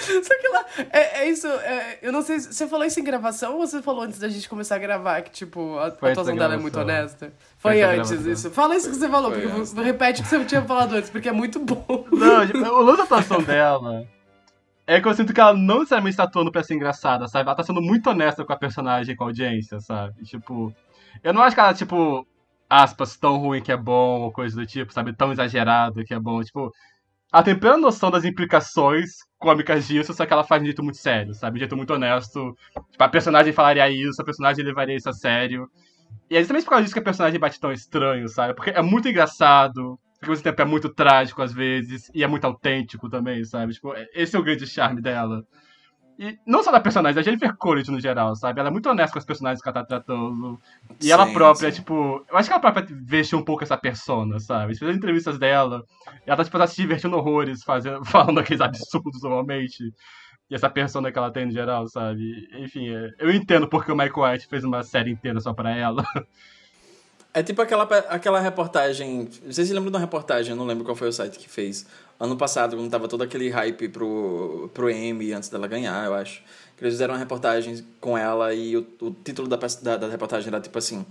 Só que lá, é, é isso, é, eu não sei, você falou isso em gravação ou você falou antes da gente começar a gravar, que, tipo, a Foi atuação dela é muito honesta? Foi, Foi antes isso. Fala isso que você falou, Foi porque antes. repete o que você tinha falado antes, porque é muito bom. Não, tipo, o lance da atuação dela é que eu sinto que ela não necessariamente está atuando pra ser engraçada, sabe? Ela tá sendo muito honesta com a personagem, com a audiência, sabe? Tipo, eu não acho que ela, tipo, aspas, tão ruim que é bom, ou coisa do tipo, sabe? Tão exagerado que é bom. Tipo, ela tem plena noção das implicações cômicas disso, só que ela faz de um jeito muito sério, sabe? De um jeito muito honesto. Tipo, a personagem falaria isso, a personagem levaria isso a sério. E é justamente por causa disso que a personagem bate tão estranho, sabe? Porque é muito engraçado, porque ao mesmo tempo é muito trágico às vezes, e é muito autêntico também, sabe? Tipo, esse é o grande charme dela. E não só da personagem, da Jennifer Coolidge no geral, sabe? Ela é muito honesta com as personagens que ela tá tratando. E sim, ela própria, sim. tipo. Eu acho que ela própria vestiu um pouco essa persona, sabe? Fez as entrevistas dela. ela tá, tipo, tá se divertindo horrores, fazendo, falando aqueles absurdos normalmente. E essa persona que ela tem no geral, sabe? Enfim, é, eu entendo porque o Michael White fez uma série inteira só pra ela. É tipo aquela, aquela reportagem. Vocês se lembram de uma reportagem, eu não lembro qual foi o site que fez. Ano passado, quando tava todo aquele hype pro, pro Emmy antes dela ganhar, eu acho. Que eles fizeram uma reportagem com ela e o, o título da, da, da reportagem era tipo assim: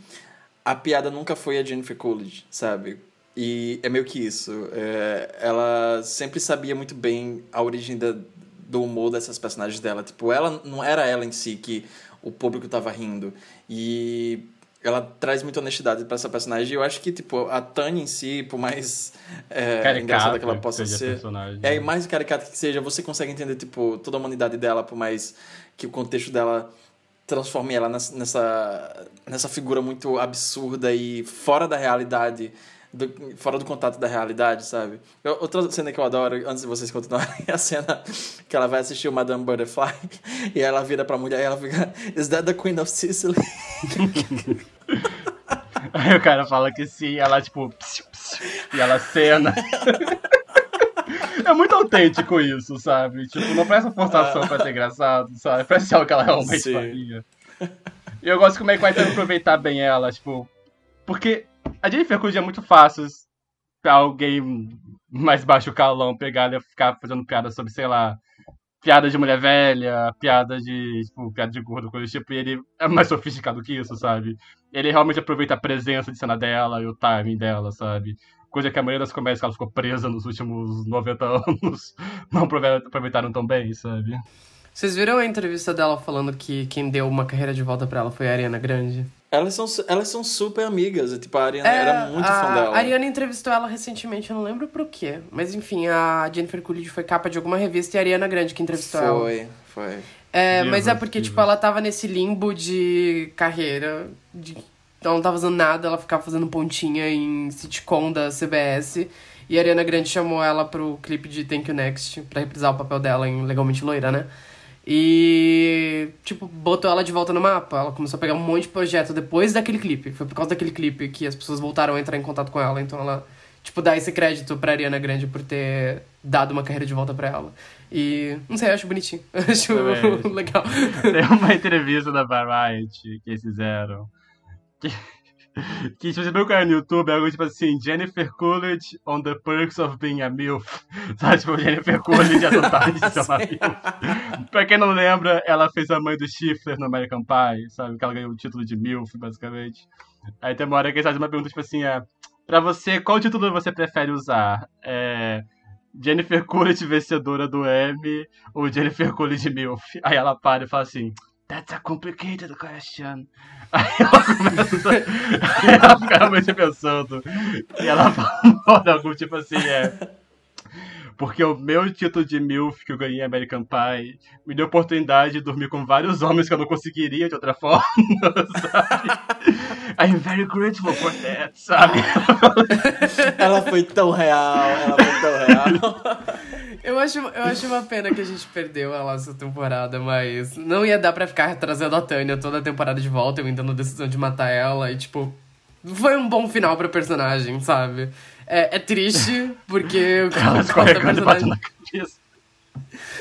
A piada nunca foi a Jennifer Coolidge, sabe? E é meio que isso. É, ela sempre sabia muito bem a origem da, do humor dessas personagens dela. Tipo, ela não era ela em si que o público tava rindo. E ela traz muita honestidade para essa personagem. E eu acho que, tipo, a Tânia em si, por mais é, engraçada que ela possa ser. É, e mais caricata que seja, você consegue entender, tipo, toda a humanidade dela, por mais que o contexto dela transforme ela nessa, nessa figura muito absurda e fora da realidade do- fora do contato da realidade, sabe? Eu- outra cena que eu adoro, antes de vocês continuarem, é a cena que ela vai assistir o Madame Butterfly e ela vira pra mulher e ela fica Is that the Queen of Sicily? Aí o cara fala que sim, ela tipo. psiu, psiu, e ela cena. É muito autêntico isso, sabe? Tipo, não parece uma forçação pra ser engraçado, sabe? Parece algo que ela realmente Sim. faria. E eu gosto como é que vai aproveitar bem ela, tipo. Porque a Jennifer Coolidge é muito fácil pra alguém mais baixo calão pegar e ficar fazendo piada sobre, sei lá, piada de mulher velha, piada de, tipo, piada de gordo, coisa do tipo, e ele é mais sofisticado que isso, sabe? Ele realmente aproveita a presença de cena dela e o timing dela, sabe? Coisa que a maioria das comédias que ela ficou presa nos últimos 90 anos não aprove- aproveitaram tão bem, sabe? Vocês viram a entrevista dela falando que quem deu uma carreira de volta pra ela foi a Ariana Grande? Elas são, elas são super amigas. e, Tipo, a Ariana era muito É, a fã dela. Ariana entrevistou ela recentemente, eu não lembro pro quê. Mas enfim, a Jennifer Coolidge foi capa de alguma revista e a Ariana Grande que entrevistou ela. Foi, foi. É, mas é porque, tipo, ela tava nesse limbo de carreira. De... Ela não tava fazendo nada, ela ficava fazendo pontinha em sitcom da CBS. E a Ariana Grande chamou ela pro clipe de Thank You Next pra reprisar o papel dela em Legalmente Loira, né? E, tipo, botou ela de volta no mapa. Ela começou a pegar um monte de projeto depois daquele clipe. Foi por causa daquele clipe que as pessoas voltaram a entrar em contato com ela. Então ela, tipo, dá esse crédito pra Ariana Grande por ter dado uma carreira de volta pra ela. E, não sei, eu acho bonitinho. Eu acho Também. legal. Tem uma entrevista da Variety que eles fizeram. Que, que se você procurar no YouTube, é algo tipo assim, Jennifer Coolidge on the perks of being a MILF. Sabe, tipo, Jennifer Coolidge a vontade de ser uma MILF. pra quem não lembra, ela fez a mãe do Schiffler no American Pie, sabe? Que ela ganhou o título de MILF, basicamente. Aí tem uma hora que eles fazem uma pergunta, tipo assim, é... Pra você, qual título você prefere usar? É... Jennifer Coolidge vencedora do Emmy ou Jennifer Coolidge MILF? Aí ela para e fala assim... That's a complicated question. Aí ela começa. Aí ela fica realmente pensando. E ela fala algo tipo assim: é. Porque o meu título de MILF que eu ganhei em American Pie me deu a oportunidade de dormir com vários homens que eu não conseguiria de outra forma, sabe? I'm very grateful for that, sabe? Ela foi tão real, ela foi tão real. Eu acho, eu acho uma pena que a gente perdeu ela essa temporada, mas não ia dar pra ficar trazendo a Tânia toda a temporada de volta, eu entendo a decisão de matar ela e, tipo, foi um bom final pra personagem, sabe? É, é triste, porque o Ela escorregando e batendo na cabeça.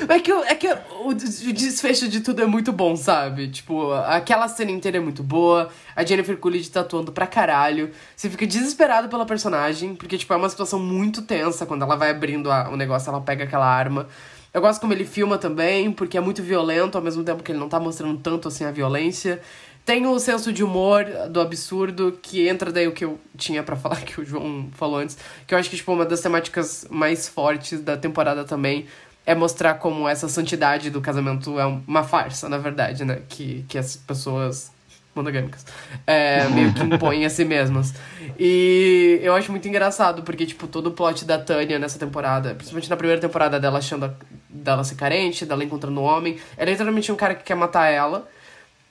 É que, é que o, desfecho de tudo é muito bom, sabe? Tipo, aquela cena inteira é muito boa. A Jennifer Coolidge tá atuando pra caralho. Você fica desesperado pela personagem, porque, tipo, é uma situação muito tensa. Quando ela vai abrindo a- o negócio, ela pega aquela arma. Eu gosto como ele filma também, porque é muito violento, ao mesmo tempo que ele não tá mostrando tanto, assim, a violência. Tem o senso de humor do absurdo, que entra daí o que eu tinha pra falar, que o João falou antes. Que eu acho que, tipo, uma das temáticas mais fortes da temporada também é mostrar como essa santidade do casamento é uma farsa, na verdade, né? Que, que as pessoas monogâmicas é, meio que impõem a si mesmas. E eu acho muito engraçado, porque, tipo, todo o plot da Tânia nessa temporada, principalmente na primeira temporada dela achando a- dela ser carente, dela encontrando um homem, é literalmente um cara que quer matar ela.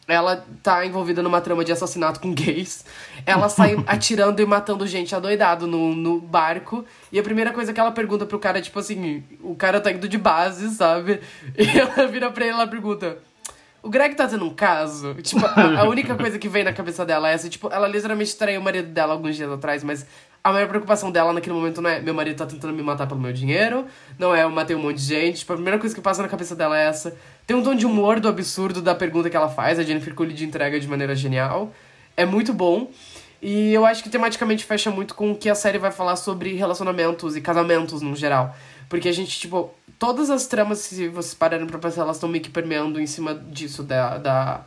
Ela tá envolvida numa trama de assassinato com gays. Ela sai atirando e matando gente adoidado no, no barco. E a primeira coisa que ela pergunta pro cara é tipo assim: o cara tá indo de base, sabe? E ela vira pra ele e ela pergunta: O Greg tá tendo um caso? Tipo, a, a única coisa que vem na cabeça dela é essa. Tipo, ela literalmente traiu o marido dela alguns dias atrás, mas a maior preocupação dela naquele momento não é meu marido tá tentando me matar pelo meu dinheiro, não é eu matei um monte de gente. Tipo, a primeira coisa que passa na cabeça dela é essa. Tem um tom de humor do absurdo da pergunta que ela faz, a Jennifer Coolidge entrega de maneira genial. É muito bom. E eu acho que tematicamente fecha muito com o que a série vai falar sobre relacionamentos e casamentos no geral. Porque a gente, tipo, todas as tramas, se vocês pararem pra pensar, elas estão meio que permeando em cima disso, da. da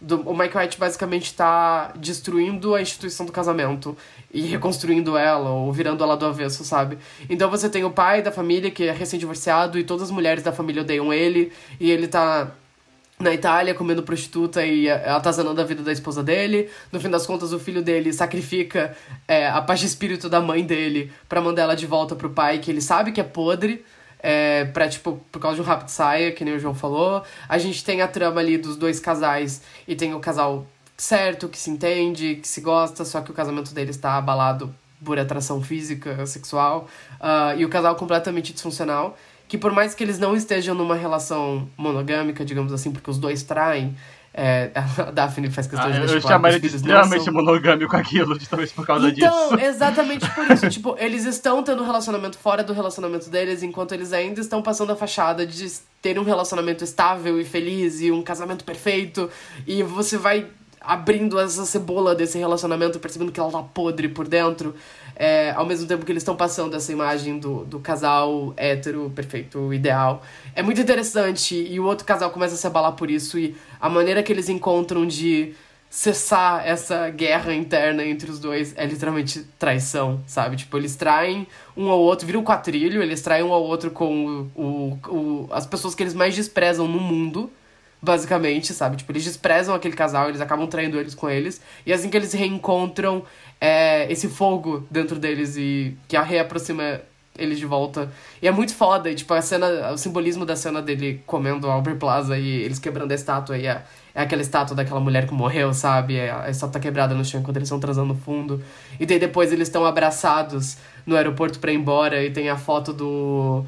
do, o Mike White basicamente tá destruindo a instituição do casamento e reconstruindo ela, ou virando ela do avesso, sabe? Então você tem o pai da família, que é recém-divorciado, e todas as mulheres da família odeiam ele, e ele tá na Itália comendo prostituta e ela tá zanando a vida da esposa dele. No fim das contas, o filho dele sacrifica é, a paz de espírito da mãe dele pra mandar ela de volta pro pai, que ele sabe que é podre. É, pra, tipo, por causa de um rápido saia, que nem o João falou. A gente tem a trama ali dos dois casais e tem o casal certo, que se entende, que se gosta, só que o casamento deles tá abalado por atração física, sexual, uh, e o casal completamente disfuncional, que por mais que eles não estejam numa relação monogâmica, digamos assim, porque os dois traem, é, a Daphne faz questão Ah, de eu deixar eu chamaria de extremamente são- monogâmico aquilo, justamente por causa então, disso. exatamente por isso. tipo, eles estão tendo um relacionamento fora do relacionamento deles, enquanto eles ainda estão passando a fachada de ter um relacionamento estável e feliz e um casamento perfeito. E você vai abrindo essa cebola desse relacionamento, percebendo que ela tá podre por dentro. É, ao mesmo tempo que eles estão passando essa imagem do, do casal hétero, perfeito, ideal. É muito interessante. E o outro casal começa a se abalar por isso. E a maneira que eles encontram de cessar essa guerra interna entre os dois é literalmente traição, sabe? Tipo, eles traem um ao outro, viram um quatrilho, eles traem um ao outro com o, o, o- as pessoas que eles mais desprezam no mundo, basicamente, sabe? Tipo, eles desprezam aquele casal, eles acabam traindo eles com eles, e assim que eles reencontram é, esse fogo dentro deles e que a reaproxima eles de volta. E é muito foda, e, tipo, a cena, o simbolismo da cena dele comendo o Albert Plaza e eles quebrando a estátua e a, é aquela estátua daquela mulher que morreu, sabe? É, A estátua tá quebrada no chão enquanto eles estão transando no fundo. E daí depois eles estão abraçados no aeroporto pra ir embora e tem a foto do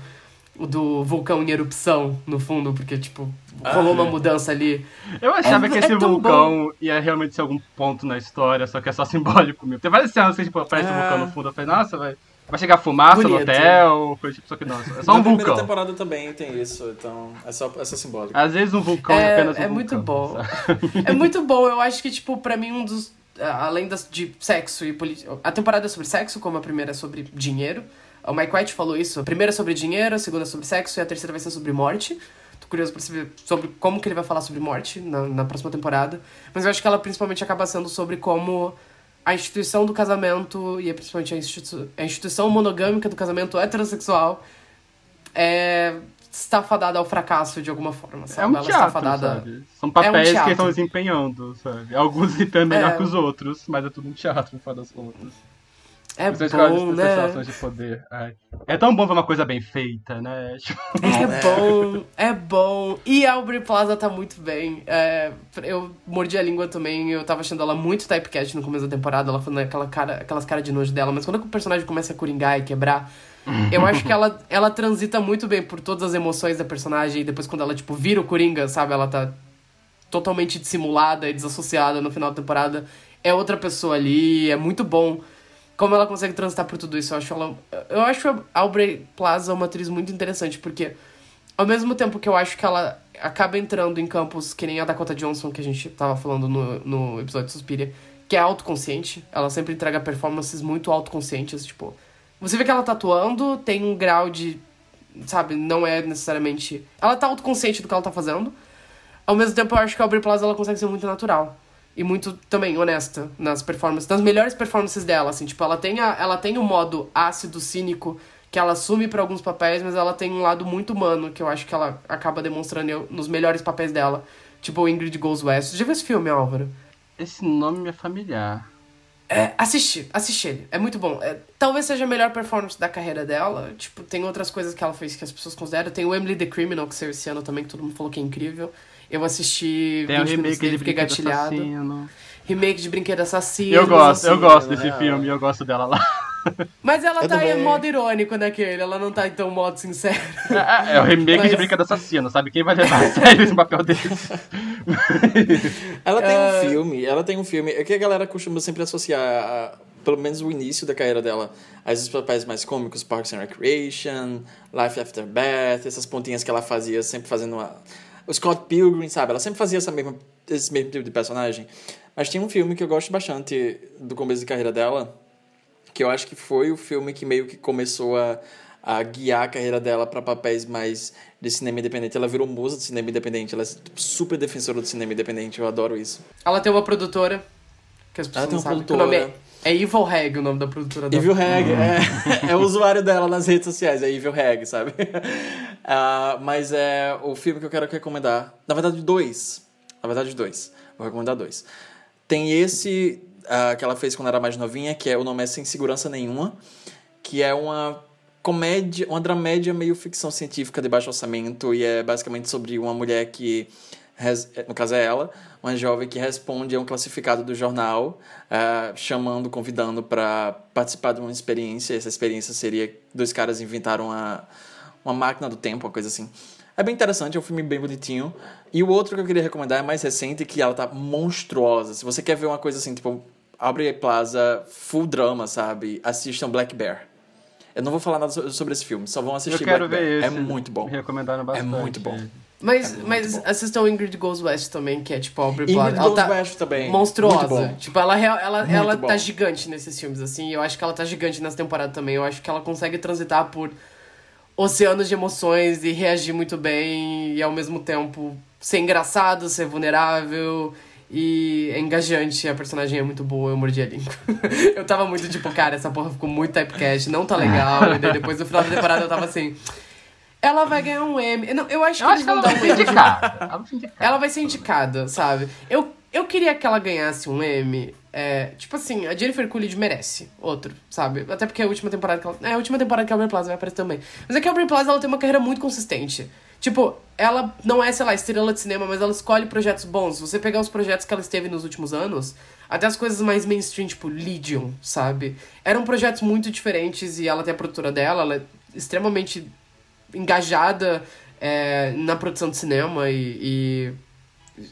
do vulcão em erupção no fundo, porque, tipo, rolou uma mudança ali. Eu achava É- que é esse tão vulcão ia realmente ser algum ponto na história, só que é só simbólico mesmo. Tem várias cenas que tipo, aparece o É. vulcão no fundo. Eu falei, nossa, vai, vai chegar fumaça no Bonito. hotel. Foi tipo, só que nossa, é só Na um primeira vulcão. temporada também tem isso, então é só, é só simbólico. Às vezes um vulcão é, É, apenas um é vulcão. muito bom. sabe? É muito bom. Eu acho que, tipo, pra mim, um dos. Além das, de sexo e política. A temporada é sobre sexo, como a primeira é sobre dinheiro. O Mike White falou isso. A primeira é sobre dinheiro, a segunda é sobre sexo e a terceira vai ser sobre morte. Tô curioso pra saber sobre como que ele vai falar sobre morte na, na próxima temporada. Mas eu acho que ela principalmente acaba sendo sobre como a instituição do casamento e principalmente a, institu a instituição monogâmica do casamento heterossexual é está fadada ao fracasso de alguma forma, sabe? É um ela está teatro, fadada sabe? São papéis que teatro. estão desempenhando, sabe? Alguns desempenham melhor É. que os outros, mas é tudo um teatro, no final das contas. É Vocês bom, né? sensações de poder. Ai. É tão bom ver uma coisa bem feita, né? Tipo, É bom, é bom. E a Aubrey Plaza tá muito bem. É, eu mordi a língua também, eu tava achando ela muito typecast no começo da temporada, ela falando aquela cara, aquelas caras de nojo dela, mas quando o personagem começa a coringar e quebrar, eu acho que ela, ela transita muito bem por todas as emoções da personagem, e depois quando ela, tipo, vira o Coringa, sabe? Ela tá totalmente dissimulada e desassociada no final da temporada. É outra pessoa ali, é muito bom. Como ela consegue transitar por tudo isso, eu acho ela. Eu acho a Aubrey Plaza uma atriz muito interessante, porque ao mesmo tempo que eu acho que ela acaba entrando em campos que nem a Dakota Johnson, que a gente tava falando no, no episódio Suspiria, que é autoconsciente, ela sempre entrega performances muito autoconscientes, tipo. Você vê que ela tá atuando, tem um grau de. Sabe, não é necessariamente. Ela tá autoconsciente do que ela tá fazendo. Ao mesmo tempo, eu acho que a Aubrey Plaza ela consegue ser muito natural. E muito também honesta nas performances, nas melhores performances dela, assim, tipo, ela tem, a, ela tem o modo ácido, cínico, que ela assume pra alguns papéis, mas ela tem um lado muito humano, que eu acho que ela acaba demonstrando nos melhores papéis dela. Tipo, o Ingrid Goes West. Já viu esse filme, Álvaro? esse nome é familiar. É, assisti, assisti ele. É muito bom. É, talvez seja a melhor performance da carreira dela. Tipo, tem outras coisas que ela fez que as pessoas consideram. Tem o Emily the Criminal, que saiu esse ano também, que todo mundo falou que é incrível. Eu assisti Tem o 20 minutos remake dele, de fiquei gatilhado. Assassino. Remake de Brinquedo Assassino. Eu gosto, eu assim, gosto desse é. filme, eu gosto dela lá. Mas ela Eu tá em modo irônico naquele, ela não tá em tão modo sincero. É, é o remake Mas- de Brinquedo Assassino, sabe? Quem vai levar a sério esse papel desse? Ela tem É. um filme, ela tem um filme. É que a galera costuma sempre associar, a- pelo menos o início da carreira dela, a esses papéis mais cômicos, Parks and Recreation, Life After Beth, essas pontinhas que ela fazia, sempre fazendo uma. O Scott Pilgrim, sabe? Ela sempre fazia essa mesma, esse mesmo tipo de personagem. Mas tem um filme que eu gosto bastante do começo de carreira dela, que eu acho que foi o filme que meio que começou a, a guiar a carreira dela para papéis mais de cinema independente. Ela virou musa de cinema independente, ela é super defensora do cinema independente, eu adoro isso. Ela tem uma produtora, que as pessoas Ela tem não uma sabem. produtora. É, Evil Hag, o nome da produtora dela. Evil Hag, é, é o usuário dela nas redes sociais, é Evil Hag, sabe? Ah, mas é o filme que eu quero recomendar. Na verdade, dois. Na verdade, dois. Vou recomendar dois. Tem esse ah, que ela fez quando era mais novinha, que é o nome é Sem Segurança Nenhuma, que é uma comédia, uma dramédia meio ficção científica de baixo orçamento e é basicamente sobre uma mulher que no caso é ela, uma jovem que responde a um classificado do jornal, ah, chamando, convidando para participar de uma experiência. Essa experiência seria dois caras inventaram uma, uma máquina do tempo, uma coisa assim. É bem interessante, é um filme bem bonitinho. E o outro que eu queria recomendar é mais recente, que ela tá monstruosa. Se você quer ver uma coisa assim, tipo, Aubrey Plaza, full drama, sabe? Assistam Black Bear. Eu não vou falar nada so- sobre esse filme, só vão Eu assistir quero Black ver Bear. esse. É muito bom. Me recomendaram bastante. muito bom. Mas, muito mas bom. assistam Ingrid Goes West também, que é tipo a Aubrey Ingrid Plaza. Ela Goes tá West também. monstruosa. Tipo, ela, real- ela, Muito ela bom. tá gigante nesses filmes, assim. Eu acho que ela tá gigante nessa temporada também. Eu acho que ela consegue transitar por oceanos de emoções e reagir muito bem. E ao mesmo tempo ser engraçado, ser vulnerável. E é engajante, a personagem é muito boa, eu mordi a língua. eu tava muito tipo, cara, essa porra ficou muito typecast, não tá legal. E daí depois no final da temporada eu tava assim. Ela vai ganhar um M. Não, eu acho Eu que acho que ela vai um ser M. de- indicada. Ela vai ser indicada. ela vai ser indicada, sabe? Eu, eu queria que ela ganhasse um M. É, tipo assim, a Jennifer Coolidge merece outro, sabe? Até porque é a última temporada que ela. É a última temporada que a Aubrey Plaza vai aparecer também. Mas é que a Aubrey Plaza ela tem uma carreira muito consistente. Tipo, ela não é, sei lá, estrela de cinema, mas ela escolhe projetos bons. Se você pegar os projetos que ela esteve nos últimos anos, até as coisas mais mainstream, tipo Legion, sabe? Eram projetos muito diferentes e ela tem a produtora dela, ela é extremamente engajada é, na produção de cinema e, e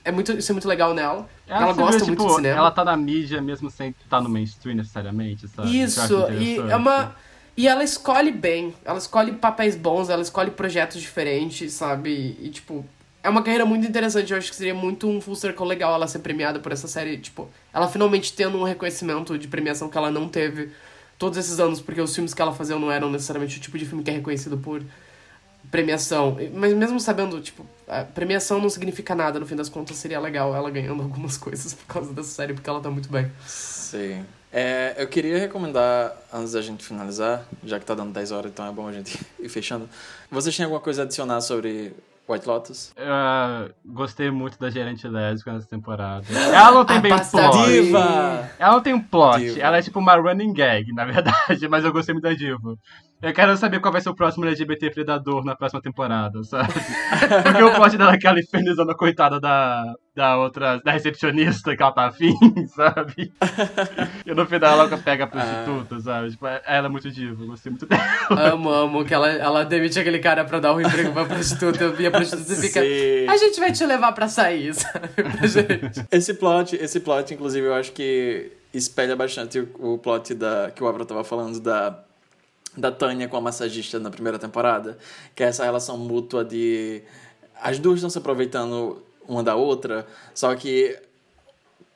é muito, isso é muito legal nela. Ela, se gosta vê, muito tipo, de cinema. Ela tá na mídia mesmo sem estar no mainstream necessariamente, sabe? Isso, e é uma. E ela escolhe bem, ela escolhe papéis bons, ela escolhe projetos diferentes, sabe? E, tipo, é uma carreira muito interessante. Eu acho que seria muito um full circle legal ela ser premiada por essa série. Tipo, ela finalmente tendo um reconhecimento de premiação que ela não teve todos esses anos, porque os filmes que ela fazia não eram necessariamente o tipo de filme que é reconhecido por premiação. Mas mesmo sabendo, tipo, a premiação não significa nada, no fim das contas seria legal ela ganhando algumas coisas por causa dessa série, porque ela tá muito bem. Sim. É, eu queria recomendar, antes da gente finalizar, já que tá dando 10 horas, então é bom a gente ir fechando. Vocês têm alguma coisa a adicionar sobre White Lotus? Eu gostei muito da gerente lésbica nessa temporada. Ela não tem A bem um bastante. plot. Diva! Ela não tem um plot. Diva. Ela é tipo uma running gag, na verdade, mas eu gostei muito da diva. Eu quero saber qual vai ser o próximo LGBT predador na próxima temporada, sabe? Porque o plot dela é aquela infernizando a coitada da, da outra, da recepcionista que ela tá afim, sabe? E no final ela pega a prostituta, sabe? Tipo, ela é muito diva, eu gostei muito dela. Amo, amo que ela, ela demite aquele cara pra dar um emprego pra prostituta e a prostituta fica. Sim. A gente vai te levar pra sair, sabe? Pra gente. Esse plot, esse plot, inclusive, eu acho que espelha bastante o, o plot da, que o Abra tava falando da, da Tânia com a massagista na primeira temporada, que é essa relação mútua de as duas estão se aproveitando uma da outra, só que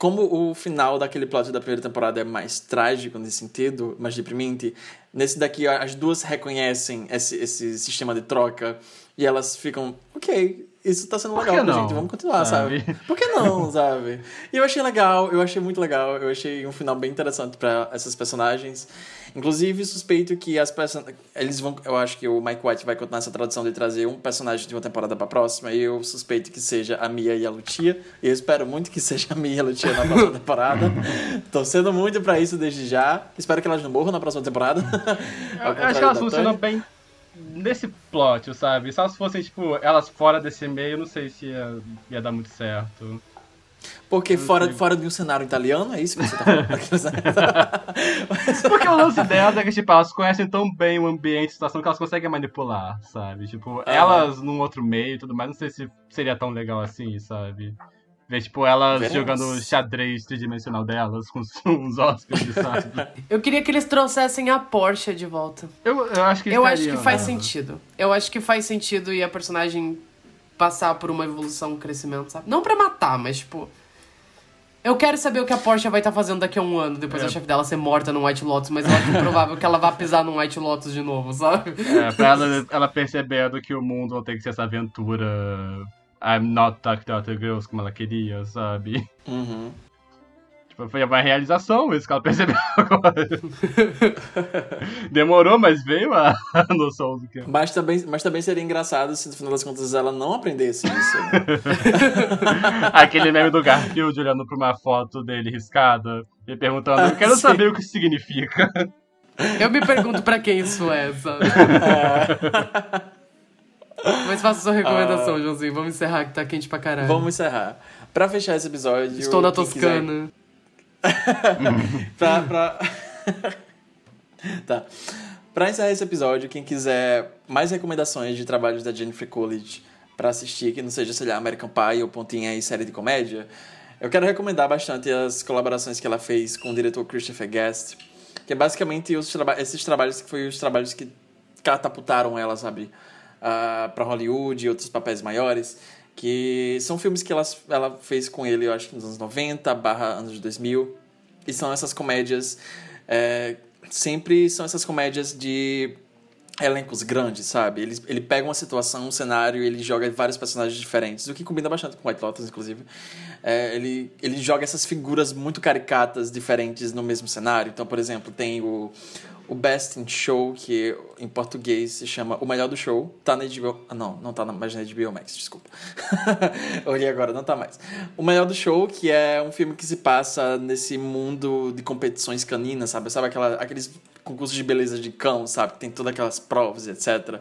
como o final daquele plot da primeira temporada é mais trágico nesse sentido, mais deprimente, nesse daqui as duas reconhecem esse, esse sistema de troca e elas ficam, ok, isso tá sendo legal pra gente, vamos continuar, sabe? Sabe? Por que não, sabe? E eu achei legal, eu achei muito legal, eu achei um final bem interessante pra essas personagens. Inclusive, suspeito que as person... eles vão, eu acho que o Mike White vai continuar essa tradição de trazer um personagem de uma temporada pra próxima, e eu suspeito que seja a Mia e a Lucia, e eu espero muito que seja a Mia e a Lucia na próxima temporada. Torcendo muito pra isso desde já. Espero que elas não morram na próxima temporada. Eu, acho que elas funcionam bem nesse plot, sabe? Se elas fossem, tipo, elas fora desse meio, eu não sei se ia, ia dar muito certo. Porque fora, fora de um cenário italiano, é isso que você tá falando? Porque o lance delas é que, tipo, elas conhecem tão bem o ambiente, a situação, que elas conseguem manipular, sabe? Tipo, elas num outro meio e tudo mais, não sei se seria tão legal assim, sabe? Ver, tipo, elas Veremos. jogando xadrez tridimensional delas com os- uns hóspedes, sabe? Eu queria que eles trouxessem a Porsche de volta. Eu, eu acho que Eu acho que faz né? sentido. Eu acho que faz sentido e a personagem passar por uma evolução, um crescimento, sabe? Não pra matar, mas tipo. Eu quero saber o que a Porsche vai estar fazendo daqui a um ano, depois É. da chefe dela ser morta num White Lotus, mas eu acho provável que ela vá pisar num White Lotus de novo, sabe? É, pra ela, ela percebendo que o mundo não tem que ser essa aventura I'm not talking to other girls como ela queria, sabe? Uhum. Foi uma realização isso que ela percebeu agora. Demorou, mas veio a, a noção do que. Mas também, mas também seria engraçado se no final das contas ela não aprendesse isso. né? Aquele meme do Garfield olhando pra uma foto dele riscada e perguntando: Eu quero Sim. saber o que isso significa. Eu me pergunto pra quem isso é, sabe? Mas faça sua recomendação, Joãozinho. Vamos encerrar que tá quente pra caralho. Vamos encerrar. Pra fechar esse episódio. Estou na Toscana. pra, pra... tá. Pra encerrar esse episódio, quem quiser mais recomendações de trabalhos da Jennifer Coolidge pra assistir, que não seja, sei lá, American Pie ou Pontinha e série de comédia, eu quero recomendar bastante as colaborações que ela fez com o diretor Christopher Guest, que é basicamente os traba esses trabalhos que foi os trabalhos que catapultaram ela, sabe, uh, para Hollywood e outros papéis maiores, que são filmes que ela, ela fez com ele, eu acho que nos anos 90 barra anos 2000, e são essas comédias, é, sempre são essas comédias de elencos grandes, sabe? Ele, ele pega uma situação, um cenário, ele joga vários personagens diferentes, o que combina bastante com White Lotus, inclusive. É, ele, ele joga essas figuras muito caricatas, diferentes no mesmo cenário. Então, por exemplo, tem o, o Best in Show, que em português se chama O Melhor do Show. Tá na HBO... Ah, não, não tá na, mais na HBO Max, desculpa. Olhei agora, não tá mais. O Melhor do Show, que é um filme que se passa nesse mundo de competições caninas, sabe? Sabe aquela, aqueles concursos de beleza de cão, sabe? Que tem todas aquelas provas, etc.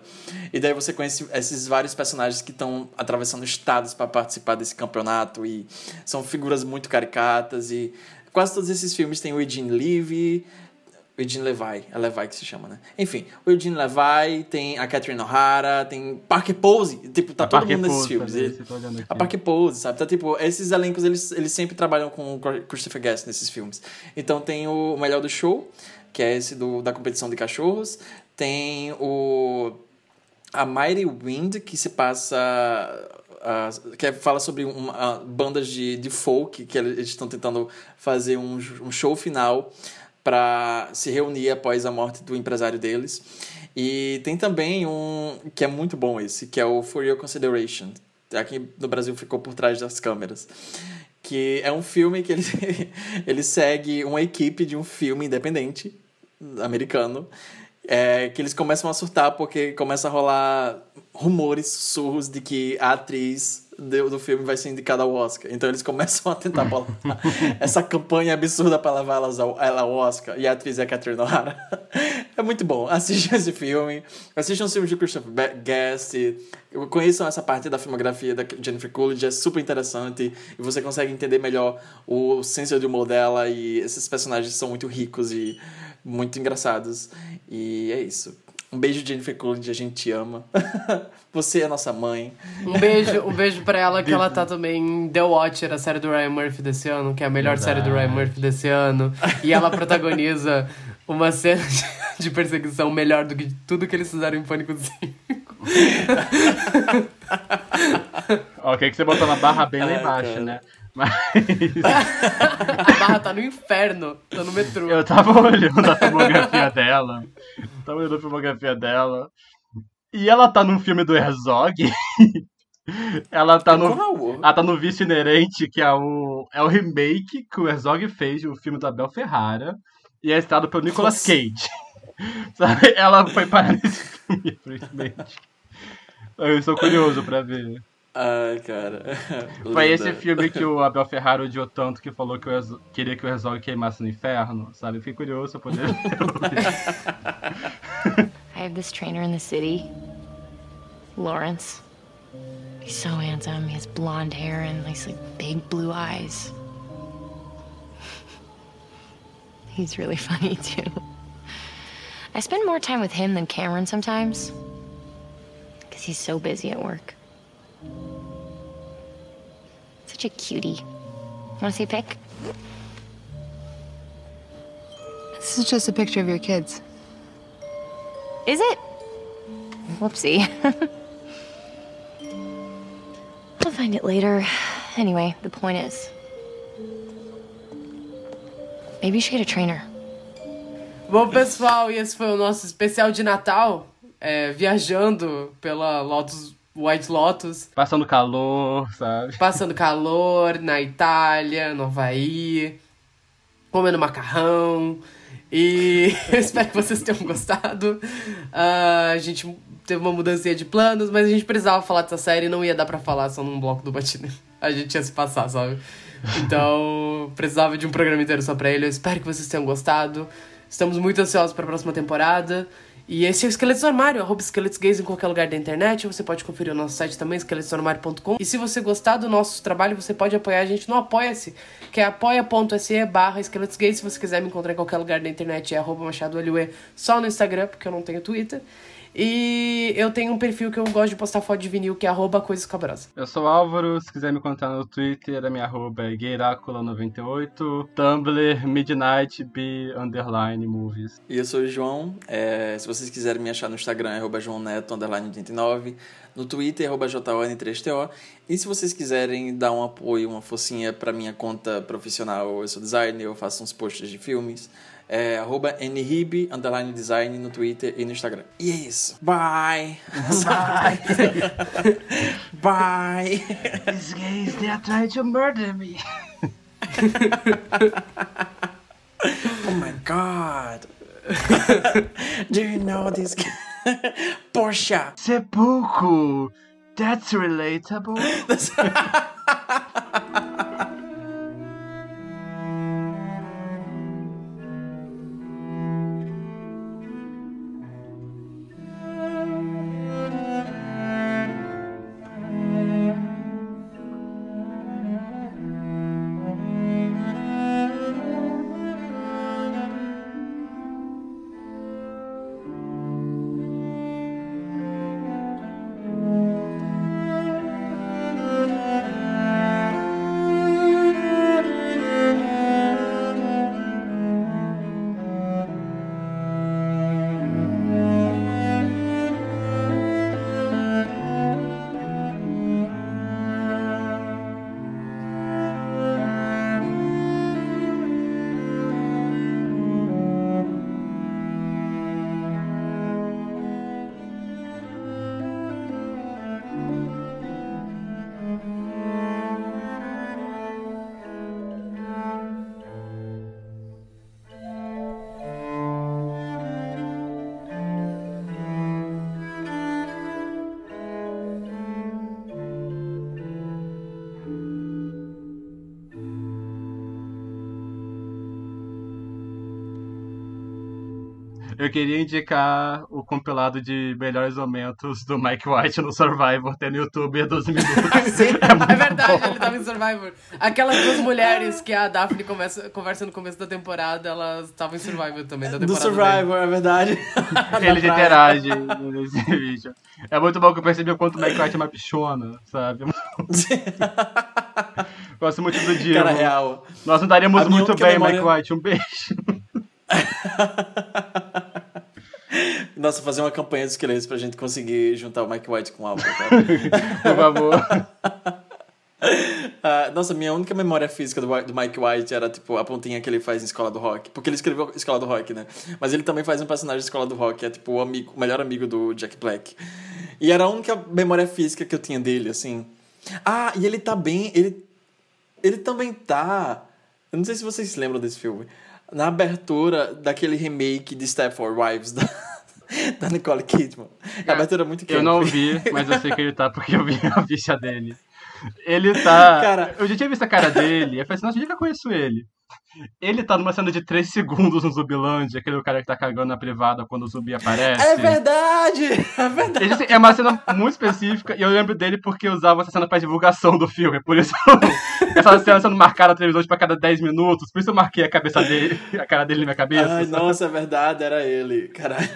E daí você conhece esses vários personagens que estão atravessando estados para participar desse campeonato e são figuras muito caricatas e quase todos esses filmes têm o Eugene Levy, o Eugene Levi, é Levi que se chama, né? Enfim, o Eugene Levi, tem a Catherine O'Hara, tem Parker Pose, tipo, tá A todo Parker mundo nesses Pose filmes. E- tá aqui. a Parker Pose, sabe? Então, tipo, esses elencos, eles, eles sempre trabalham com o Christopher Guest nesses filmes. Então tem o Melhor do Show, que é esse do, da competição de cachorros. Tem o... A Mighty Wind, que se passa... ah, que é- fala sobre uma, ah, bandas de, de folk, que eles estão tentando fazer um, um show final para se reunir após a morte do empresário deles. E tem também um que é muito bom esse, que é o For Your Consideration. Aqui no Brasil ficou por trás das câmeras. Que é um filme que ele, ele segue uma equipe de um filme independente americano. é, que eles começam a surtar porque começa a rolar rumores, sussurros de que a atriz do, do filme vai ser indicada ao Oscar. Então eles começam a tentar bolar essa campanha absurda para levar elas ao, ela ao Oscar. E a atriz é a Catherine O'Hara. É muito bom. Assistam esse filme. Assistam os filmes de Christopher Guest. Conheçam essa parte da filmografia da Jennifer Coolidge. É super interessante. E você consegue entender melhor o senso de humor dela. E esses personagens são muito ricos e muito engraçados. E é isso. Um beijo, Jennifer Coolidge. A gente te ama. Você é nossa mãe. Um beijo, um beijo pra ela, que ela tá também em The Watcher, a série do Ryan Murphy desse ano, que é a melhor série do Ryan Murphy desse ano. E ela protagoniza uma cena de- de perseguição melhor do que tudo que eles fizeram em Pânico 5. Ok, que você botou na barra bem lá Ai, embaixo, né? Mas A barra tá no inferno, tá no metrô. eu tava olhando a filmografia dela. Tava olhando a filmografia dela. E ela tá num filme do Herzog. ela tá no. Qual? Ela tá no Vício Inerente, que é o, é o remake que o Herzog fez do filme do Abel Ferrara. E é estrado pelo Nicolas Nossa. Cage. Sabe? Ela foi parar nesse filme, infelizmente. Eu sou curioso pra ver. Ai, cara. Foi esse filme que o Abel Ferrara odiou tanto que falou que Herzog- queria que o Herzog queimasse no inferno, sabe? Eu Fiquei curioso pra poder I have this trainer in the city, Lawrence. He's so handsome. He has blonde hair and these like big blue eyes. He's really funny too. I spend more time with him than Cameron sometimes. Because he's so busy at work. Such a cutie. Want to see a pic? This is just a picture of your kids. Is it? Whoopsie. I'll find it later. Anyway, the point is maybe you should get a trainer. Bom, pessoal, e esse foi o nosso especial de Natal, é, viajando pela Lotus, White Lotus, passando calor, sabe? passando calor na Itália, no Havaí, comendo macarrão. E eu espero que vocês tenham gostado. Ah, a gente teve uma mudança de planos, mas a gente precisava falar dessa série e não ia dar pra falar só num bloco do Batina. A gente ia se passar, sabe? Então, precisava de um programa inteiro só pra ele. Eu espero que vocês tenham gostado. Estamos muito ansiosos pra próxima temporada. E esse é o Esqueletos no Armário, arroba Esqueletos Gays em qualquer lugar da internet. Você pode conferir o nosso site também, esqueletosnoarmário.com. E se você gostar do nosso trabalho, você pode apoiar a gente no Apoia-se, que é apoia.se barra Esqueletos Gays. Se você quiser me encontrar em qualquer lugar da internet, é arroba Machado só no Instagram, porque eu não tenho Twitter. E eu tenho um perfil que eu gosto de postar foto de vinil, que é arroba Coisas Cabrosas. Eu sou o Álvaro, se quiser me contar no Twitter, a minha arroba é gueiracula98, Tumblr, Midnight B underline movies. E eu sou o João. É, se vocês quiserem me achar no Instagram, é arroba João Neto, underline 89. No Twitter, arroba JON3TO. E se vocês quiserem dar um apoio, uma focinha pra minha conta profissional, eu sou designer, eu faço uns posts de filmes. É arroba nrib, underline design no Twitter e no Instagram. E é isso. Bye! Bye! These gays, they are trying to murder me. oh my god! Do you know this guy? Porsche! Sepulcro! That's relatable. Eu queria indicar o compilado de melhores momentos do Mike White no Survivor, tem no YouTube há 12 minutos. É, verdade, ele tava em Survivor. Aquelas duas mulheres que a Daphne começa, conversa no começo da temporada, elas estavam em Survivor também. Da Do Survivor, é verdade. Eles interagem nesse vídeo. É muito bom que eu percebi o quanto o Mike White é uma bichona, sabe? Gosto muito do dia. Cara, real. Nós não daríamos muito bem, memória- Mike White. Um beijo. Nossa, fazer uma campanha dos esqueletos pra gente conseguir juntar o Mike White com o Alpha, cara. Por favor. Ah, nossa, minha única memória física do, do Mike White era, tipo, a pontinha que ele faz em Escola do Rock. Porque ele escreveu Escola do Rock, né? Mas ele também faz um personagem de Escola do Rock, é, tipo, o, amigo, o melhor amigo do Jack Black. E era a única memória física que eu tinha dele, assim. Ah, e ele tá bem... Ele, ele também tá... Eu não sei se vocês se lembram desse filme. Na abertura daquele remake de Stepford Wives da, da Nicole Kidman. A abertura é muito Eu não vi, mas eu sei que ele tá porque eu vi a ficha dele. Ele tá. Cara- eu já tinha visto a cara dele. Eu falei assim, nossa, onde é que eu conheço ele? Ele tá numa cena de 3 segundos no Zumbilândia, aquele cara que tá cagando na privada quando o zumbi aparece. É verdade! É verdade! É uma cena muito específica e eu lembro dele porque usava essa cena pra divulgação do filme. Por isso, essa cena sendo marcada na televisão tipo, a cada 10 minutos. Por isso eu marquei a cabeça dele, a cara dele na minha cabeça. Ai, nossa, é verdade, era ele. Caralho.